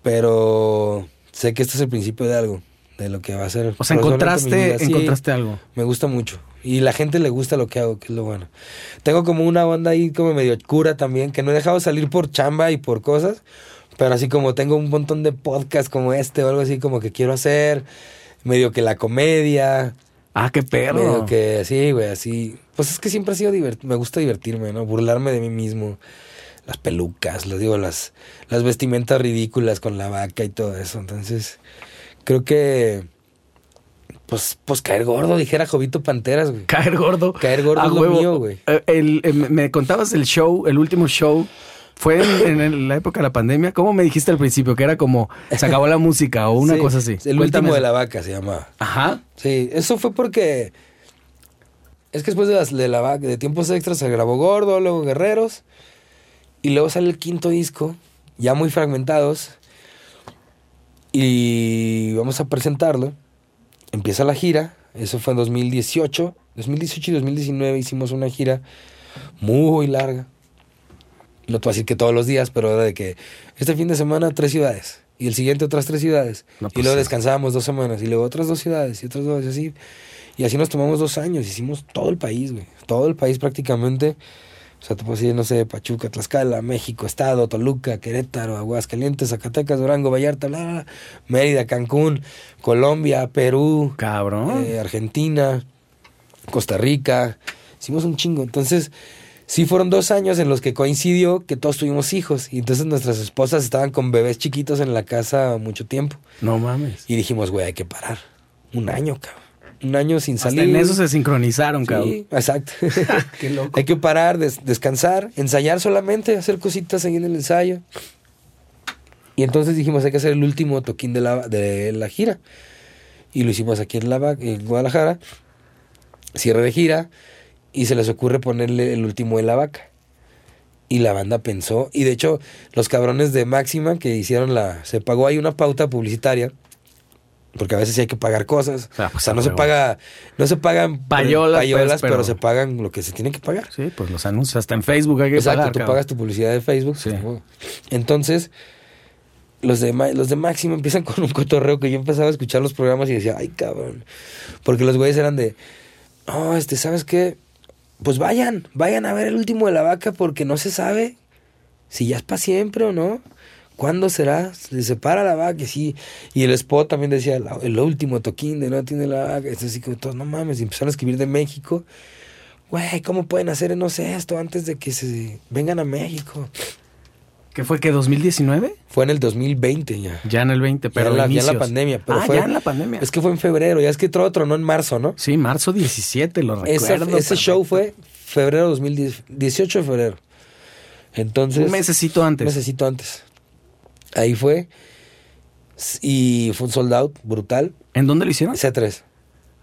pero sé que este es el principio de algo, de lo que va a ser. O sea, encontraste, encontraste algo. Me gusta mucho. Y la gente le gusta lo que hago, que es lo bueno. Tengo como una onda ahí como medio cura también, que no he dejado salir por chamba y por cosas. Pero así como tengo un montón de podcasts como este o algo así como que quiero hacer. Medio que la comedia. Ah, qué perro. Medio que sí, güey, así. Pues es que siempre ha sido divert me gusta divertirme, ¿no? Burlarme de mí mismo. Las pelucas, les digo, las, las vestimentas ridículas con la vaca y todo eso. Entonces, creo que Pues, pues caer gordo, dijera Jovito Panteras, güey. Caer gordo. Caer gordo A es lo huevo. mío, güey. Eh, el- eh, me contabas el show, el último show. Fue en, en la época de la pandemia. ¿Cómo me dijiste al principio? Que era como se acabó la música o una Sí, cosa así. El Cuéntame último de la vaca se llamaba. Ajá. Sí, eso fue porque. Es que después de, las, de, la, vaca- de tiempos extras se grabó Gordo, luego Guerreros. Y luego sale el quinto disco, ya muy fragmentados. Y vamos a presentarlo. Empieza la gira. Eso fue en 2018. 2018 y 2019 hicimos una gira muy larga. No te voy a decir que todos los días, pero era de que este fin de semana tres ciudades. Y el siguiente otras tres ciudades. No, y pues luego sí. descansábamos dos semanas. Y luego otras dos ciudades. Y otras dos, y así. Y así nos tomamos dos años. Hicimos todo el país, güey. Todo el país prácticamente. O sea, te puedo decir, no sé, Pachuca, Tlaxcala, México, Estado, Toluca, Querétaro, Aguascalientes, Zacatecas, Durango, Vallarta, bla, bla, bla, Mérida, Cancún, Colombia, Perú, Cabrón. eh, Argentina, Costa Rica. Hicimos un chingo. Entonces, sí fueron dos años en los que coincidió que todos tuvimos hijos. Y entonces nuestras esposas estaban con bebés chiquitos en la casa mucho tiempo. no mames. Y dijimos, güey, hay que parar. Un año, cabrón. Un año sin Hasta salir. en eso se sincronizaron, cabrón. Sí, exacto. Qué loco. Hay que parar, des- descansar, ensayar solamente, hacer cositas ahí en el ensayo. Y entonces dijimos, hay que hacer el último toquín de la, de la gira. Y lo hicimos aquí en, la, en Guadalajara. Cierre de gira. Y se les ocurre ponerle el último de la vaca. Y la banda pensó. Y de hecho, los cabrones de Máxima que hicieron la. Se pagó ahí una pauta publicitaria. Porque a veces sí hay que pagar cosas. O sea, O pues, sea, no se paga. No se pagan Payolas, pues, pero, pero- se pagan lo que se tiene que pagar. Sí, pues los anuncios. Hasta en Facebook hay que Exacto, pagar, tú cabrón. pagas tu publicidad de Facebook. Sí. Entonces, los de, los de Máximo empiezan con un cotorreo que yo empezaba a escuchar los programas y decía, ay, cabrón. Porque los güeyes eran de, no, este, ¿sabes qué? Pues vayan, vayan a ver el último de la vaca porque no se sabe si ya es para siempre o no. ¿Cuándo será? Se separa la vaca, y sí. Y el spot también decía, "La- el último toquín de no tiene la vaca. Es así como todos, no mames, y empezaron a escribir de México. Güey, ¿cómo pueden hacer, no sé, esto antes de que se vengan a México? ¿Qué fue que 2019? Fue en el 2020 ya. Ya en el 20, pero ya, en la, ya en la pandemia. Pero ah, fue, ya en la pandemia. Es que fue en febrero, ya es que todo tronó en marzo, ¿no? Sí, marzo 17, lo recuerdo. ese show fue febrero 2010, 18 de febrero. Entonces, Un mesecito antes. un mesecito antes. Ahí fue. Y fue un sold out brutal. ¿En dónde lo hicieron? C3.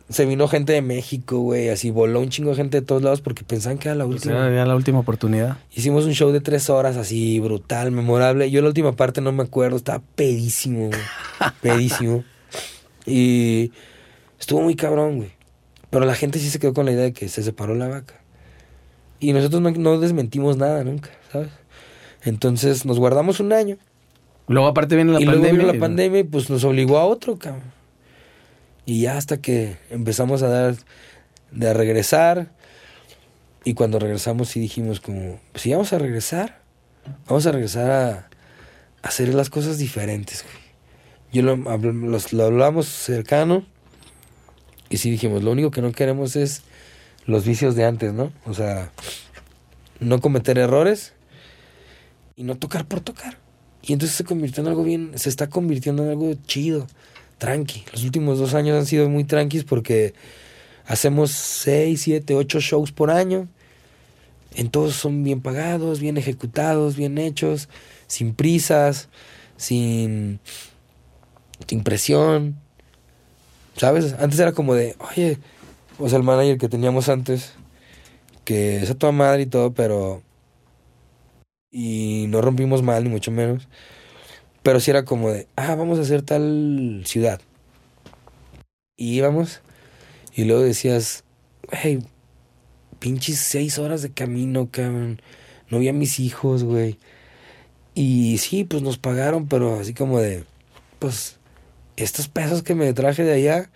Se vino gente de México, güey, así voló un chingo de gente de todos lados porque pensaban que era la Pues última. era la última oportunidad. Hicimos un show de tres horas así, brutal, memorable. Yo la última parte no me acuerdo, estaba pedísimo, güey. Pedísimo. Y estuvo muy cabrón, güey. Pero la gente sí se quedó con la idea de que se separó la vaca. Y nosotros no, no desmentimos nada nunca, ¿sabes? Entonces nos guardamos un año. Luego aparte viene la y pandemia. luego vino la pandemia y pues nos obligó a otro, cabrón. Y ya hasta que empezamos a dar, de a regresar. Y cuando regresamos sí dijimos como, pues sí, vamos a regresar. Vamos a regresar a, a hacer las cosas diferentes, güey. Yo lo, los- lo hablamos cercano. Y sí dijimos, lo único que no queremos es los vicios de antes, ¿no? O sea, no cometer errores y no tocar por tocar. Y entonces se convirtió en algo bien, se está convirtiendo en algo chido, tranqui. Los últimos dos años han sido muy tranquis porque hacemos seis, siete, ocho shows por año. En todos son bien pagados, bien ejecutados, bien hechos, sin prisas, sin, sin presión. ¿Sabes? Antes era como de, oye, o sea, el manager que teníamos antes, que es a toda madre y todo, pero y no rompimos mal, ni mucho menos. Pero sí era como de, ah, vamos a hacer tal ciudad. Y íbamos, y luego decías, hey, pinches seis horas de camino, cabrón. No vi a mis hijos, güey. Y sí, pues nos pagaron, pero así como de, pues, estos pesos que me traje de allá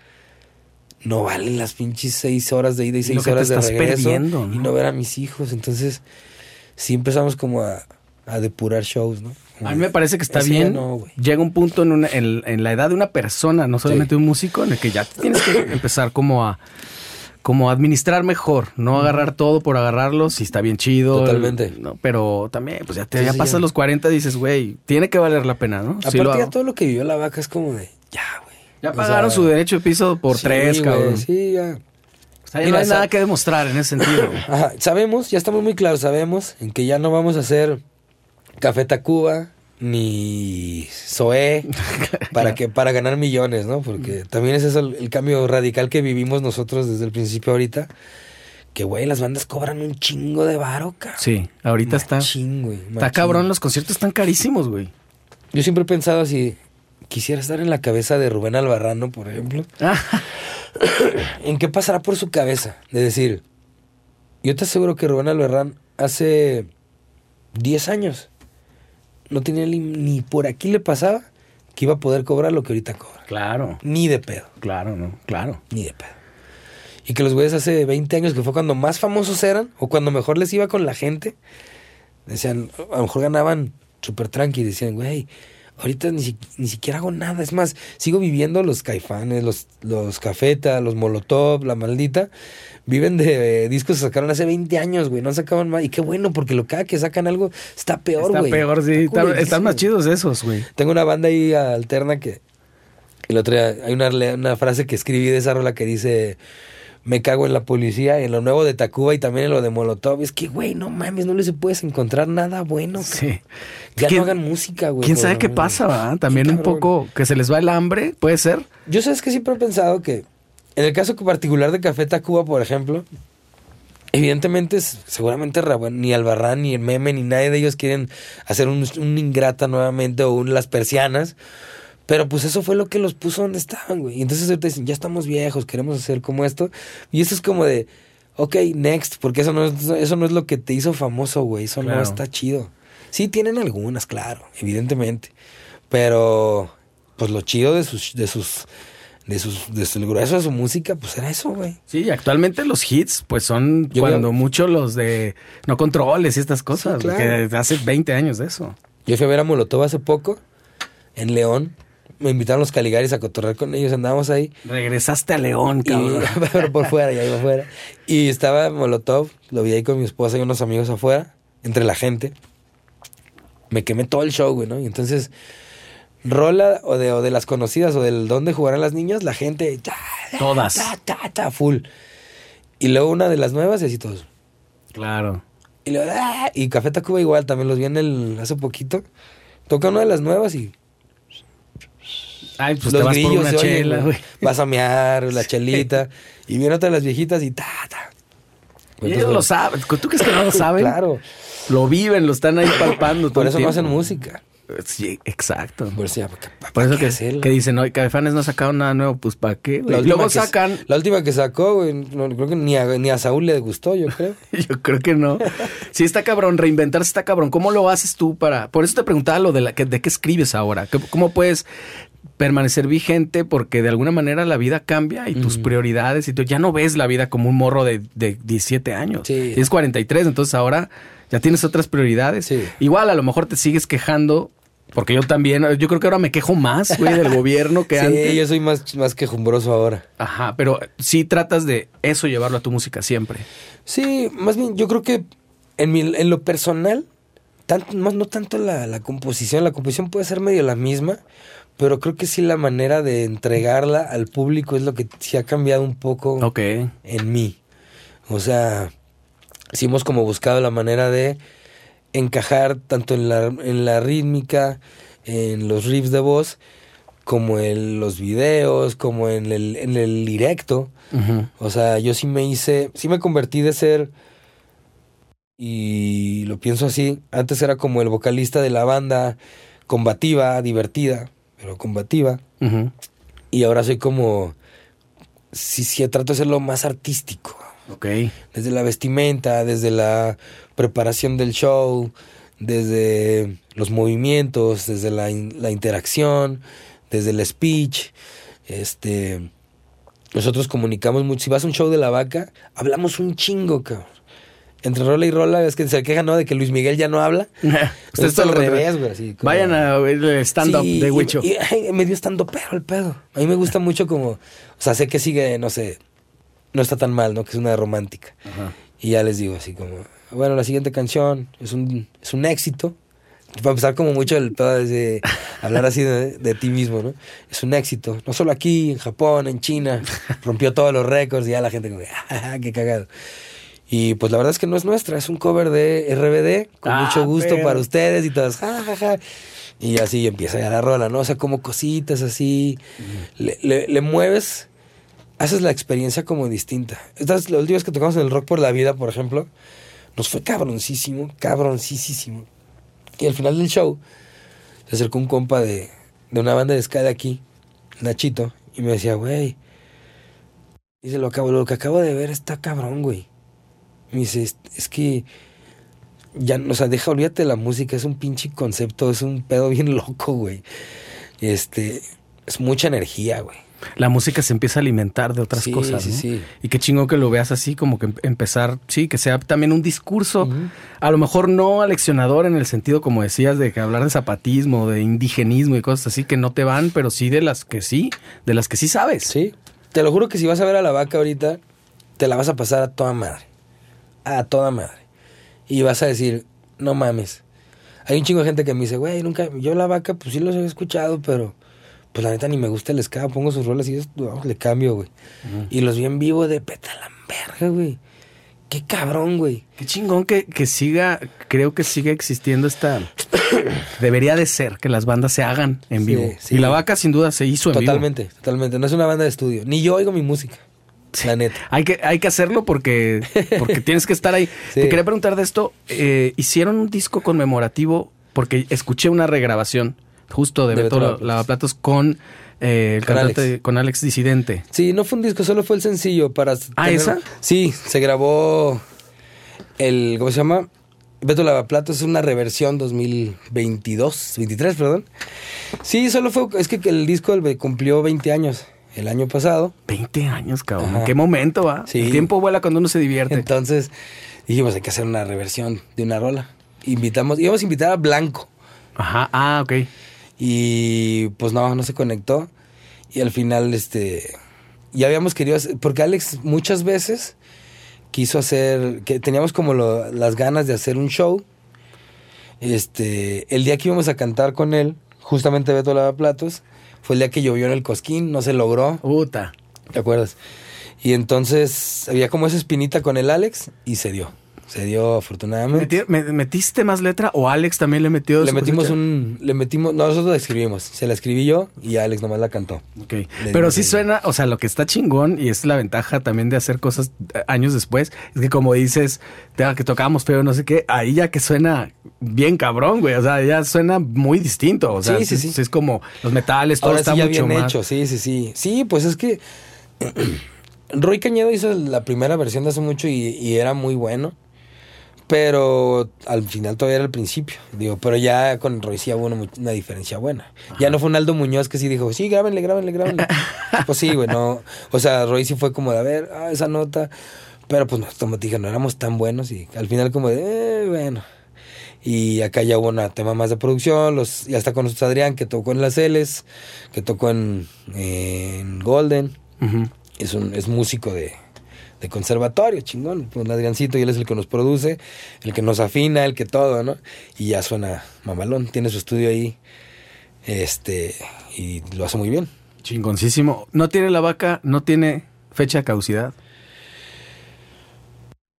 no valen las pinches seis horas de ida y seis horas de regreso. perdiendo, ¿no? Y no ver a mis hijos. Entonces, sí empezamos como a, a depurar shows, ¿no? A mí me parece que está ese bien. no. Llega un punto en, una- en, en la edad de una persona, no solamente un músico, en el que ya tienes que empezar como a como administrar mejor, no agarrar todo por agarrarlo, si está bien chido. Totalmente. No, pero también, pues ya te Sí, ya sí, pasas ya. los 40 y dices, güey, tiene que valer la pena, ¿no? Aparte lo ya todo lo que vivió la vaca es como de, ya, güey. Ya pagaron sea, su derecho de piso por tres, cabrón. Sí, ya. O sea, ya Mira, no hay nada que demostrar en ese sentido. Ajá, sabemos, ya estamos muy claros, sabemos en que ya no vamos a hacer Café Tacuba ni Zoé para que para ganar millones, ¿no? Porque también es el, el cambio radical que vivimos nosotros desde el principio ahorita. Que, güey, las bandas cobran un chingo de varo, cabrón. Sí, ahorita está. Machín, güey, Está cabrón, los conciertos están carísimos, güey. Yo siempre he pensado así, quisiera estar en la cabeza de Rubén Albarrano, por ejemplo. ¿En qué pasará por su cabeza? De decir, yo te aseguro que Rubén Albarrán hace 10 años no tenía ni, ni por aquí le pasaba que iba a poder cobrar lo que ahorita cobra. claro, Ni de pedo, claro, no, claro. ni de pedo. Y que los güeyes hace 20 años, que fue cuando más famosos eran, o cuando mejor les iba con la gente, decían, a lo mejor ganaban súper tranqui, decían, güey, ahorita ni, ni siquiera hago nada. Es más, sigo viviendo los caifanes, los, los cafeta, los molotov, la maldita. Viven de eh, discos que sacaron hace 20 años, güey. No sacaban más. Y qué bueno, porque lo cada que sacan algo está peor, está güey. peor, sí. está- están más chidos esos, güey. Tengo una banda ahí alterna que. El otro día hay una, una frase que escribí de esa rola que dice. Me cago en la policía, en lo nuevo de Tacuba y también en lo de Molotov. Es que, güey, no mames, no les puedes encontrar nada bueno. Sí. Ya ¿Quién- no hagan música, güey. ¿Quién sabe qué pasa, va? También Sí, un poco que se les va el hambre, puede ser. Yo sabes que siempre he pensado que, en el caso particular de Café Tacuba, por ejemplo, evidentemente, seguramente Ra- ni Albarrán, ni el meme, ni nadie de ellos quieren hacer un, un ingrata nuevamente o un las persianas. Pero pues eso fue lo que los puso donde estaban, güey. Y entonces ahorita dicen, ya estamos viejos, queremos hacer como esto. Y eso es como de, ok, next, porque eso no es, eso no es lo que te hizo famoso, güey. Eso Claro. no está chido. Sí, tienen algunas, claro, evidentemente. Pero, pues lo chido de sus, de sus, de sus, de su, el grueso de su música, pues era eso, güey. Sí, actualmente los hits, pues son Yo cuando veo- mucho los de no controles y estas cosas, Sí, claro. que hace 20 años de eso. Yo fui a ver a Molotov hace poco, en León. Me invitaron los Caligaris a cotorrear con ellos, andábamos ahí. Regresaste a León, Y, cabrón. pero por fuera, ya iba afuera. Y estaba Molotov, lo vi ahí con mi esposa y unos amigos afuera, entre la gente. Me quemé todo el show, güey, ¿no? Y entonces, rola o de, o de las conocidas o del dónde jugarán las niñas, la gente. ta, ta, Todas. ta, ta, ta, full. Y luego una de las nuevas y así todos. Claro. Y, luego, ah, y Café Tacuba igual, también los vi en el hace poquito. Toca una de las nuevas y Ay, pues te los vas por grillos una se oyen, chela, güey. Vas a mear, la chelita. y viene otra de las viejitas y ta, ta. Y ellos lo saben. ¿Tú crees que no lo saben? Claro. Lo viven, lo están ahí palpando. todo Por el eso no hacen música. Sí, exacto. Por eso, ya, ¿para- para Por eso que, que dicen, hoy Caifanes no ha sacado nada nuevo, pues ¿para qué? La Luego que- sacan, La última que sacó, güey, no, creo que ni a, ni a Saúl le gustó, yo creo. yo creo que no. Sí, está cabrón, reinventarse está cabrón. ¿Cómo lo haces tú para...? Por eso te preguntaba lo de, la, que- de qué escribes ahora. ¿Qué- ¿Cómo puedes permanecer vigente? Porque de alguna manera la vida cambia y tus prioridades y tú ya no ves la vida como un morro de, de 17 años. Sí. Tienes 43, entonces ahora ya tienes otras prioridades. Sí. Igual a lo mejor te sigues quejando... Porque yo también, yo creo que ahora me quejo más, güey, del gobierno que sí, antes. yo soy más, más quejumbroso ahora. Ajá, pero sí tratas de eso llevarlo a tu música siempre. Sí, más bien, yo creo que en, mi, en lo personal, tanto, más no tanto la, la composición, la composición puede ser medio la misma, pero creo que sí la manera de entregarla al público es lo que sí ha cambiado un poco en mí. O sea, sí hemos como buscado la manera de encajar tanto en la, en la rítmica, en los riffs de voz, como en los videos, como en el, en el directo. O sea, yo sí me hice, sí me convertí de ser, y lo pienso así, antes era como el vocalista de la banda, combativa, divertida, pero combativa, y ahora soy como, sí, sí, trato de ser lo más artístico, Ok. desde la vestimenta, desde la preparación del show, desde los movimientos, desde la, in- la interacción, desde el speech, este... Nosotros comunicamos mucho. Si vas a un show de la vaca, hablamos un chingo, cabrón. Entre rola y rola, es que se quejan, ¿no? De que Luis Miguel ya no habla. Ustedes Esto todo al revés, güey. así como- Vayan a ver el stand-up Sí, de Huicho. Y, me dio estando pero el pedo. A mí me gusta mucho como... O sea, sé que sigue, no sé... No está tan mal, ¿no? Que es una romántica. Ajá. Y ya les digo así como... Bueno, la siguiente canción es un, es un éxito. Para empezar como mucho el pedo de hablar así de, de ti mismo, ¿no? Es un éxito. No solo aquí, en Japón, en China. Rompió todos los récords y ya la gente como, ¡ah, qué cagado! Y pues la verdad es que no es nuestra, es un cover de RBD, con Ah, mucho gusto pero- para ustedes y todas, ja, ja, ja. Y así empieza ya la rola, ¿no? O sea, como cositas así. Le, le- le mueves, haces la experiencia como distinta. Estas, las últimas que tocamos en el Rock por la Vida, por ejemplo, nos fue cabroncísimo, cabroncísimo. Y al final del show, se acercó un compa de, de una banda de ska de aquí, Nachito, y me decía, güey, dice, lo, acabo, lo que acabo de ver está cabrón, güey. Me dice, es, es que ya, o sea, deja, olvídate de la música, es un pinche concepto, es un pedo bien loco, güey. Este, es mucha energía, güey. La música se empieza a alimentar de otras Sí, cosas. sí, ¿no? sí. Y qué chingón que lo veas así, como que em- empezar, sí, que sea también un discurso, a lo mejor no aleccionador en el sentido, como decías, de que hablar de zapatismo, de indigenismo y cosas así que no te van, pero sí de las que sí, de las que sí sabes. Sí. Te lo juro que si vas a ver a la vaca ahorita, te la vas a pasar a toda madre. A toda madre. Y vas a decir, no mames. Hay un chingo de gente que me dice, güey, nunca, yo la vaca, pues sí los he escuchado, pero pues la neta ni me gusta el ska, pongo sus rolas y yo le cambio, güey. Y los vi en vivo de peta la verga, güey. Qué cabrón, güey. Qué chingón que, que siga, creo que siga existiendo esta... Debería de ser que las bandas se hagan en Sí, vivo. sí. Y la vaca sin duda se hizo en vivo. Totalmente, totalmente. No es una banda de estudio. Ni yo oigo mi música. La neta. Hay que, hay que hacerlo porque, porque tienes que estar ahí. Sí. Te quería preguntar de esto. eh, Hicieron un disco conmemorativo porque escuché una regrabación justo de, De Beto Beto La- Lavaplatos. Con eh, el Con cantante, Alex. con Alex Disidente. Sí, no fue un disco, solo fue el sencillo para... ¿Ah, esa? Sí, se grabó el... ¿Cómo se llama? Beto Lavaplatos es una reversión 2022, 23, perdón. Sí, solo fue... Es que el disco cumplió 20 años el año pasado. 20 años, cabrón. Ajá. ¿Qué momento va? Sí. El tiempo vuela cuando uno se divierte. Entonces dijimos, hay que hacer una reversión de una rola. Invitamos... Íbamos a invitar a Blanco. Ajá. Ah, ok. Y pues no, no se conectó. Y al final, este, ya habíamos querido hacer, porque Alex muchas veces quiso hacer, que teníamos como lo- las ganas de hacer un show. Este, el día que íbamos a cantar con él, justamente Beto Lavaplatos, fue el día que llovió en el Cosquín, no se logró, Puta. ¿te acuerdas? Y entonces había como esa espinita con el Alex y se dio. Se dio afortunadamente. Meti- me- ¿Metiste más letra o Alex también le metió? Le metimos cosecha? un, le metimos, no, nosotros la escribimos, se la escribí yo y Alex nomás la cantó. Ok. Le Pero sí suena, o sea, lo que está chingón y es la ventaja también de hacer cosas eh, años después, es que como dices, que tocábamos feo, no sé qué, ahí ya que suena bien cabrón, güey, o sea, ya suena muy distinto, o sea, Sí, sí, es, sí. es como los metales, todo Ahora está sí ya mucho bien más. hecho, sí, sí, sí. Sí, pues es que Roy Cañedo hizo la primera versión de hace mucho y, y era muy bueno. Pero al final todavía era el principio. Digo, pero ya con Roy sí hubo una, diferencia buena. Ya no fue un Aldo Muñoz que sí dijo, sí, grábenle, grábenle, grábenle. pues sí, güey, no. O sea, Roy sí fue como de, a ver, ah, esa nota. Pero pues no, como te dije, no éramos tan buenos y al final como de, eh, bueno. Y acá ya hubo un tema más de producción, los, ya está con nosotros Adrián, que tocó en las L's, que tocó en, en Golden. Es un es músico de, de conservatorio, chingón. Pues Adriancito y él es el que nos produce, el que nos afina, el que todo, ¿no? Y ya suena mamalón, tiene su estudio ahí. Este, y lo hace muy bien. Chingoncísimo. No tiene la vaca, no tiene fecha de caducidad.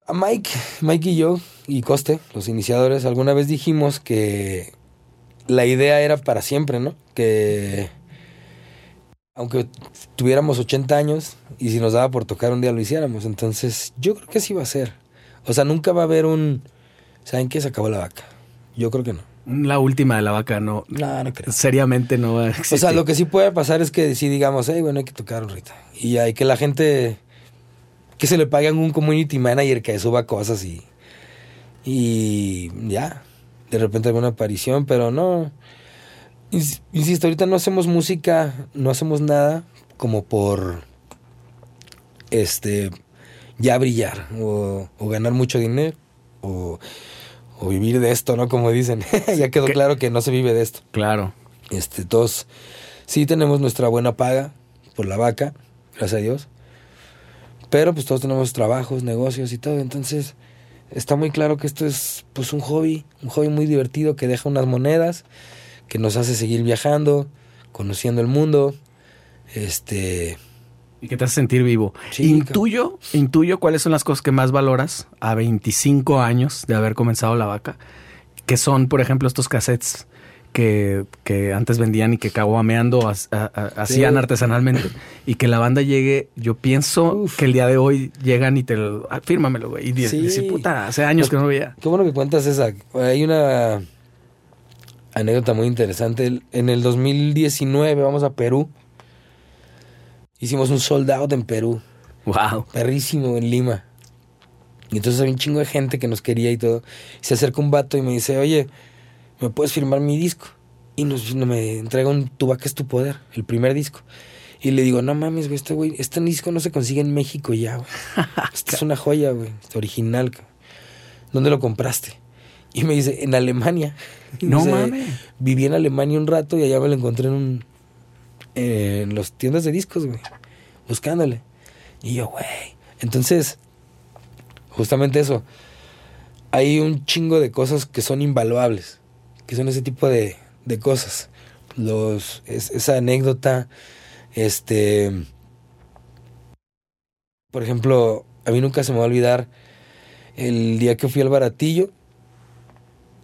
A Mike, Mike y yo, y Coste, los iniciadores, alguna vez dijimos que la idea era para siempre, ¿no? Que aunque tuviéramos 80 años y si nos daba por tocar un día lo hiciéramos. Entonces, yo creo que así va a ser. O sea, nunca va a haber un... ¿Saben qué? Se acabó la vaca. Yo creo que no. La última de la vaca, no. No, no creo. Seriamente no va a O existir. sea, lo que sí puede pasar es que si digamos, hey, bueno, hay que tocar ahorita. Y hay que la gente, que se le pague a un community manager que suba cosas y, y ya, de repente alguna aparición, pero no. Ins- Insisto, ahorita no hacemos música, no hacemos nada como por, este, ya brillar o, o ganar mucho dinero o, o vivir de esto, ¿no? Como dicen. ya quedó claro que no se vive de esto. Claro. Este, todos sí tenemos nuestra buena paga por la vaca, gracias a Dios. Pero pues todos tenemos trabajos, negocios y todo. Entonces, está muy claro que esto es pues un hobby, un hobby muy divertido que deja unas monedas, que nos hace seguir viajando, conociendo el mundo, este... Y que te hace sentir vivo. Sí, intuyo, intuyo cuáles son las cosas que más valoras a 25 años de haber comenzado la vaca, que son, por ejemplo, estos cassettes que, que antes vendían y que caguameando ha- ha- ha- hacían artesanalmente y que la banda llegue, yo pienso Uf. que el día de hoy llegan y te lo, ah, fírmamelo, güey. Y di- Sí. puta, hace años que no lo veía. Qué bueno que cuentas esa. Hay una anécdota muy interesante. En el 2019 vamos a Perú. Hicimos un sold out en Perú. Wow. perrísimo en Lima. Y entonces había un chingo de gente que nos quería y todo. Se acerca un vato y me dice, oye, ¿me puedes firmar mi disco? Y nos, no, me entrega un Tu vaca es tu poder, el primer disco. Y le digo, no mames, güey, este güey, este disco no se consigue en México ya, güey. Esta es una joya, güey, este original. ¿Dónde lo compraste? Y me dice, en Alemania. Y No dice, mames. Viví en Alemania un rato y allá me lo encontré en un... En las tiendas de discos, güey. Buscándole. Y yo, güey. Entonces, justamente eso. Hay un chingo de cosas que son invaluables. Que son ese tipo de, de cosas. Los, es- esa anécdota. Este. Por ejemplo, a mí nunca se me va a olvidar el día que fui al baratillo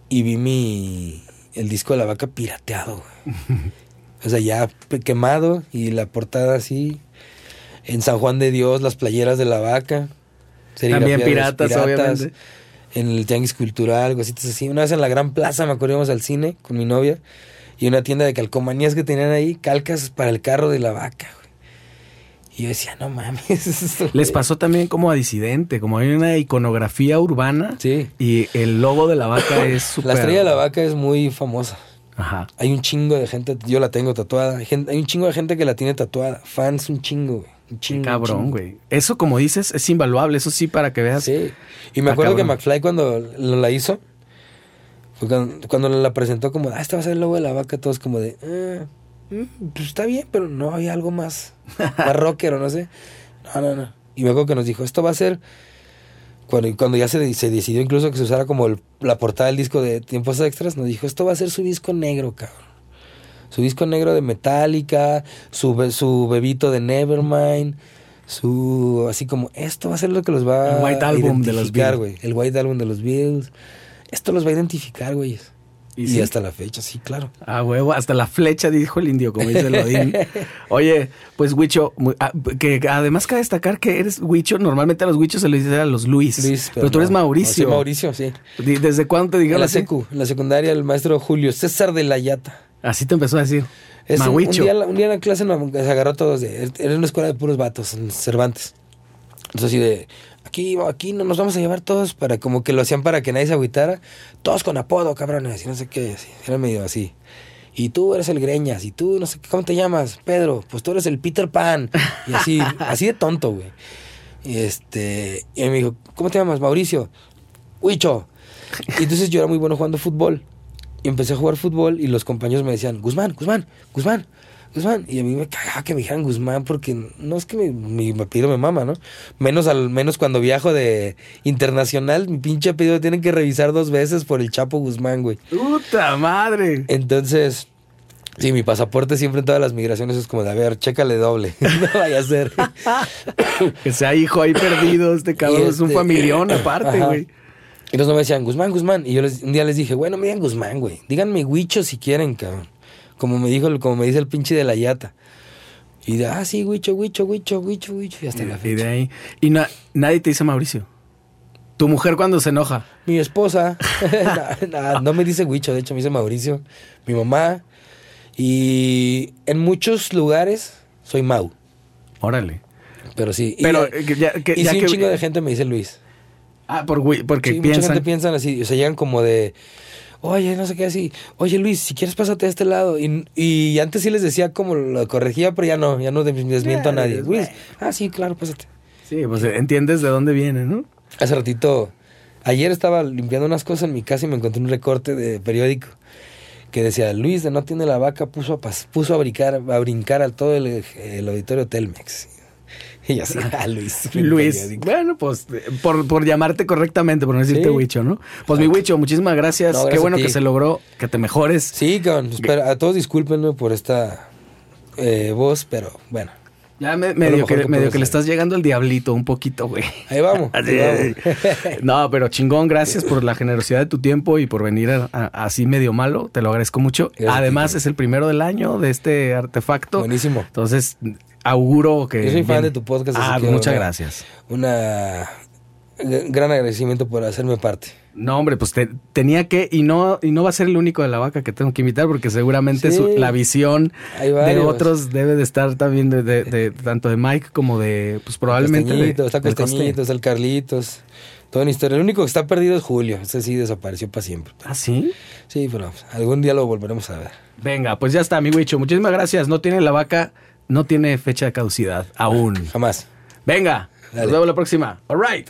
y vi mi. el disco de la vaca pirateado, güey. O sea, ya quemado y la portada así. En San Juan de Dios, las playeras de la vaca. También los piratas, obviamente. En el Tianguis Cultural, cositas así. Una vez en la Gran Plaza me acuerdo íbamos al cine con mi novia. Y una tienda de calcomanías que tenían ahí, calcas para el carro de la vaca, güey. Y yo decía, no mames. Les güey". pasó también como a disidente, como hay una iconografía urbana Sí. y el logo de la vaca es súper... La estrella de la vaca es muy famosa. Ajá. Hay un chingo de gente, yo la tengo tatuada. Hay, gente- hay un chingo de gente que la tiene tatuada. Fans, un chingo, güey. Un Qué chingo. un cabrón, güey. Eso, como dices, es invaluable. Eso sí, para que veas. Sí. Y me acuerdo que. McFly cuando lo- la hizo, fue cuando, cuando la presentó como, ah, este va a ser el logo de la vaca, todos como de, "Ah, mm, pues está bien, pero no había algo más, más rocker o no sé. No, no, no. Y acuerdo que nos dijo, esto va a ser, cuando, cuando ya se, se decidió incluso que se usara como el- la portada del disco de Tiempos Extras, nos dijo, esto va a ser su disco negro, cabrón. Su disco negro de Metallica, su, su bebito de Nevermind, su así como esto va a ser lo que los va El White a Album de los identificar, Beatles. El White Album de los Beatles. Esto los va a identificar, güey. Y Y, sí. hasta la fecha, sí, claro. A huevo, hasta la flecha, dijo el indio, como dice el Odín. Oye, pues Huicho, ah, que además cabe destacar que eres Huicho, normalmente a los Huichos se les dice a los Luis, Luis, pero, tú eres. Mauricio. No, sí, Mauricio, sí. ¿Desde cuándo te En dijeron la así? secu, en la secundaria, el maestro Julio César de la Yata. Así te empezó a decir. Es un, un día, un día en la clase nos se agarró a todos de, era una escuela de puros vatos, en Cervantes. Entonces así de, aquí, aquí no nos vamos a llevar todos para, como que lo hacían para que nadie se agüitara, todos con apodo, cabrones, y no sé qué, así, era medio así. Y tú eres el Greñas, y tú, no sé qué, ¿cómo te llamas? Pedro, pues tú eres el Peter Pan. Y así, así de tonto, güey. Y este, y me dijo, ¿cómo te llamas? Mauricio. Huicho. Y entonces yo era muy bueno jugando fútbol. Y empecé a jugar fútbol y los compañeros me decían, Guzmán, Guzmán, Guzmán, Guzmán. Y a mí me cagaba que me dijeran Guzmán porque no es que mi, mi apellido me mama, ¿no? Menos al menos cuando viajo de internacional, mi pinche apellido tienen que revisar dos veces por el Chapo Guzmán, güey. ¡Puta madre! Entonces, sí, mi pasaporte siempre en todas las migraciones es como de, a ver, chécale doble. no vaya a ser. Que sea hijo ahí perdido, este cabrón es un este- familión aparte, güey. Y entonces no me decían, Guzmán, Guzmán. Y yo les- un día les dije, bueno, me digan Guzmán, güey. Díganme Huicho si quieren, cabrón. Como me dijo, como me dice el pinche de la yata. Y de, ah, sí, Huicho, Huicho, Huicho, Huicho, Huicho. Y hasta la Y fecha. de ahí. Y na- nadie te dice Mauricio. Tu mujer cuando se enoja. Mi esposa, no, no, no me dice Huicho, de hecho me dice Mauricio. Mi mamá. Y en muchos lugares soy Mau. Órale. Pero sí. Y Pero eh, que ya, que, y ya sí, que- un chingo de gente me dice Luis. Ah, por porque Sí, mucha piensan. gente piensan así, o sea, llegan como de, oye, no sé qué así, oye Luis, si quieres pásate a este lado. Y, y antes sí les decía como lo corregía, pero ya no, ya no des- desmiento a nadie. Luis, ah, sí, claro, pásate. Sí, pues eh, entiendes de dónde viene, ¿no? Hace ratito, ayer estaba limpiando unas cosas en mi casa y me encontré un recorte de periódico que decía, Luis de No Tiene la Vaca puso a, puso a brincar, a brincar a todo el, el auditorio Telmex. Y así, ah, Luis. Luis. Bueno, pues por, por llamarte correctamente, por no decirte Sí. Huicho, ¿no? Pues mi Huicho, muchísimas gracias. No, Qué bueno que se logró, que te mejores. Sí, cabrón. espera, a todos discúlpenme por esta eh, voz, pero bueno. Ya me, medio, que, que medio puedo que le estás llegando al diablito un poquito, güey. Ahí vamos. Así ahí vamos. No, pero chingón, gracias por la generosidad de tu tiempo y por venir a- a- así medio malo. Te lo agradezco mucho. Gracias a ti, Además, es el primero del año de este artefacto. Buenísimo. Entonces, auguro que. Yo soy fan bien. de tu podcast, Ah, muchas gracias. Una gran agradecimiento por hacerme parte. No, hombre, pues te- tenía que, y no, y no va a ser el único de la vaca que tengo que invitar, porque seguramente Sí. su- la visión de otros debe de estar también de, de- de- tanto de Mike como de, pues probablemente. de- Costeñito, está. Costeñito, está el Carlitos. Toda una historia. El único que está perdido es Julio. Ese sí desapareció para siempre. ¿Ah, sí? Sí, pero algún día lo volveremos a ver. Venga, pues ya está, mi Huicho. Muchísimas gracias. No tiene la vaca, no tiene fecha de caducidad aún. Jamás. Venga, nos vemos la próxima. All right.